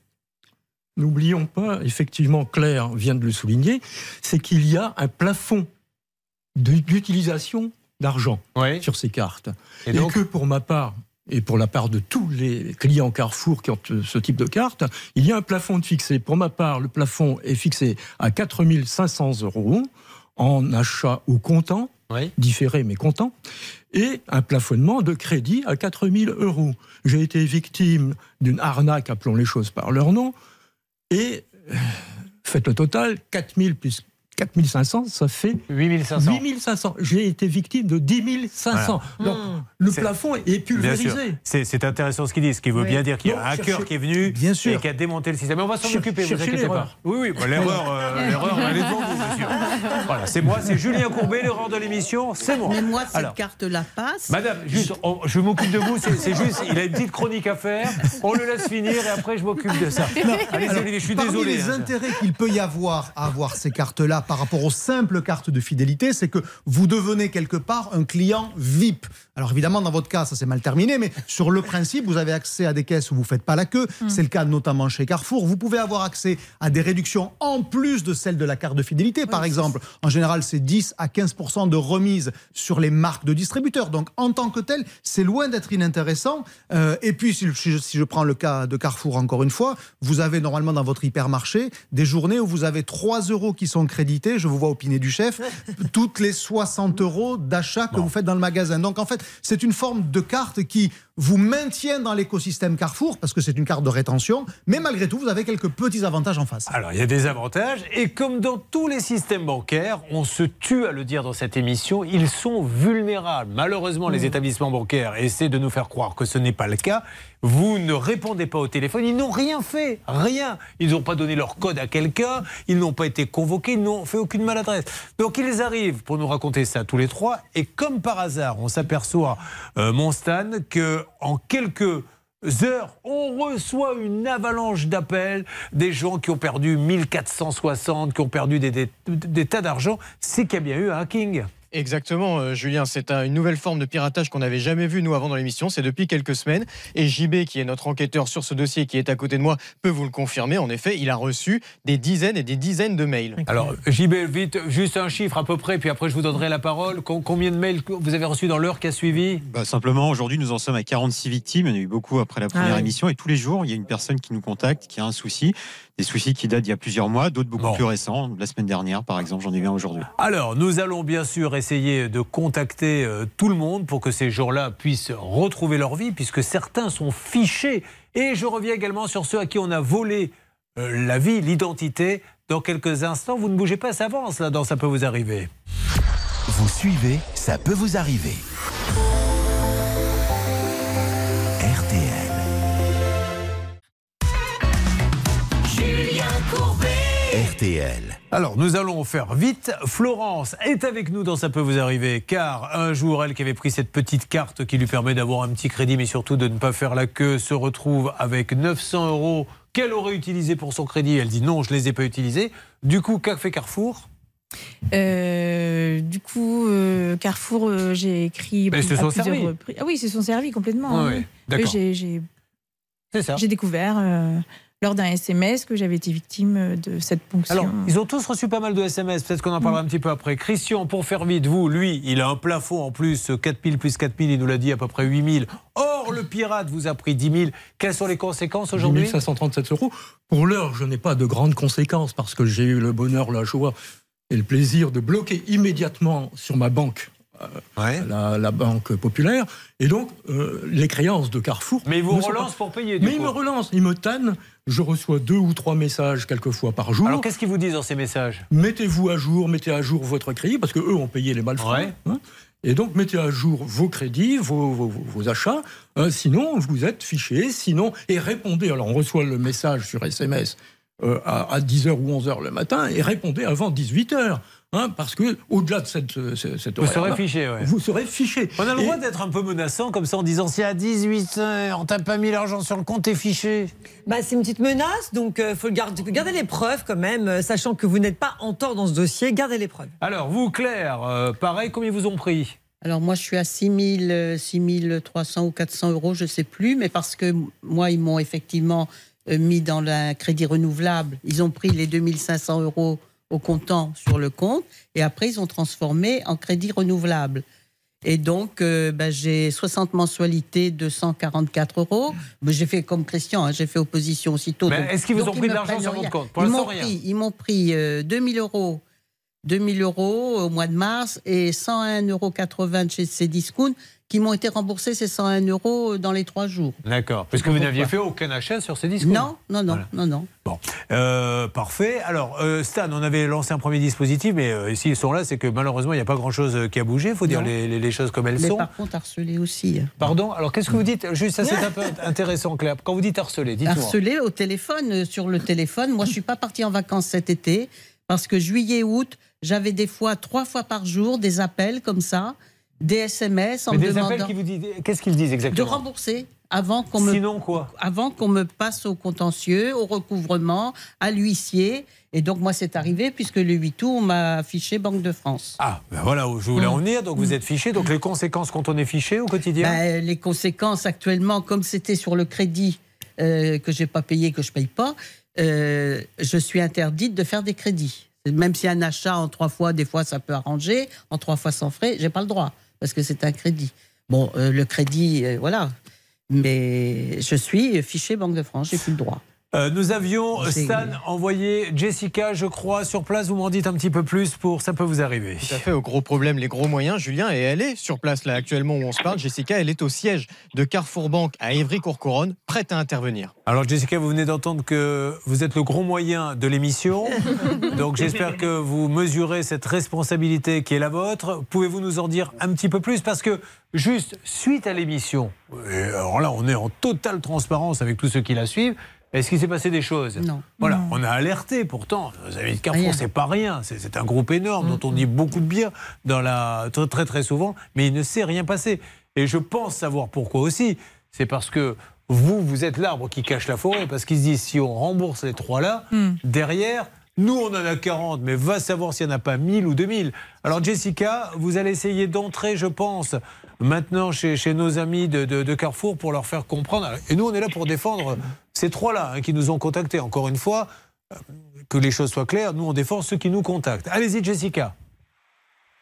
N'oublions pas, effectivement, Claire vient de le souligner, c'est qu'il y a un plafond d'utilisation d'argent sur ces cartes. Et Et, donc que pour ma part, et pour la part de tous les clients Carrefour qui ont ce type de carte, il y a un plafond de fixé. Pour ma part, le plafond est fixé à 4500 euros en achat ou comptant, différé mais comptant, et un plafonnement de crédit à 4000 euros. J'ai été victime d'une arnaque, appelons les choses par leur nom, et euh, faites le total, 4000 plus 4500, ça fait 8500. 8500. J'ai été victime de 10 500. Voilà. Donc, Mmh. le plafond est pulvérisé. C'est intéressant ce qu'ils disent, ce qui veut Oui. bien dire qu'il y a Non, un hacker cherchez- qui est venu Bien sûr. et qui a démonté le système. Mais on va s'en occuper, vous inquiétez pas. Oui, oui, bah, l'erreur, euh, l'erreur, elle est devant vous, monsieur. Voilà, c'est moi, c'est Julien Courbet, l'erreur de l'émission, c'est moi. Mais moi, cette Alors, carte-là passe. Madame, juste, on- je m'occupe de vous, c'est juste, il a une petite chronique à faire, on le laisse finir et après je m'occupe de ça. Olivier, je suis parmi désolé. les hein. intérêts qu'il peut y avoir à avoir ces cartes-là par rapport aux simples cartes de fidélité, c'est que vous devenez quelque part un client VIP. Alors évidemment, dans votre cas, ça s'est mal terminé, mais sur le principe, vous avez accès à des caisses où vous ne faites pas la queue. C'est le cas notamment chez Carrefour. Vous pouvez avoir accès à des réductions en plus de celles de la carte de fidélité. Par exemple, en général, c'est 10 à 15% de remise sur les marques de distributeurs. Donc en tant que tel, c'est loin d'être inintéressant. Euh, et puis, si je, si je prends le cas de Carrefour encore une fois, vous avez normalement dans votre hypermarché des journées où vous avez 3 euros qui sont crédités, je vous vois opiner du chef, toutes les 60 euros d'achat que vous faites dans le magasin. Donc en fait, c'est une forme de carte qui vous maintient dans l'écosystème Carrefour, parce que c'est une carte de rétention, mais malgré tout, vous avez quelques petits avantages en face. Alors, il y a des avantages. Et comme dans tous les systèmes bancaires, on se tue à le dire dans cette émission, ils sont vulnérables. Malheureusement, les établissements bancaires essaient de nous faire croire que ce n'est pas le cas. Vous ne répondez pas au téléphone. Ils n'ont rien fait. Rien. Ils n'ont pas donné leur code à quelqu'un. Ils n'ont pas été convoqués. Ils n'ont fait aucune maladresse. Donc, ils arrivent pour nous raconter ça tous les trois. Et comme par hasard, on s'aperçoit, euh, mon Stan, que en quelques heures, on reçoit une avalanche d'appels, des gens qui ont perdu 1460, qui ont perdu des- des tas d'argent. C'est qu'il y a bien eu un hacking. Exactement, euh, Julien. C'est un- une nouvelle forme de piratage qu'on n'avait jamais vu nous avant dans l'émission. C'est depuis quelques semaines. Et JB, qui est notre enquêteur sur ce dossier, qui est à côté de moi, peut vous le confirmer. En effet, il a reçu des dizaines et des dizaines de mails. Alors, JB, vite, juste un chiffre à peu près, puis après je vous donnerai la parole. Com- Combien de mails vous avez reçus dans l'heure qui a suivi? Bah, simplement, aujourd'hui, nous en sommes à 46 victimes. Il y en a eu beaucoup après la première Ah oui. émission. Et tous les jours, il y a une personne qui nous contacte, qui a un souci. Des soucis qui datent d'il y a plusieurs mois, d'autres beaucoup plus récents. La semaine dernière, par exemple, j'en ai un aujourd'hui. Alors, nous allons bien sûr essayer de contacter euh, tout le monde pour que ces gens-là puissent retrouver leur vie, puisque certains sont fichés. Et je reviens également sur ceux à qui on a volé euh, la vie, l'identité. Dans quelques instants, vous ne bougez pas, ça avance là, dans Ça peut vous arriver. Vous suivez, ça peut vous arriver. RTL. Alors, nous allons faire vite. Florence est avec nous dans Ça peut vous arriver, car un jour, elle qui avait pris cette petite carte qui lui permet d'avoir un petit crédit, mais surtout de ne pas faire la queue, se retrouve avec 900 euros qu'elle aurait utilisé pour son crédit. Elle dit non, je ne les ai pas utilisés. Du coup, qu'a fait Carrefour? Euh, du coup, euh, Carrefour, euh, j'ai écrit. Mais ils se à sont plusieurs servis. reprises. Ah oui, ils se sont servis complètement. Hein, ouais, oui. d'accord. Oui, j'ai- j'ai- C'est ça. J'ai découvert euh, lors d'un SMS que j'avais été victime euh, de cette ponction. Alors, ils ont tous reçu pas mal de SMS, peut-être qu'on en parlera un petit peu après. Christian, pour faire vite, vous, lui, il a un plafond en plus, 4000 plus 4000, il nous l'a dit, à peu près 8000. Or, le pirate vous a pris 10 000. Quelles sont les conséquences 10 aujourd'hui 537 euros. Pour l'heure, je n'ai pas de grandes conséquences parce que j'ai eu le bonheur, la joie et le plaisir de bloquer immédiatement sur ma banque. Euh, la, la banque populaire et donc euh, les créances de Carrefour. Mais ils vous relancent pas- pour payer, du Mais coup. ils me relancent, ils me tannent. Je reçois deux ou trois messages quelquefois par jour. Alors, qu'est-ce qu'ils vous disent dans ces messages? Mettez-vous à jour, mettez à jour votre crédit, parce que eux ont payé les malfrats. Ouais. hein. et donc, mettez à jour vos crédits, vos, vos- vos- vos achats. euh, sinon, vous êtes fiché. Sinon, et répondez. Alors, on reçoit le message sur SMS euh, à, à 10h ou 11h le matin et répondez avant 18h. Hein, parce que au-delà de cette, euh, cette, cette Vous serez fiché, ouais. Vous serez fiché. On a le Et- droit d'être un peu menaçant comme ça en disant si à 18h, t'as pas mis l'argent sur le compte, t'es fiché. Bah, c'est une petite menace, donc il faut garder, garder les preuves quand même, euh, sachant que vous n'êtes pas en tort dans ce dossier, gardez les preuves. Alors, vous, Claire, euh, pareil, combien ils vous ont pris? Alors moi, je suis à 6 000, euh, 6 300 ou 400 euros, je ne sais plus, mais parce que moi, ils m'ont effectivement euh, mis dans le crédit renouvelable. Ils ont pris les 2500 euros au comptant sur le compte et après, ils ont transformé en crédit renouvelable. Et donc, euh, ben, j'ai 60 mensualités de 144 euros. Mais J'ai fait comme Christian, hein, j'ai fait opposition aussitôt. Mais est-ce qu'ils vous ont pris de l'argent sur votre compte Pour Ils m'ont rien. pris, ils m'ont pris euh, 2000 euros 2000 euros au mois de mars et 101,80 euros chez Cdiscount qui m'ont été remboursés ces 101 euros dans les trois jours. D'accord. Parce que vous n'aviez fait aucun achat sur ces disques Non, non, non, non, non. Bon, Euh, parfait. Alors, euh, Stan, on avait lancé un premier dispositif, mais euh, s'ils sont là, c'est que malheureusement, il n'y a pas grand-chose qui a bougé. Il faut dire les, les- les choses comme elles Mais sont. par contre, harcelé aussi. Pardon? Alors, qu'est-ce que vous dites? Juste, ça, c'est un peu intéressant, Claire. Quand vous dites harceler, dites-moi. Harcelé au téléphone, euh, sur le téléphone. Moi, je suis pas partie en vacances cet été parce que juillet, août, j'avais des fois, trois fois par jour, des appels comme ça, des SMS en Mais me des demandant appels qui vous disent. Qu'est-ce qu'ils disent de exactement rembourser avant qu'on me Sinon quoi avant qu'on me passe au contentieux, au recouvrement, à l'huissier. Et donc moi c'est arrivé puisque le 8 août on m'a affiché Banque de France. Ah, ben voilà où je voulais en venir. Donc, vous êtes fiché. Donc, les conséquences quand on est fiché au quotidien Ben, les conséquences actuellement, comme c'était sur le crédit euh, que j'ai pas payé, que je paye pas, euh, je suis interdite de faire des crédits. Même si un achat en trois fois, des fois ça peut arranger, en trois fois sans frais, j'ai pas le droit parce que c'est un crédit. Bon, euh, le crédit, euh, voilà. Mais je suis fiché Banque de France, j'ai plus le droit. Euh, nous avions, Stan, envoyé Jessica, je crois, sur place. Vous m'en dites un petit peu plus pour ça peut vous arriver. Tout à fait, au gros problème, les gros moyens, Julien, et elle est sur place là actuellement où on se parle. Jessica, elle est au siège de Carrefour Banque à Évry-Courcouronne, prête à intervenir. Alors Jessica, vous venez d'entendre que vous êtes le gros moyen de l'émission. Donc j'espère que vous mesurez cette responsabilité qui est la vôtre. Pouvez-vous nous en dire un petit peu plus? Parce que juste suite à l'émission, et alors là on est en totale transparence avec tous ceux qui la suivent, est-ce qu'il s'est passé des choses Non. Voilà, on a alerté pourtant. Vous avez dit Carrefour, c'est pas rien. C'est un groupe énorme dont on dit beaucoup de bien dans la, très, très très souvent, mais il ne s'est rien passé. Et je pense savoir pourquoi aussi. C'est parce que vous, vous êtes l'arbre qui cache la forêt parce qu'ils se disent si on rembourse les trois là, Hmm. derrière, nous on en a 40, mais va savoir s'il n'y en a pas 1000 ou 2000. Alors Jessica, vous allez essayer d'entrer, je pense, maintenant chez, chez nos amis de, de- de Carrefour pour leur faire comprendre. Et nous, on est là pour défendre ces trois-là hein, qui nous ont contactés. Encore une fois, euh, que les choses soient claires, nous on défend ceux qui nous contactent. Allez-y Jessica.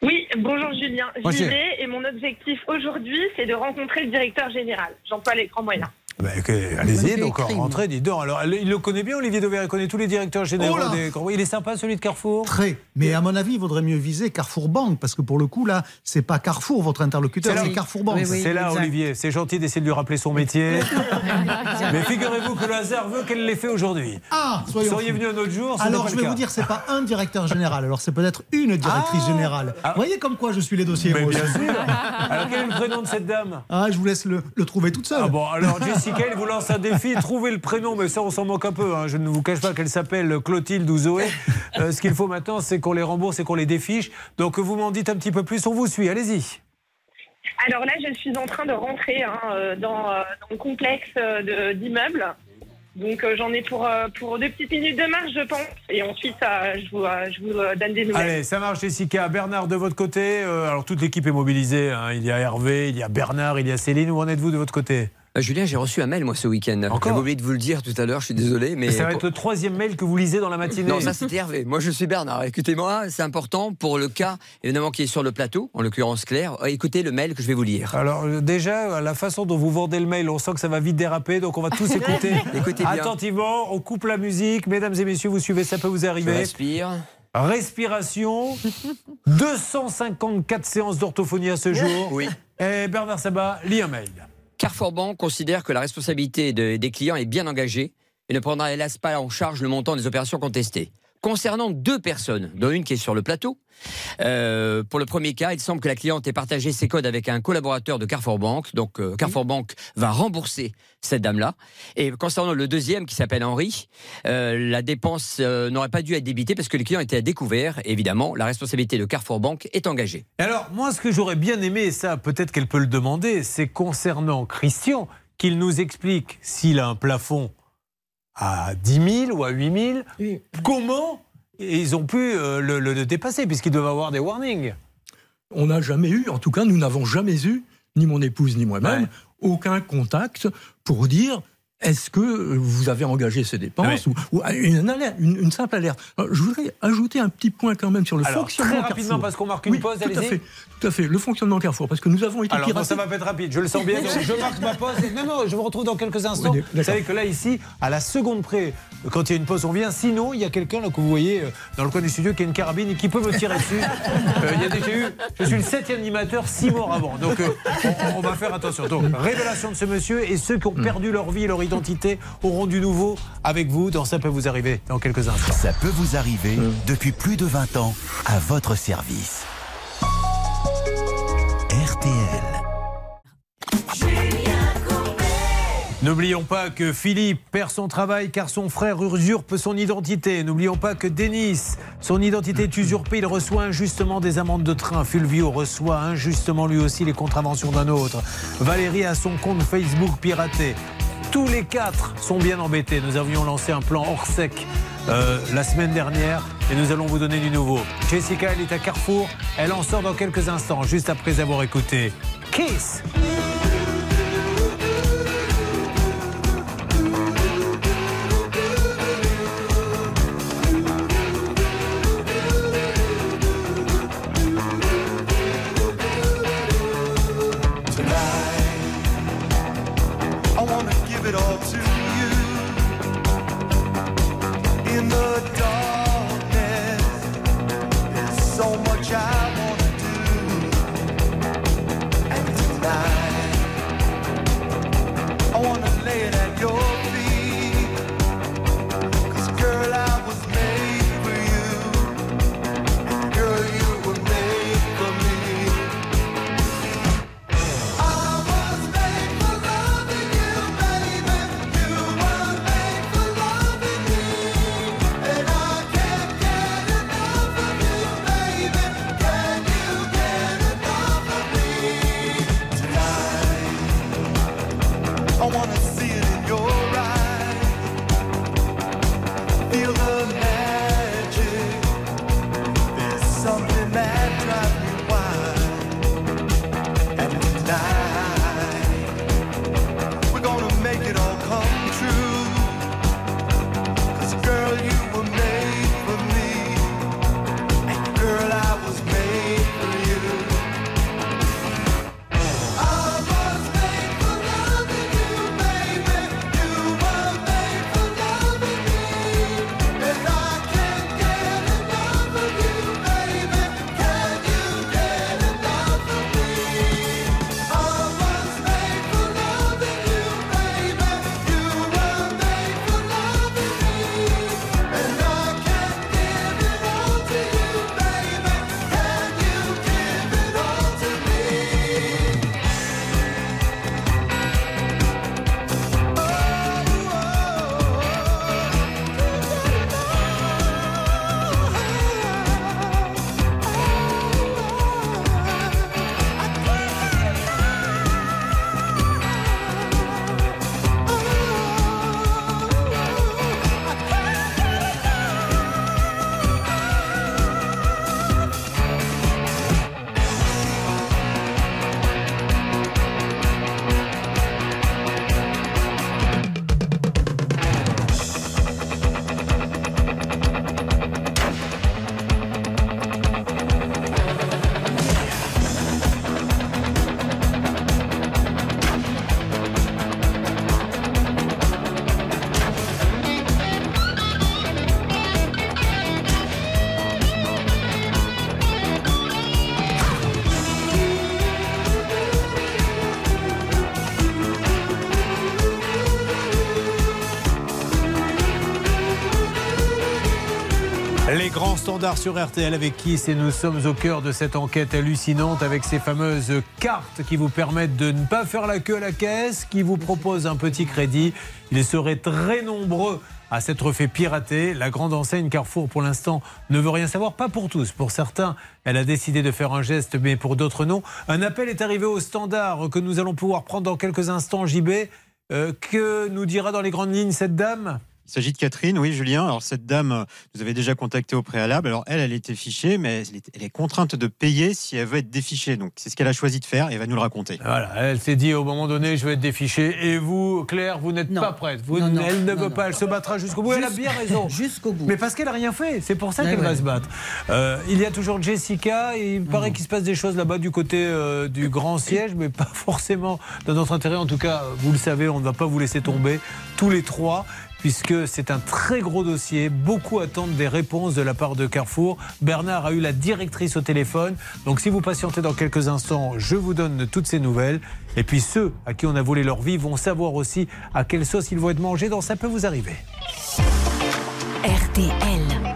Oui, bonjour Julien. J'y vais et mon objectif aujourd'hui, c'est de rencontrer le directeur général, Jean-Paul Écran Moyen. Bah, Allez-y, donc rentrez, dites donc. Alors, il le connaît bien, Olivier Dauvert, il connaît tous les directeurs généraux Oh des Il est sympa, celui de Carrefour Très. Mais à mon avis, il vaudrait mieux viser Carrefour Banque, parce que pour le coup, là, c'est pas Carrefour votre interlocuteur, c'est Carrefour Banque. c'est là, Olivier. C'est gentil d'essayer de lui rappeler son métier. Mais figurez-vous que le hasard veut qu'elle l'ait fait aujourd'hui. Ah, Vous soyons seriez venu un autre jour, Alors, je vais vous dire, c'est pas un directeur général, alors c'est peut-être une directrice générale. Vous voyez comme quoi je suis les dossiers Mais bien sûr. Alors, quel est le prénom de cette dame? Ah, je vous laisse le, le trouver toute seule. Ah bon, alors elle vous lance un défi, trouvez le prénom, mais ça on s'en moque un peu, hein. je ne vous cache pas qu'elle s'appelle Clotilde ou Zoé. Euh, ce qu'il faut maintenant, c'est qu'on les rembourse et qu'on les défiche. Donc vous m'en dites un petit peu plus, on vous suit, allez-y. Alors là, je suis en train de rentrer hein, euh, dans, euh, dans le complexe d'immeubles. Donc euh, j'en ai pour, euh, pour deux petites minutes de marche, je pense. Et ensuite, euh, je vous, euh, je vous euh, donne des nouvelles. Allez, ça marche Jessica. Bernard, de votre côté, euh, alors toute l'équipe est mobilisée, hein. il y a Hervé, il y a Bernard, il y a Céline, où en êtes-vous de votre côté? Julien, j'ai reçu un mail moi ce week-end. J'avais oublié de vous le dire tout à l'heure, je suis désolé. Mais Ça va être le troisième mail que vous lisez dans la matinée. Non, ça c'était Hervé. Moi je suis Bernard. Écoutez-moi, c'est important pour le cas évidemment qui est sur le plateau, en l'occurrence Claire. Euh, Écoutez le mail que je vais vous lire. Alors euh, déjà, la façon dont vous vendez le mail, on sent que ça va vite déraper, donc on va tous écouter. Écoutez bien. Attentivement, on coupe la musique. Mesdames et messieurs, vous suivez, ça peut vous Je arriver. respire. Respiration. 254 séances d'orthophonie à ce jour. Oui. Et Bernard Sabat lit un mail. Carrefour considère que la responsabilité de- des clients est bien engagée et ne prendra hélas pas en charge le montant des opérations contestées. Concernant deux personnes, dont une qui est sur le plateau, euh, pour le premier cas, il semble que la cliente ait partagé ses codes avec un collaborateur de Carrefour Banque. Donc euh, Carrefour Banque va rembourser cette dame-là. Et concernant le deuxième qui s'appelle Henri, euh, la dépense n'aurait pas dû être débitée parce que les clients étaient à découvert. Évidemment, la responsabilité de Carrefour Banque est engagée. Alors, moi, ce que j'aurais bien aimé, et ça, peut-être qu'elle peut le demander, c'est concernant Christian, qu'il nous explique s'il a un plafond à 10 000 ou à 8 000, comment ils ont pu euh, le, le- le dépasser, puisqu'ils doivent avoir des warnings. On n'a jamais eu, en tout cas, nous n'avons jamais eu, ni mon épouse ni moi-même, aucun contact pour dire est-ce que vous avez engagé ces dépenses ou, ou une, alerte, une- une simple alerte? Alors, je voudrais ajouter un petit point quand même sur le Alors, fonctionnement très rapidement, Carrefour. parce qu'on marque une Oui, pause, tout à fait, tout à fait. Le fonctionnement Carrefour, parce que nous avons été Alors, piratés. ça va pas être rapide, je le sens bien. donc je marque ma pause. et- Non, non, je vous retrouve dans quelques instants. Oui, vous savez que là, ici, à la seconde près, quand il y a une pause, on vient. Sinon, il y a quelqu'un là que vous voyez euh, dans le coin du studio qui a une carabine et qui peut me tirer dessus. Euh, Il y a déjà eu. Je suis le septième animateur, six morts avant. Donc, euh, on, on va faire attention. Donc, révélation de ce monsieur et ceux qui ont perdu leur vie et leur identité auront du nouveau avec vous. Dans ça peut vous arriver dans quelques instants. Ça peut vous arriver depuis plus de 20 ans à votre service. N'oublions pas que Philippe perd son travail car son frère usurpe son identité. N'oublions pas que Denis, son identité est usurpée, il reçoit injustement des amendes de train. Fulvio reçoit injustement lui aussi les contraventions d'un autre. Valérie a son compte Facebook piraté. Tous les quatre sont bien embêtés. Nous avions lancé un plan hors sec euh, la semaine dernière et nous allons vous donner du nouveau. Jessica, elle est à Carrefour. Elle en sort dans quelques instants, juste après avoir écouté Kiss. Grands standards sur RTL avec qui et nous sommes au cœur de cette enquête hallucinante avec ces fameuses cartes qui vous permettent de ne pas faire la queue à la caisse, qui vous proposent un petit crédit. Ils seraient très nombreux à s'être fait pirater. La grande enseigne Carrefour, pour l'instant, ne veut rien savoir. Pas pour tous. Pour certains, elle a décidé de faire un geste, mais pour d'autres, non. Un appel est arrivé au standard que nous allons pouvoir prendre dans quelques instants, JB. Euh, que nous dira dans les grandes lignes cette dame? Il s'agit de Catherine, oui, Julien. Alors, cette dame, euh, nous avait déjà contacté au préalable. Alors, elle, elle était fichée, mais elle est, elle est contrainte de payer si elle veut être défichée. Donc, c'est ce qu'elle a choisi de faire et elle va nous le raconter. Voilà, elle s'est dit au moment donné, je vais être défichée. Et vous, Claire, vous n'êtes pas prête. Vous, Non, non, elle ne non, veut non. pas, elle se battra jusqu'au bout. Elle a bien raison. Jusqu'au bout. Mais parce qu'elle n'a rien fait. C'est pour ça Ouais, qu'elle va se battre. Euh, il y a toujours Jessica. Et il me paraît qu'il se passe des choses là-bas du côté euh, du grand siège, mais pas forcément dans notre intérêt. En tout cas, vous le savez, on ne va pas vous laisser tomber tous les trois. Puisque c'est un très gros dossier, beaucoup attendent des réponses de la part de Carrefour. Bernard a eu la directrice au téléphone. Donc si vous patientez dans quelques instants, je vous donne toutes ces nouvelles. Et puis ceux à qui on a volé leur vie vont savoir aussi à quelle sauce ils vont être mangés. Donc ça peut vous arriver. RTL.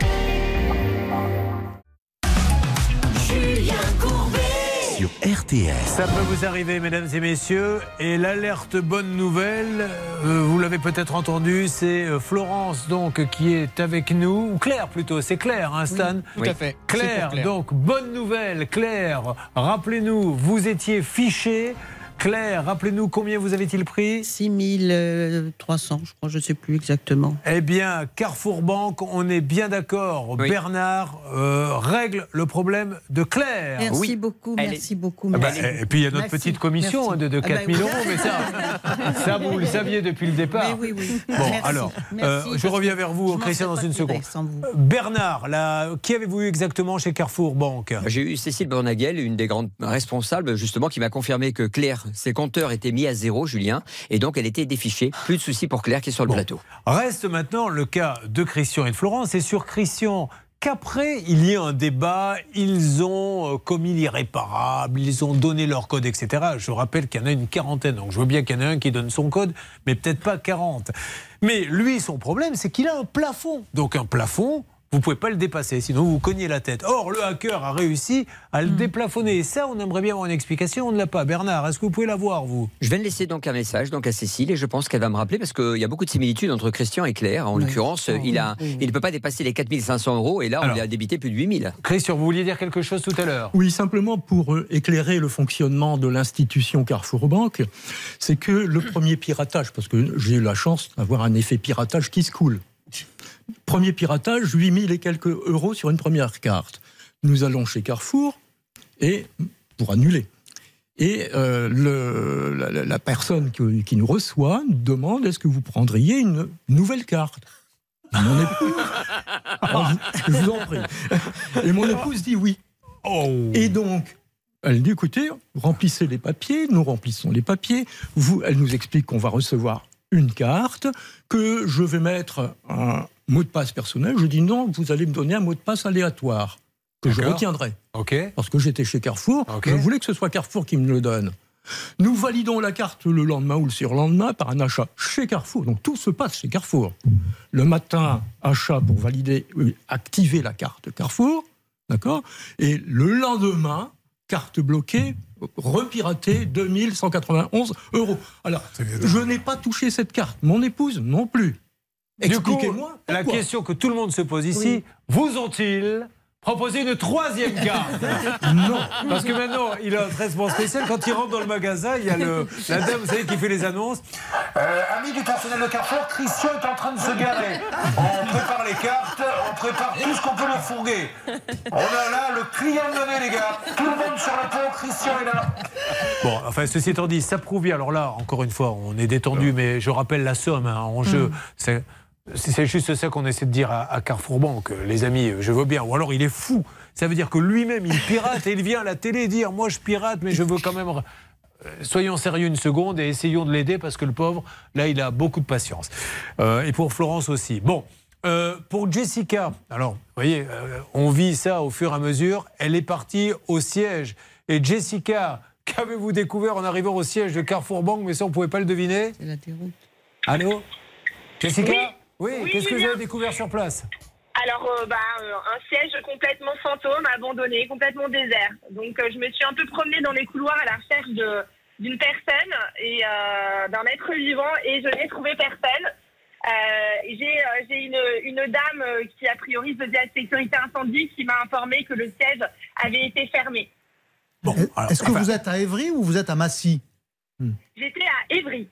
Sur RTL. Ça peut vous arriver, mesdames et messieurs. Et l'alerte bonne nouvelle, euh, vous l'avez peut-être entendu, c'est euh, Florence donc qui est avec nous, ou Claire plutôt. C'est Claire, hein, Stan tout à fait. Claire, Claire. donc bonne nouvelle, Claire. Rappelez-nous, vous étiez fiché. Claire, rappelez-nous combien vous avez-il pris 6300, je crois, je ne sais plus exactement. Eh bien, Carrefour Banque, on est bien d'accord. Oui. Bernard euh, règle le problème de Claire. Merci Oui. beaucoup, Elle merci beaucoup. Ah bah, et puis il y a notre Merci, petite commission hein, de, de Ah bah 4 000 oui. euros, mais ça, ça vous le saviez depuis le départ. Mais oui, oui. Bon, Merci. alors, Merci, euh, je reviens vers vous, Christian, dans une seconde. Bernard, là, qui avez-vous eu exactement chez Carrefour Banque? J'ai eu Cécile Bornaguel, une des grandes responsables, justement, qui m'a confirmé que Claire, ses compteurs étaient mis à zéro, Julien, et donc elle était défichée. Plus de soucis pour Claire qui est sur le plateau. Reste maintenant le cas de Christian et de Florence. Et sur Christian, qu'après il y ait un débat, ils ont euh, commis l'irréparable, ils ont donné leur code, etc. Je rappelle qu'il y en a une quarantaine, donc je veux bien qu'il y en ait un qui donne son code, mais peut-être pas 40. Mais lui, son problème, c'est qu'il a un plafond. Donc un plafond, vous pouvez pas le dépasser, sinon vous cognez la tête. Or, le hacker a réussi à le déplafonner. Et ça, on aimerait bien avoir une explication, on ne l'a pas. Bernard, est-ce que vous pouvez l'avoir, vous? Je vais de laisser donc un message donc à Cécile et je pense qu'elle va me rappeler parce qu'il y a beaucoup de similitudes entre Christian et Claire. En Oui. l'occurrence, Oh, il, a, oui, il ne peut pas dépasser les 4500 euros et là, on Alors. lui a débité plus de 8000. Christian, vous vouliez dire quelque chose tout à l'heure? Oui, simplement pour euh, éclairer le fonctionnement de l'institution Carrefour Banque, c'est que le premier piratage, parce que j'ai eu la chance d'avoir un effet piratage qui se coule. Premier piratage, 8000 et quelques euros sur une première carte. Nous allons chez Carrefour et pour annuler. Et euh, le- la, personne qui, qui nous reçoit nous demande est-ce que vous prendriez une nouvelle carte? Mon épouse, Alors, je, je vous en prie. Et mon épouse dit oui. Et donc, elle dit écoutez, remplissez les papiers, nous remplissons les papiers. Vous, elle nous explique qu'on va recevoir une carte, que je vais mettre un mot de passe personnel. Je dis non, vous allez me donner un mot de passe aléatoire que je retiendrai. Parce que j'étais chez Carrefour, je voulais que ce soit Carrefour qui me le donne. Nous validons la carte le lendemain ou le surlendemain par un achat chez Carrefour. Donc tout se passe chez Carrefour. Le matin, achat pour valider, euh, activer la carte Carrefour, d'accord? Et le lendemain, carte bloquée, repiratée, 2191 euros. Alors, je n'ai pas touché cette carte. Mon épouse non plus. Du coup, la question que tout le monde se pose ici, vous ont-ils proposé une troisième carte Non. Parce que maintenant, il a un traitement spécial. Quand il rentre dans le magasin, il y a le, la dame, vous savez, qui fait les annonces. Euh, amis du personnel de Carrefour, Christian est en train de se garer. On prépare les cartes, on prépare tout ce qu'on peut leur fourguer. On a là le client donné, les gars. Tout le monde sur le pont, Christian est là. Bon, enfin, ceci étant dit, ça prouve bien. Alors là, encore une fois, on est détendu, mais je rappelle la somme hein, en jeu. C'est- C'est juste ça qu'on essaie de dire à, à Carrefour Banque, les amis, je veux bien. Ou alors il est fou. Ça veut dire que lui-même, il pirate et il vient à la télé dire Moi, je pirate, mais je veux quand même. Euh, Soyons sérieux une seconde et essayons de l'aider parce que le pauvre, là, il a beaucoup de patience. Euh, et pour Florence aussi. Bon, euh, pour Jessica, alors, vous voyez, euh, on vit ça au fur et à mesure. Elle est partie au siège. Et Jessica, qu'avez-vous découvert en arrivant au siège de Carrefour Banque Mais ça, on ne pouvait pas le deviner? C'est la déroute. Allô? Jessica? Oui. Oui, Oui, qu'est-ce que vous avez découvert sur place? Alors, euh, bah, euh, un siège complètement fantôme, abandonné, complètement désert. Donc, euh, je me suis un peu promenée dans les couloirs à la recherche de- d'une personne et euh, d'un être vivant et je n'ai trouvé personne. Euh, J'ai euh, j'ai une, une dame qui, a priori, faisait la sécurité incendie qui m'a informé que le siège avait été fermé. Est-ce que vous êtes à Évry ou vous êtes à Massy? J'étais à Évry.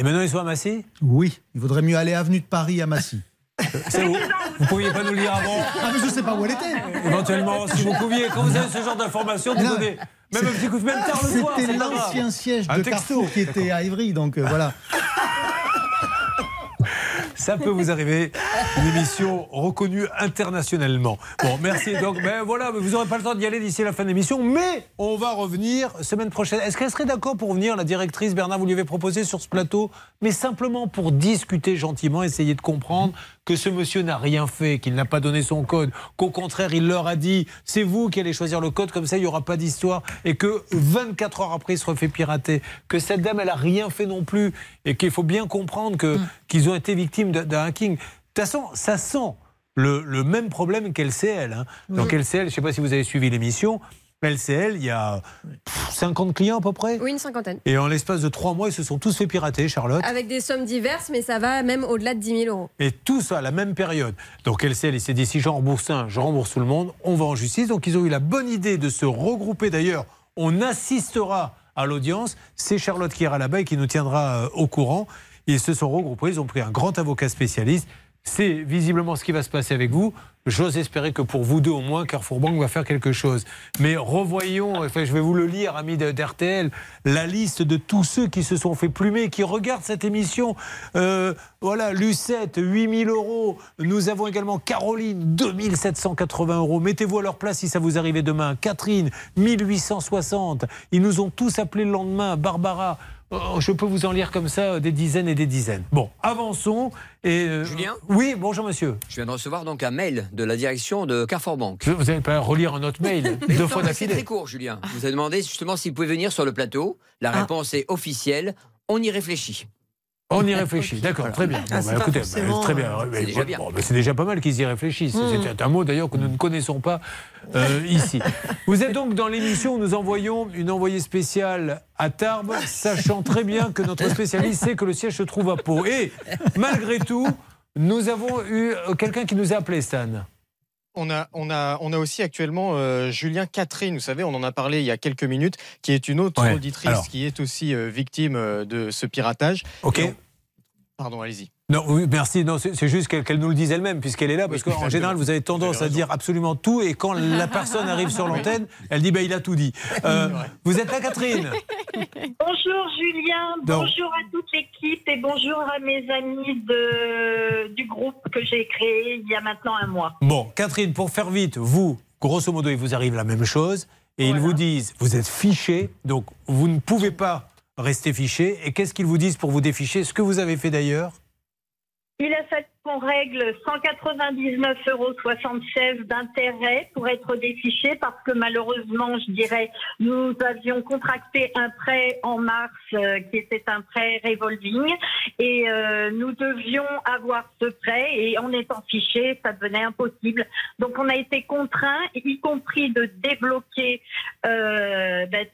Et maintenant, ils sont à Massy Oui, il vaudrait mieux aller avenue de Paris à Massy. C'est où Vous pouviez pas nous le dire avant Ah, mais je sais pas où elle était. Éventuellement, si vous pouviez, quand vous avez ce genre d'informations, vous donnez même un petit coup de même tard le soir. C'était l'ancien siège de texto. Carrefour qui était à Évry, donc euh, voilà. Ça peut vous arriver. Une émission reconnue internationalement. Bon, merci. Donc, ben voilà, vous n'aurez pas le temps d'y aller d'ici la fin de l'émission, mais on va revenir semaine prochaine. Est-ce qu'elle serait d'accord pour venir, la directrice Bernard, vous lui avez proposé sur ce plateau, mais simplement pour discuter gentiment, essayer de comprendre que ce monsieur n'a rien fait, qu'il n'a pas donné son code, qu'au contraire, il leur a dit c'est vous qui allez choisir le code, comme ça, il n'y aura pas d'histoire, et que 24 heures après, il se refait pirater, que cette dame, elle a rien fait non plus, et qu'il faut bien comprendre que qu'ils ont été victimes d'un hacking. De toute façon, ça sent le, le même problème qu'LCL. Hein. Donc LCL, je ne sais pas si vous avez suivi l'émission, LCL, il y a pff, 50 clients à peu près. Oui, une cinquantaine. Et en l'espace de trois mois, ils se sont tous fait pirater, Charlotte. Avec des sommes diverses, mais ça va même au-delà de 10 000 euros. Et tout ça à la même période. Donc LCL, il s'est dit si j'en rembourse un, je rembourse tout le monde, on va en justice. Donc ils ont eu la bonne idée de se regrouper. D'ailleurs, on assistera à l'audience. C'est Charlotte qui ira là-bas et qui nous tiendra euh, au courant. Ils se sont regroupés, ils ont pris un grand avocat spécialiste. C'est visiblement ce qui va se passer avec vous. J'ose espérer que pour vous deux au moins, Carrefour Bank va faire quelque chose. Mais revoyons, enfin, je vais vous le lire, amis d'RTL, la liste de tous ceux qui se sont fait plumer, qui regardent cette émission. Euh, voilà, Lucette, 8000 euros. Nous avons également Caroline, 2780 euros. Mettez-vous à leur place si ça vous arrivait demain. Catherine, 1860. Ils nous ont tous appelés le lendemain. Barbara. Oh, je peux vous en lire comme ça euh, des dizaines et des dizaines. Bon, avançons. Et, euh, Julien Oui, bonjour monsieur. Je viens de recevoir donc un mail de la direction de Carrefour Bank. Vous n'allez pas relire un autre mail deux fois mais C'est d'affilée. très court, Julien. Vous avez demandé justement s'il pouvait venir sur le plateau. La Ah. réponse est officielle. On y réfléchit. On y réfléchit, d'accord, très bien. Ah, Bon, bah, écoutez, bah, très bien. euh, c'est déjà bon, bien. bon, bah, déjà pas mal qu'ils y réfléchissent. Mm. C'est un mot d'ailleurs que nous ne connaissons pas euh, ici. Vous êtes donc dans l'émission où nous envoyons une envoyée spéciale à Tarbes, sachant très bien que notre spécialiste sait que le siège se trouve à Pau. Et malgré tout, nous avons eu euh, quelqu'un qui nous a appelé, Stan. On a, on, a, on a aussi actuellement euh, Julien Catherine, vous savez, on en a parlé il y a quelques minutes, qui est une autre Ouais, auditrice alors. qui est aussi euh, victime euh, de ce piratage. Ok. On- Pardon, allez-y. Non, oui, merci. Non, c'est juste qu'elle nous le dise elle-même, puisqu'elle est là. Parce Oui, qu'en général, vous avez tendance à dire absolument tout. Et quand la personne arrive sur l'antenne, elle dit bah, il a tout dit. Euh, vous êtes là, Catherine? Bonjour Julien, Donc. bonjour à toute l'équipe et bonjour à mes amis de, du groupe que j'ai créé il y a maintenant un mois. Bon, Catherine, pour faire vite, vous, grosso modo, il vous arrive la même chose. Et ils vous disent vous êtes fiché, donc vous ne pouvez pas rester fiché. Et qu'est-ce qu'ils vous disent pour vous déficher? Ce que vous avez fait d'ailleurs Il a fallu qu'on règle 199,76 euros d'intérêt pour être défiché parce que malheureusement, je dirais, nous avions contracté un prêt en mars euh, qui était un prêt revolving et euh, nous devions avoir ce prêt et en étant fiché, ça devenait impossible. Donc on a été contraint, y compris de débloquer euh, ben,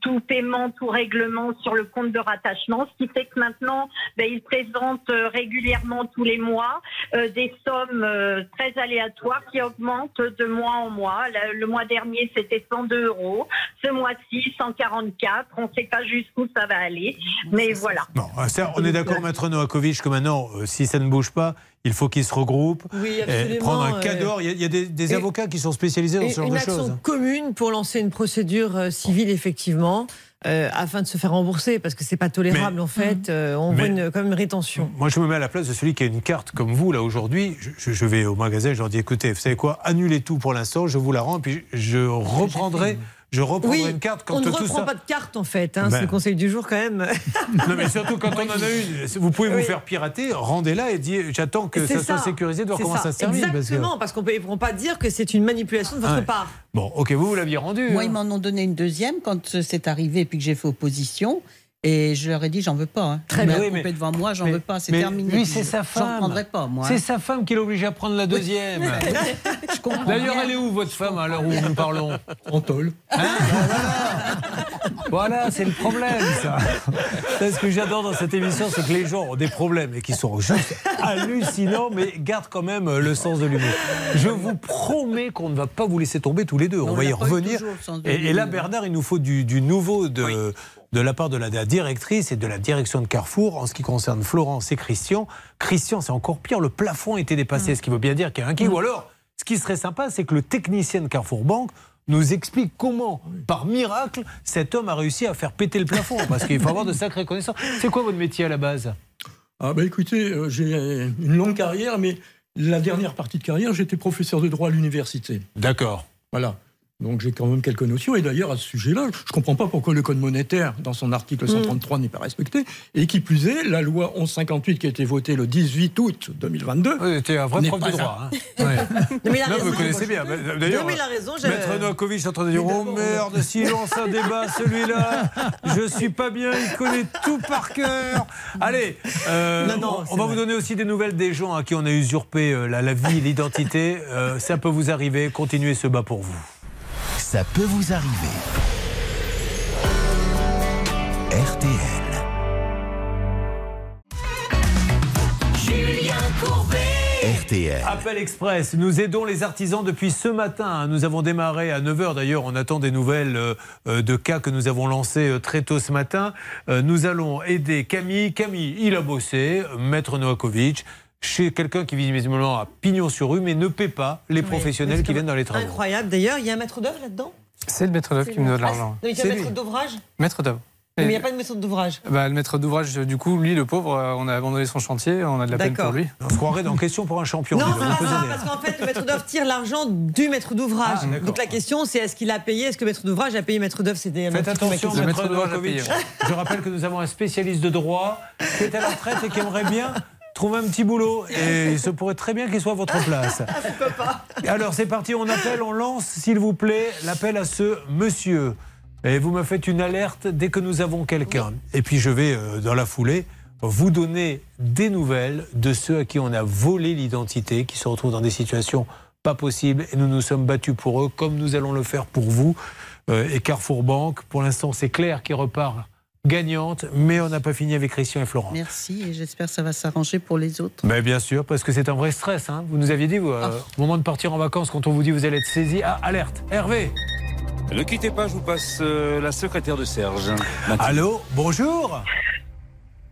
tout, paiement, tout règlement sur le compte de rattachement, ce qui fait que maintenant, ben, il présente régulièrement tous les mois euh, des sommes euh, très aléatoires qui augmentent de mois en mois. Le, le mois dernier, c'était 102 euros. Ce mois-ci, 144. On ne sait pas jusqu'où ça va aller. Mais voilà. Bon, ça, on est d'accord, Maître Novakovic, que maintenant, euh, si ça ne bouge pas, il faut qu'ils se regroupent. Oui, et absolument, prendre un cadre. Il y a, il y a des, avocats qui sont spécialisés dans ce genre une de action choses. commune pour lancer une procédure civile, effectivement, euh, afin de se faire rembourser, parce que c'est pas tolérable, Mais- en fait. Euh, on voit une, quand même une rétention. Moi, je me mets à la place de celui qui a une carte comme vous, là, aujourd'hui. Je vais au magasin, je leur dis écoutez, vous savez quoi, annulez tout pour l'instant, je vous la rends, puis je reprendrai, je reprendrai Oui, une carte quand on ne tout reprend ça. pas de carte, en fait. hein, Ben. C'est le conseil du jour, quand même. Non, mais surtout quand on en a une, vous pouvez vous faire pirater, rendez-la et dites j'attends que ça, soit sécurisé, de voir c'est comment ça, se termine. parce que- Exactement, parce qu'on ne pourra pas dire que c'est une manipulation de votre Ouais. part. Bon, ok, vous, vous l'aviez rendu. Moi, hein. ils m'en ont donné une deuxième quand c'est arrivé et puis que j'ai fait opposition. Et je leur ai dit, j'en veux pas. Hein. Très bien. Oui, mais- devant moi, j'en veux pas, c'est terminé. Lui, c'est sa J'en femme. prendrai pas, moi. C'est hein. sa femme qui l'oblige à prendre la deuxième. comprends D'ailleurs, elle est où votre femme à l'heure où nous parlons En tôle. Voilà, c'est le problème, ça. C'est Ce que j'adore dans cette émission, c'est que les gens ont des problèmes et qui sont juste hallucinants, mais gardent quand même euh, le sens de l'humour. Je vous promets qu'on ne va pas vous laisser tomber tous les deux. On, On va y revenir. toujours, Et, et là. Bernard, il nous faut du, du nouveau de, de la part de la, de la directrice et de la direction de Carrefour en ce qui concerne Florence et Christian. Christian, c'est encore pire. Le plafond a été dépassé, ce qui veut bien dire qu'il y a un qui. Ou alors, qui serait sympa, c'est que le technicien de Carrefour Banque nous explique comment, par miracle, cet homme a réussi à faire péter le plafond. Parce qu'il faut avoir de sacrées connaissances. C'est quoi votre métier à la base? Ah bah écoutez, euh, j'ai une longue carrière, mais la dernière partie de carrière, j'étais professeur de droit à l'université. D'accord. Voilà. Donc j'ai quand même quelques notions. Et d'ailleurs, à ce sujet-là, je ne comprends pas pourquoi le Code monétaire, dans son article 133, n'est pas respecté. Et qui plus est, la loi 1158 qui a été votée le 18 août 2022. Oui, c'était un vrai prof de droit. hein. Ouais. Non, mais il a Non, raison. vous connaissez bien. D'ailleurs, Maître Novakovic est en train de dire Oh merde, s'il lance un débat, celui-là, je suis pas bien, il connaît tout par cœur. Allez, euh, Non, non, on, va vrai. vous donner aussi des nouvelles des gens à qui on a usurpé euh, la, la vie l'identité. Euh, ça peut vous arriver, continuez ce bas pour vous. Ça peut vous arriver. RTL. Julien Courbet. RTL. Appel Express, nous aidons les artisans depuis ce matin. Nous avons démarré à 9h d'ailleurs, on attend des nouvelles euh, euh, de cas que nous avons lancés euh, très tôt ce matin. Nous allons aider Camille. Camille, il a bossé, Maître Novakovic, chez quelqu'un qui visiblement a pignon sur rue, mais ne paie pas les professionnels qui viennent dans les travaux. Incroyable. D'ailleurs, il y a un maître d'œuvre là-dedans? C'est le maître d'œuvre qui me donne Ah, l'argent. non, Il y a un maître d'ouvrage Maître d'œuvre. Mais il n'y a pas de maître d'ouvrage. Bah, le maître d'ouvrage, du coup, lui, le pauvre, euh, on a abandonné son chantier, on a de la peine pour lui. On se croirait dans Question pour un champion. Non, pas parce qu'en fait, le maître d'œuvre tire l'argent du maître d'ouvrage. Ah. Donc la question, c'est est-ce qu'il a payé Est-ce que le maître d'ouvrage a payé le maître d'œuvre? Faites attention. Maître Novakovic. Je rappelle que nous avons un spécialiste de droit qui est à la retraite et qui aimerait bien trouver un petit boulot. Et il se pourrait très bien qu'il soit à votre place. Alors c'est parti, on appelle, on lance, s'il vous plaît, l'appel à ce monsieur. Et vous me faites une alerte dès que nous avons quelqu'un. Et puis je vais, euh, dans la foulée, vous donner des nouvelles de ceux à qui on a volé l'identité, qui se retrouvent dans des situations pas possibles. Et nous nous sommes battus pour eux, comme nous allons le faire pour vous. Euh, et Carrefour Banque, pour l'instant, c'est Claire qui repart gagnante, mais on n'a pas fini avec Christian et Florent. Merci et j'espère que ça va s'arranger pour les autres. Mais bien sûr, parce que c'est un vrai stress. hein. Vous nous aviez dit, vous, euh, au moment de partir en vacances, quand on vous dit vous allez être saisi, ah, alerte, Hervé. Ne quittez pas, je vous passe euh, la secrétaire de Serge. Allô, bonjour.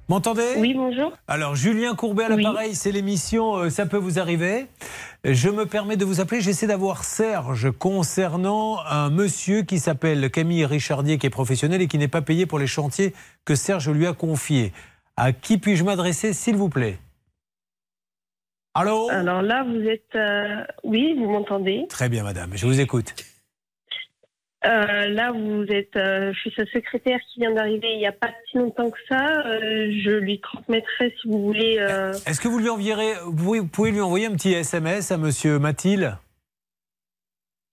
M'entendez Oui, bonjour. Alors, Julien Courbet à l'appareil, c'est l'émission euh, Ça peut vous arriver. Je me permets de vous appeler, j'essaie d'avoir Serge concernant un monsieur qui s'appelle Camille Richardier, qui est professionnel et qui n'est pas payé pour les chantiers que Serge lui a confiés. À qui puis-je m'adresser, s'il vous plaît? Allô? Alors là, vous êtes. euh, Oui, vous m'entendez? Très bien, madame, je vous écoute. Euh, là, vous êtes. euh, je suis sa secrétaire qui vient d'arriver il n'y a pas si longtemps que ça. Euh, je lui transmettrai si vous voulez. Est-ce que vous lui enverrez, vous pouvez, lui envoyer un petit SMS à monsieur Mathilde?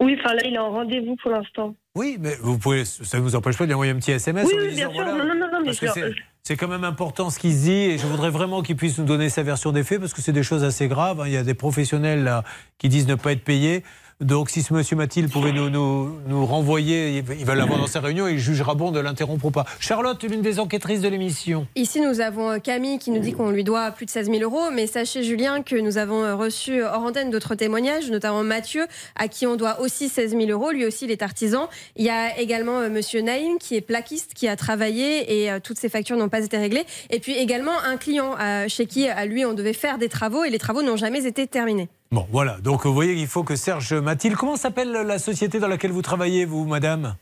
Oui, enfin là, il est en rendez-vous pour l'instant. Oui, mais vous pouvez, ça ne vous empêche pas de lui envoyer un petit SMS Oui, en bien sûr. voilà, Non, non, non, mais parce que je- c'est- quand même important ce qu'il se dit et je voudrais vraiment qu'il puisse nous donner sa version des faits parce que c'est des choses assez graves. hein. Il y a des professionnels là, qui disent ne pas être payés. Donc si ce monsieur Mathilde pouvait nous, renvoyer, il va- l'avoir dans sa réunion et il jugera bon de l'interrompre ou pas. Charlotte, l'une des enquêtrices de l'émission. Ici, nous avons euh, Camille qui nous dit qu'on lui doit plus de 16 000 euros. Mais sachez, Julien, que nous avons euh, reçu euh, hors antenne d'autres témoignages, notamment Mathieu, à qui on doit aussi 16 000 euros. Lui aussi, il est artisan. Il y a également Monsieur Naïm, qui est plaquiste, qui a travaillé et toutes ses factures n'ont pas été réglées. Et puis également un client chez qui, à lui, on devait faire des travaux et les travaux n'ont jamais été terminés. Bon, voilà. Donc vous voyez qu'il faut que Serge Mathilde. Comment s'appelle la société dans laquelle vous travaillez, vous, madame?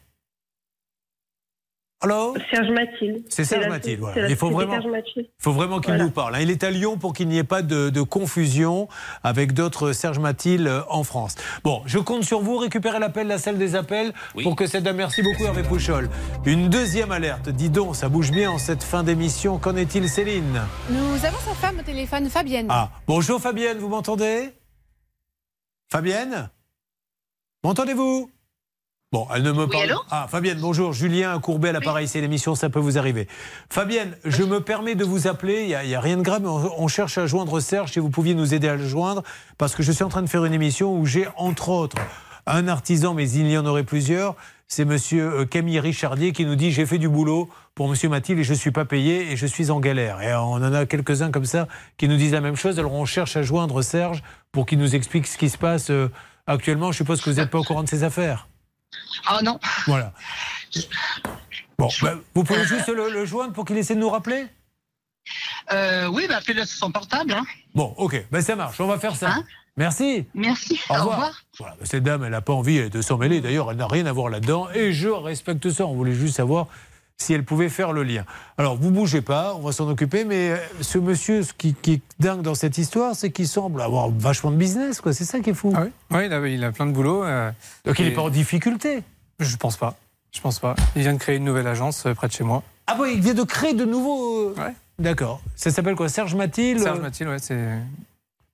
Allô? Serge Mathilde. C'est Serge Mathilde, voilà. Il faut vraiment-. Il faut qu'il Voilà. nous parle. hein. Il est à Lyon pour qu'il n'y ait pas de, de confusion avec d'autres Serge Mathilde euh, en France. Bon, je compte sur vous. Récupérez l'appel, la salle des appels, pour que cette dame. Merci beaucoup, Hervé Pouchol. Une deuxième alerte. Dis donc, ça bouge bien en cette fin d'émission. Qu'en est-il, Céline? Nous avons sa femme au téléphone, Fabienne. Ah, bonjour Fabienne, vous m'entendez? Fabienne? M'entendez-vous? Bon, elle ne me parle. allô? Ah, Fabienne, bonjour. Julien Courbet à l'appareil, c'est l'émission, ça peut vous arriver. Fabienne, je me permets de vous appeler. Il n'y a, rien de grave, mais on, on cherche à joindre Serge. Si vous pouviez nous aider à le joindre, parce que je suis en train de faire une émission où j'ai, entre autres, un artisan, mais il y en aurait plusieurs. C'est monsieur euh, Camille Richardier qui nous dit J'ai fait du boulot pour monsieur Mathilde et je ne suis pas payé et je suis en galère. Et on en a quelques-uns comme ça qui nous disent la même chose. Alors on cherche à joindre Serge pour qu'il nous explique ce qui se passe euh, actuellement. Je suppose que vous n'êtes pas au courant de ces affaires. Ah non. Voilà. Bon, bah, vous pouvez juste le, le joindre pour qu'il essaie de nous rappeler? Euh, oui, bah, appelez-le sur son portable. Hein. Bon, ok, ben ça marche, on va faire ça. Merci. Merci. Au revoir. Voilà, ben, cette dame, elle n'a pas envie de s'en mêler. D'ailleurs, elle n'a rien à voir là-dedans. Et je respecte ça. On voulait juste savoir si elle pouvait faire le lien. Alors, vous bougez pas, on va s'en occuper. Mais euh, ce monsieur, ce qui, qui est dingue dans cette histoire, c'est qu'il semble avoir vachement de business. quoi. C'est ça qui est fou. Ah oui, Oui, il, a, il a plein de boulot. euh, Donc, il n'est pas en difficulté. Je pense pas. Je pense pas. Il vient de créer une nouvelle agence euh, près de chez moi. Ah bon, il vient de créer de nouveaux. D'accord. Ça s'appelle quoi? Serge Mathilde Serge Mathilde, ouais, c'est.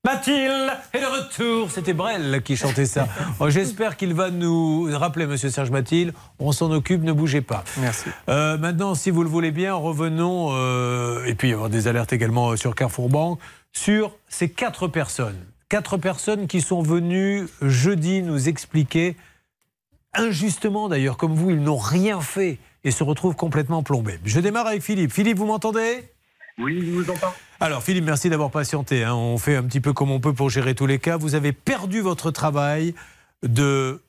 Mathilde est de retour. C'était Brel qui chantait ça. Oh, J'espère qu'il va nous rappeler, monsieur Serge Mathilde. On s'en occupe, ne bougez pas. Merci. Euh, maintenant, si vous le voulez bien, revenons, euh, et puis il y aura des alertes également sur Carrefour Banque, sur ces quatre personnes. Quatre personnes qui sont venues jeudi nous expliquer, injustement d'ailleurs, comme vous, ils n'ont rien fait et se retrouvent complètement plombés. Je démarre avec Philippe. Philippe, vous m'entendez? Oui, je vous entends. alors Philippe, merci d'avoir patienté. hein. On fait un petit peu comme on peut pour gérer tous les cas. Vous avez perdu votre travail de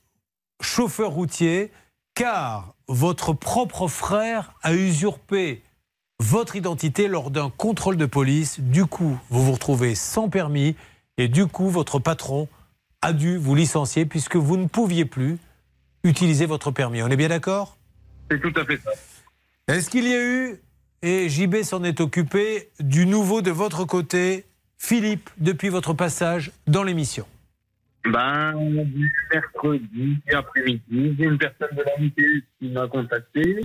chauffeur routier car votre propre frère a usurpé votre identité lors d'un contrôle de police. Du coup, vous vous retrouvez sans permis et du coup, votre patron a dû vous licencier puisque vous ne pouviez plus utiliser votre permis. On est bien d'accord? C'est tout à fait ça. est-ce qu'il y a eu, et JB s'en est occupé, du nouveau de votre côté, Philippe, depuis votre passage dans l'émission. Ben, mercredi après-midi, j'ai une personne de l'amitié qui m'a contacté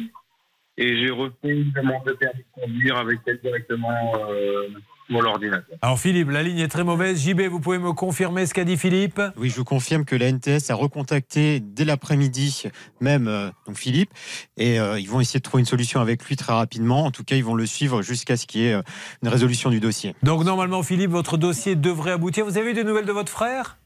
et j'ai refait une demande de permis de conduire avec elle directement euh, sur l'ordinateur. Alors Philippe, la ligne est très mauvaise. JB, vous pouvez me confirmer ce qu'a dit Philippe Oui, je vous confirme que la NTS a recontacté dès l'après-midi même euh, donc Philippe et euh, ils vont essayer de trouver une solution avec lui très rapidement. En tout cas, ils vont le suivre jusqu'à ce qu'il y ait euh, une résolution du dossier. Donc normalement, Philippe, votre dossier devrait aboutir. Vous avez eu des nouvelles de votre frère?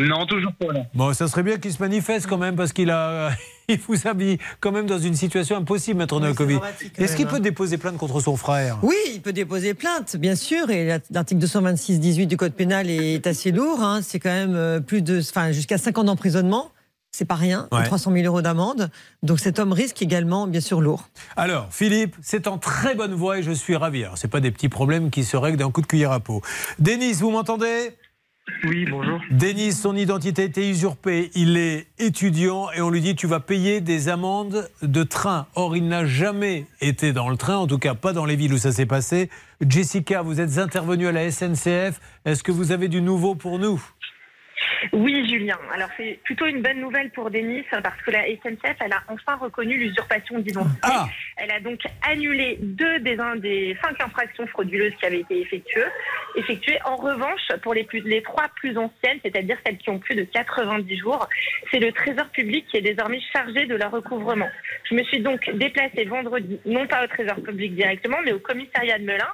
Non, toujours pas là. Bon, ça serait bien qu'il se manifeste quand même parce qu'il a, il vous a mis quand même dans une situation impossible, maître Novakovic. Est-ce qu'il peut hein. déposer plainte contre son frère? Oui, il peut déposer plainte, bien sûr. Et l'article 226-18 du Code pénal est assez lourd. hein. C'est quand même euh, plus de, enfin, jusqu'à 5 ans d'emprisonnement. C'est pas rien. Ouais. 300 000 euros d'amende. Donc cet homme risque également, bien sûr, lourd. Alors, Philippe, c'est en très bonne voie et je suis ravi. Alors, c'est pas des petits problèmes qui se règlent d'un coup de cuillère à peau. Denis, vous m'entendez? Oui, bonjour. Denis, son identité a été usurpée. Il est étudiant et on lui dit tu vas payer des amendes de train. Or, il n'a jamais été dans le train, en tout cas pas dans les villes où ça s'est passé. Jessica, vous êtes intervenue à la SNCF. Est-ce que vous avez du nouveau pour nous? Oui, Julien. Alors, c'est plutôt une bonne nouvelle pour Denis parce que la SNCF, elle a enfin reconnu l'usurpation d'identité. Ah. Elle a donc annulé deux des, un des cinq infractions frauduleuses qui avaient été effectuées. effectuées. En revanche, pour les, plus, les trois plus anciennes, c'est-à-dire celles qui ont plus de 90 jours, c'est le Trésor public qui est désormais chargé de leur recouvrement. Je me suis donc déplacée vendredi, non pas au Trésor public directement, mais au commissariat de Melun,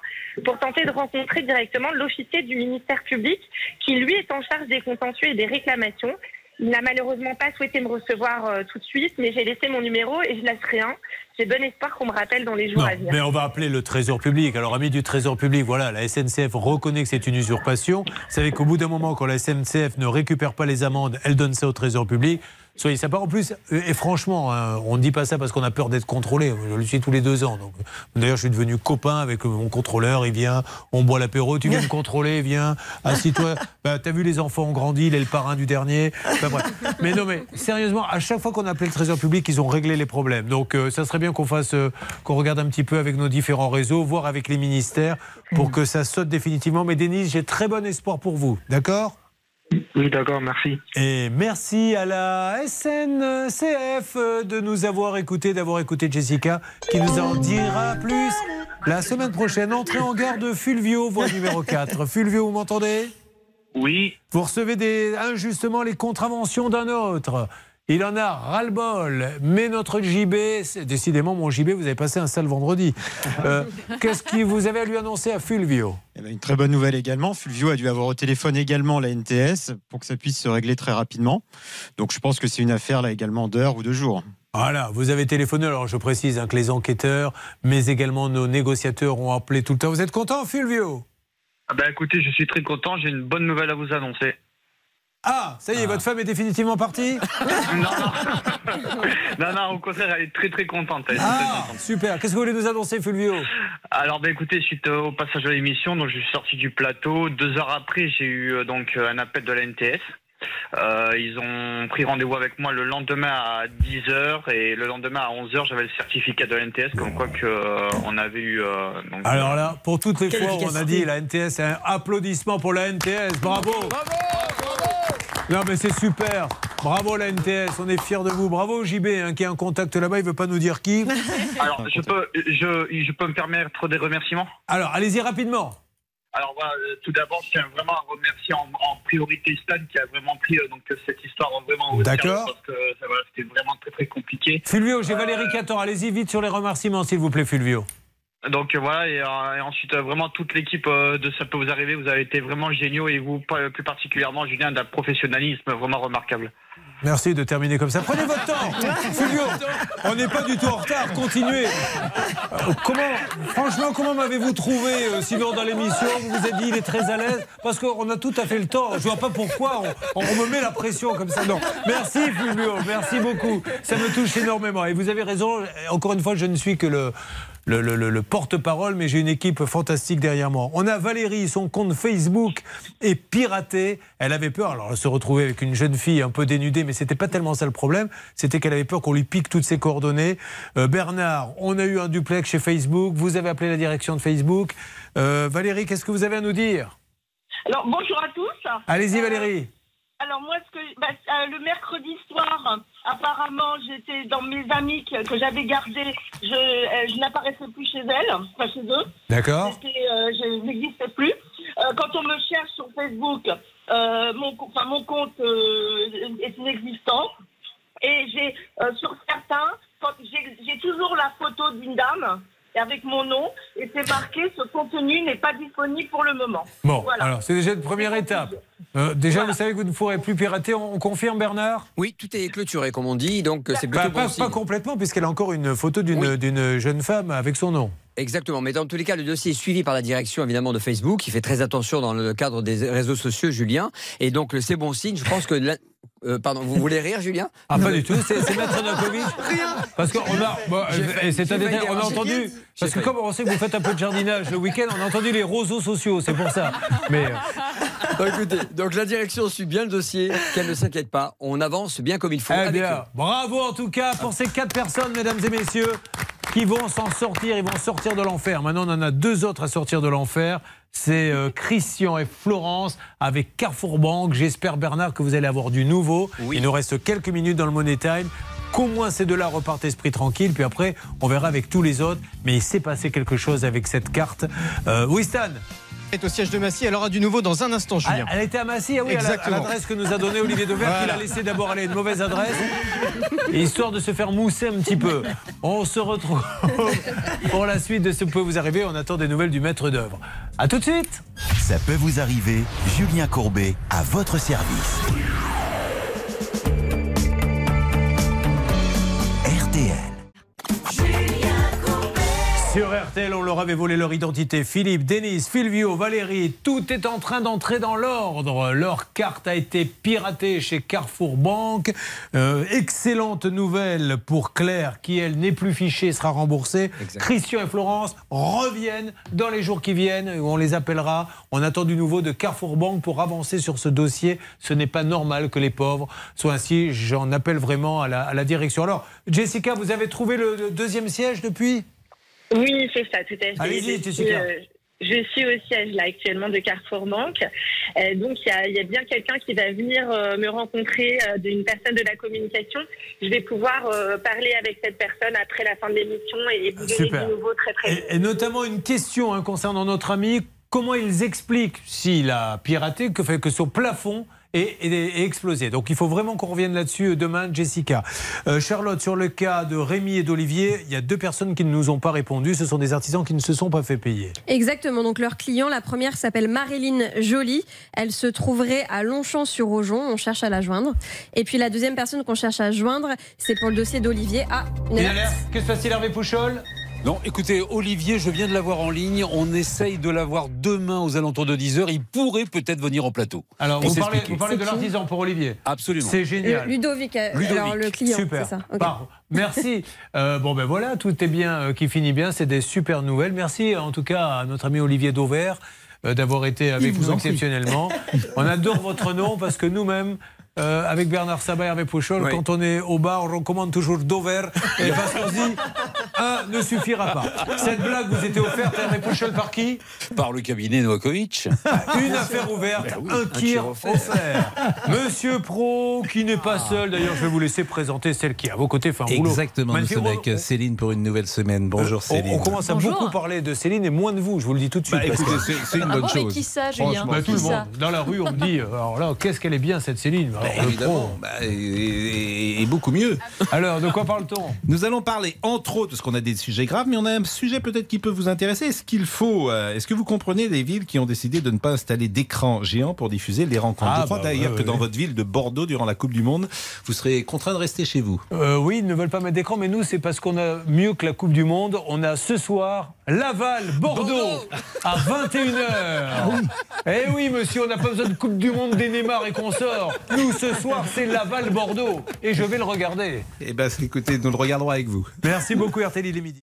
pour tenter de rencontrer directement l'officier du ministère public qui, lui, est en charge des contentieux et des réclamations. Il n'a malheureusement pas souhaité me recevoir euh, tout de suite, mais j'ai laissé mon numéro et je laisserai un. J'ai bon espoir qu'on me rappelle dans les jours Non, à venir. mais on va appeler le Trésor public. Alors, ami du Trésor public, voilà, la SNCF reconnaît que c'est une usurpation. Vous savez qu'au bout d'un moment, quand la SNCF ne récupère pas les amendes, elle donne ça au Trésor public. Soyez sympa. En plus, euh, et franchement, hein, on ne dit pas ça parce qu'on a peur d'être contrôlé. Je le suis tous les deux ans. donc. D'ailleurs, je suis devenu copain avec mon contrôleur. Il vient, on boit l'apéro. Tu viens me contrôler, viens, assis-toi. Bah, T'as vu, les enfants ont grandi. Il est le parrain du dernier. Enfin, bref. Mais non, mais sérieusement, à chaque fois qu'on a appelé le Trésor public, ils ont réglé les problèmes. Donc, euh, ça serait bien qu'on fasse, euh, qu'on regarde un petit peu avec nos différents réseaux, voire avec les ministères, pour que ça saute définitivement. Mais Denise, j'ai très bon espoir pour vous. D'accord? Oui, d'accord, merci. et merci à la SNCF euh, de nous avoir écoutés, d'avoir écouté Jessica, qui nous en dira plus la semaine prochaine. Entrée en gare de Fulvio, voie numéro 4. Fulvio, vous m'entendez? Oui. Vous recevez des, injustement les contraventions d'un autre. Il en a ras-le-bol. Mais notre JB, c'est- décidément, mon JB, vous avez passé un sale vendredi. Euh, Qu'est-ce que vous avez à lui annoncer à Fulvio? Eh ben, une très bonne nouvelle également. Fulvio a dû avoir au téléphone également la NTS pour que ça puisse se régler très rapidement. Donc je pense que c'est une affaire là également d'heures ou de jours. Voilà, vous avez téléphoné. Alors je précise hein, que les enquêteurs, mais également nos négociateurs ont appelé tout le temps. Vous êtes content, Fulvio? Ah bah écoutez, je suis très content, j'ai une bonne nouvelle à vous annoncer. Ah, ça y est, votre femme est définitivement partie Non, non, au contraire, elle est très très contente. elle est très Ah, super. Qu'est-ce que vous voulez nous annoncer, Fulvio Alors, bah, écoutez, suite euh, au passage de l'émission, donc je suis sorti du plateau. Deux heures après, j'ai eu euh, donc euh, un appel de la NTS. Euh, ils ont pris rendez-vous avec moi le lendemain à 10h et le lendemain à 11h, j'avais le certificat de la NTS comme quoi que, euh, on avait eu. euh, donc, Alors là, pour toutes les fois où on a dit la NTS, un applaudissement pour la NTS. Bravo Non mais c'est super. Bravo la NTS, on est fiers de vous. Bravo JB hein, qui a un contact là-bas, il veut pas nous dire qui. Alors, je peux, je, je peux me permettre des remerciements? Alors, allez-y rapidement. Alors voilà, euh, tout d'abord, je tiens vraiment à remercier en, en priorité Stan qui a vraiment pris euh, donc cette histoire en vraiment au D'accord. sérieux parce que ça, voilà, c'était vraiment très très compliqué. Fulvio, j'ai Valérie Cator, allez-y vite sur les remerciements s'il vous plaît Fulvio. Donc euh, voilà, et, euh, et ensuite euh, vraiment toute l'équipe euh, de Ça peut vous arriver, vous avez été vraiment géniaux et vous plus particulièrement Julien d'un professionnalisme vraiment remarquable. Merci de terminer comme ça. Prenez votre temps. Fulvio, on n'est pas du tout en retard. Continuez. Euh, comment, franchement, comment m'avez-vous trouvé euh, sinon dans l'émission? Vous vous êtes dit il est très à l'aise? Parce qu'on a tout à fait le temps. Je vois pas pourquoi on, on me met la pression comme ça. Non. Merci Fulvio, merci beaucoup. Ça me touche énormément. Et vous avez raison. Encore une fois, je ne suis que le le, le- le- le porte-parole, mais j'ai une équipe fantastique derrière moi. On a Valérie, son compte Facebook est piraté. Elle avait peur, alors elle se retrouvait avec une jeune fille un peu dénudée, mais c'était pas tellement ça le problème. C'était qu'elle avait peur qu'on lui pique toutes ses coordonnées. Euh, Bernard, on a eu un duplex chez Facebook. Vous avez appelé la direction de Facebook. Euh, Valérie, qu'est-ce que vous avez à nous dire? Alors, bonjour à tous. Allez-y, Euh, Valérie. alors, moi, ce que, bah, euh, le mercredi soir, apparemment, j'étais dans mes amis que, que j'avais gardés. Je, euh, je n'apparaissais plus chez elles, enfin chez eux. D'accord. J'étais, euh, je n'existais plus. Euh, quand on me cherche sur Facebook, euh, mon, co- enfin, mon compte est inexistant. Et j'ai, sur certains, quand j'ai j'ai toujours la photo d'une dame avec mon nom et c'est marqué ce contenu n'est pas disponible pour le moment. Bon, Voilà. alors c'est déjà une première étape. Euh, déjà, vous savez que vous ne pourrez plus pirater. On, on confirme, Bernard? Oui, tout est clôturé, comme on dit, donc c'est plutôt Pas, bon pas- signe. pas complètement, puisqu'elle a encore une photo d'une d'une jeune femme avec son nom. Exactement, mais dans tous les cas, le dossier est suivi par la direction évidemment de Facebook, qui fait très attention dans le cadre des réseaux sociaux, Julien. Et donc, c'est bon signe. Je pense que. la- euh, pardon, vous voulez rire, Julien? Ah, pas du tout, c'est Maître Novakovic. Rien Parce qu'on a. euh, et c'est un détail, on a entendu. Parce que comme on sait que vous faites un peu de jardinage le week-end, on a entendu les roseaux sociaux, c'est pour ça. Mais. euh, Donc, écoutez, donc la direction suit bien le dossier, qu'elle ne s'inquiète pas. On avance bien comme il faut. Eh avec bien, eux. bravo en tout cas pour ces quatre personnes, mesdames et messieurs, qui vont s'en sortir. Ils vont sortir de l'enfer. Maintenant, on en a deux autres à sortir de l'enfer. C'est euh, Christian et Florence avec Carrefour Banque. J'espère, Bernard, que vous allez avoir du nouveau. Il nous reste quelques minutes dans le Money Time. Qu'au moins ces deux-là repartent esprit tranquille. Puis après, on verra avec tous les autres. Mais il s'est passé quelque chose avec cette carte. Euh, oui, Stan est au siège de Massy. Elle aura du nouveau dans un instant, Julien. Elle était à Massy, ah oui, à la- à Exactement. l'adresse que nous a donnée Olivier Dever, Voilà. qu'il a laissé d'abord aller à une mauvaise adresse, et histoire de se faire mousser un petit peu. On se retrouve pour la suite de ce peut vous arriver. On attend des nouvelles du maître d'œuvre. À tout de suite. Ça peut vous arriver, Julien Courbet, à votre service. Sur RTL, on leur avait volé leur identité. Philippe, Denis, Fulvio, Valérie, tout est en train d'entrer dans l'ordre. Leur carte a été piratée chez Carrefour Banque. Euh, excellente nouvelle pour Claire, qui elle n'est plus fichée, sera remboursée. Christian et Florence reviennent dans les jours qui viennent, où on les appellera. On attend du nouveau de Carrefour Banque pour avancer sur ce dossier. Ce n'est pas normal que les pauvres soient ainsi. J'en appelle vraiment à la, à la direction. Alors, Jessica, vous avez trouvé le deuxième siège depuis? Oui, c'est ça, tout à fait. Allez-y, Je Jessica. suis, euh, Je suis au siège là actuellement de Carrefour Banque. Euh, donc il y a, il y a bien quelqu'un qui va venir euh, me rencontrer euh, d'une personne de la communication. Je vais pouvoir euh, parler avec cette personne après la fin de l'émission et vous donner du nouveau très très vite. Et, et notamment une question hein, concernant notre ami. Comment ils expliquent, s'il a piraté, que, fait que son plafond et, et- et explosé. Donc il faut vraiment qu'on revienne là-dessus demain, Jessica. Euh, Charlotte, sur le cas de Rémi et d'Olivier, il y a deux personnes qui ne nous ont pas répondu. Ce sont des artisans qui ne se sont pas fait payer. Exactement. Donc leur client, la première s'appelle Marilyn Joly. Elle se trouverait à Longchamp-sur-Aujon. On cherche à la joindre. Et puis la deuxième personne qu'on cherche à joindre, c'est pour le dossier d'Olivier. Ah, une alerte Que se passe-t-il, Hervé Pouchol? Non, écoutez, Olivier, je viens de l'avoir en ligne. On essaye de l'avoir demain aux alentours de 10h. Il pourrait peut-être venir en plateau. Alors, vous parlez, vous parlez de l'artisan pour Olivier Absolument. C'est génial. Ludovic, euh, Ludovic. alors le client, Super. ça. Ok. Par- Merci. Euh, bon, ben voilà, tout est bien euh, qui finit bien. C'est des super nouvelles. Merci en tout cas à notre ami Olivier Dauvert euh, d'avoir été avec vous nous exceptionnellement. on adore votre nom parce que nous-mêmes. Euh, avec Bernard Sabat et Hervé Pouchol, Oui. quand on est au bar, on recommande toujours Dover et parce qu'on se dit un ne suffira pas. Cette blague vous était offerte Hervé Pouchol par qui? Par le cabinet Novakovic. Une affaire ouverte, Ben oui, un kir offert. Monsieur Pro, qui n'est pas seul. D'ailleurs, je vais vous laisser présenter celle qui est à vos côtés boulot. Exactement, nous sommes avec On- Céline pour une nouvelle semaine. Bonjour on, Céline. on commence à Bonjour. beaucoup parler de Céline et moins de vous, je vous le dis tout de suite. Bah, c'est- une Ah bonne chose. qui ça, Julien bah, tout Qui le monde. ça Dans la rue, on me dit, euh, alors là, qu'est-ce qu'elle est bien cette Céline Alors, évidemment, bah, et, et- et beaucoup mieux. Alors, de quoi parle-t-on Nous allons parler entre autres, parce qu'on a des sujets graves, mais on a un sujet peut-être qui peut vous intéresser. Est-ce qu'il faut, euh, est-ce que vous comprenez les villes qui ont décidé de ne pas installer d'écran géant pour diffuser les rencontres Ah, Je crois bah, d'ailleurs ouais, que ouais, dans votre ville de Bordeaux, durant la Coupe du Monde, vous serez contraint de rester chez vous. Euh, oui, ils ne veulent pas mettre d'écran, mais nous, c'est parce qu'on a mieux que la Coupe du Monde. On a ce soir Laval, Bordeaux, à 21h. Eh oui, monsieur, on n'a pas besoin de Coupe du Monde des Neymar et consorts. Nous, ce soir, c'est Laval, Bordeaux. Et je vais le regarder. Eh ben, écoutez, nous le regarderons avec vous. Merci beaucoup, RTL, il est midi.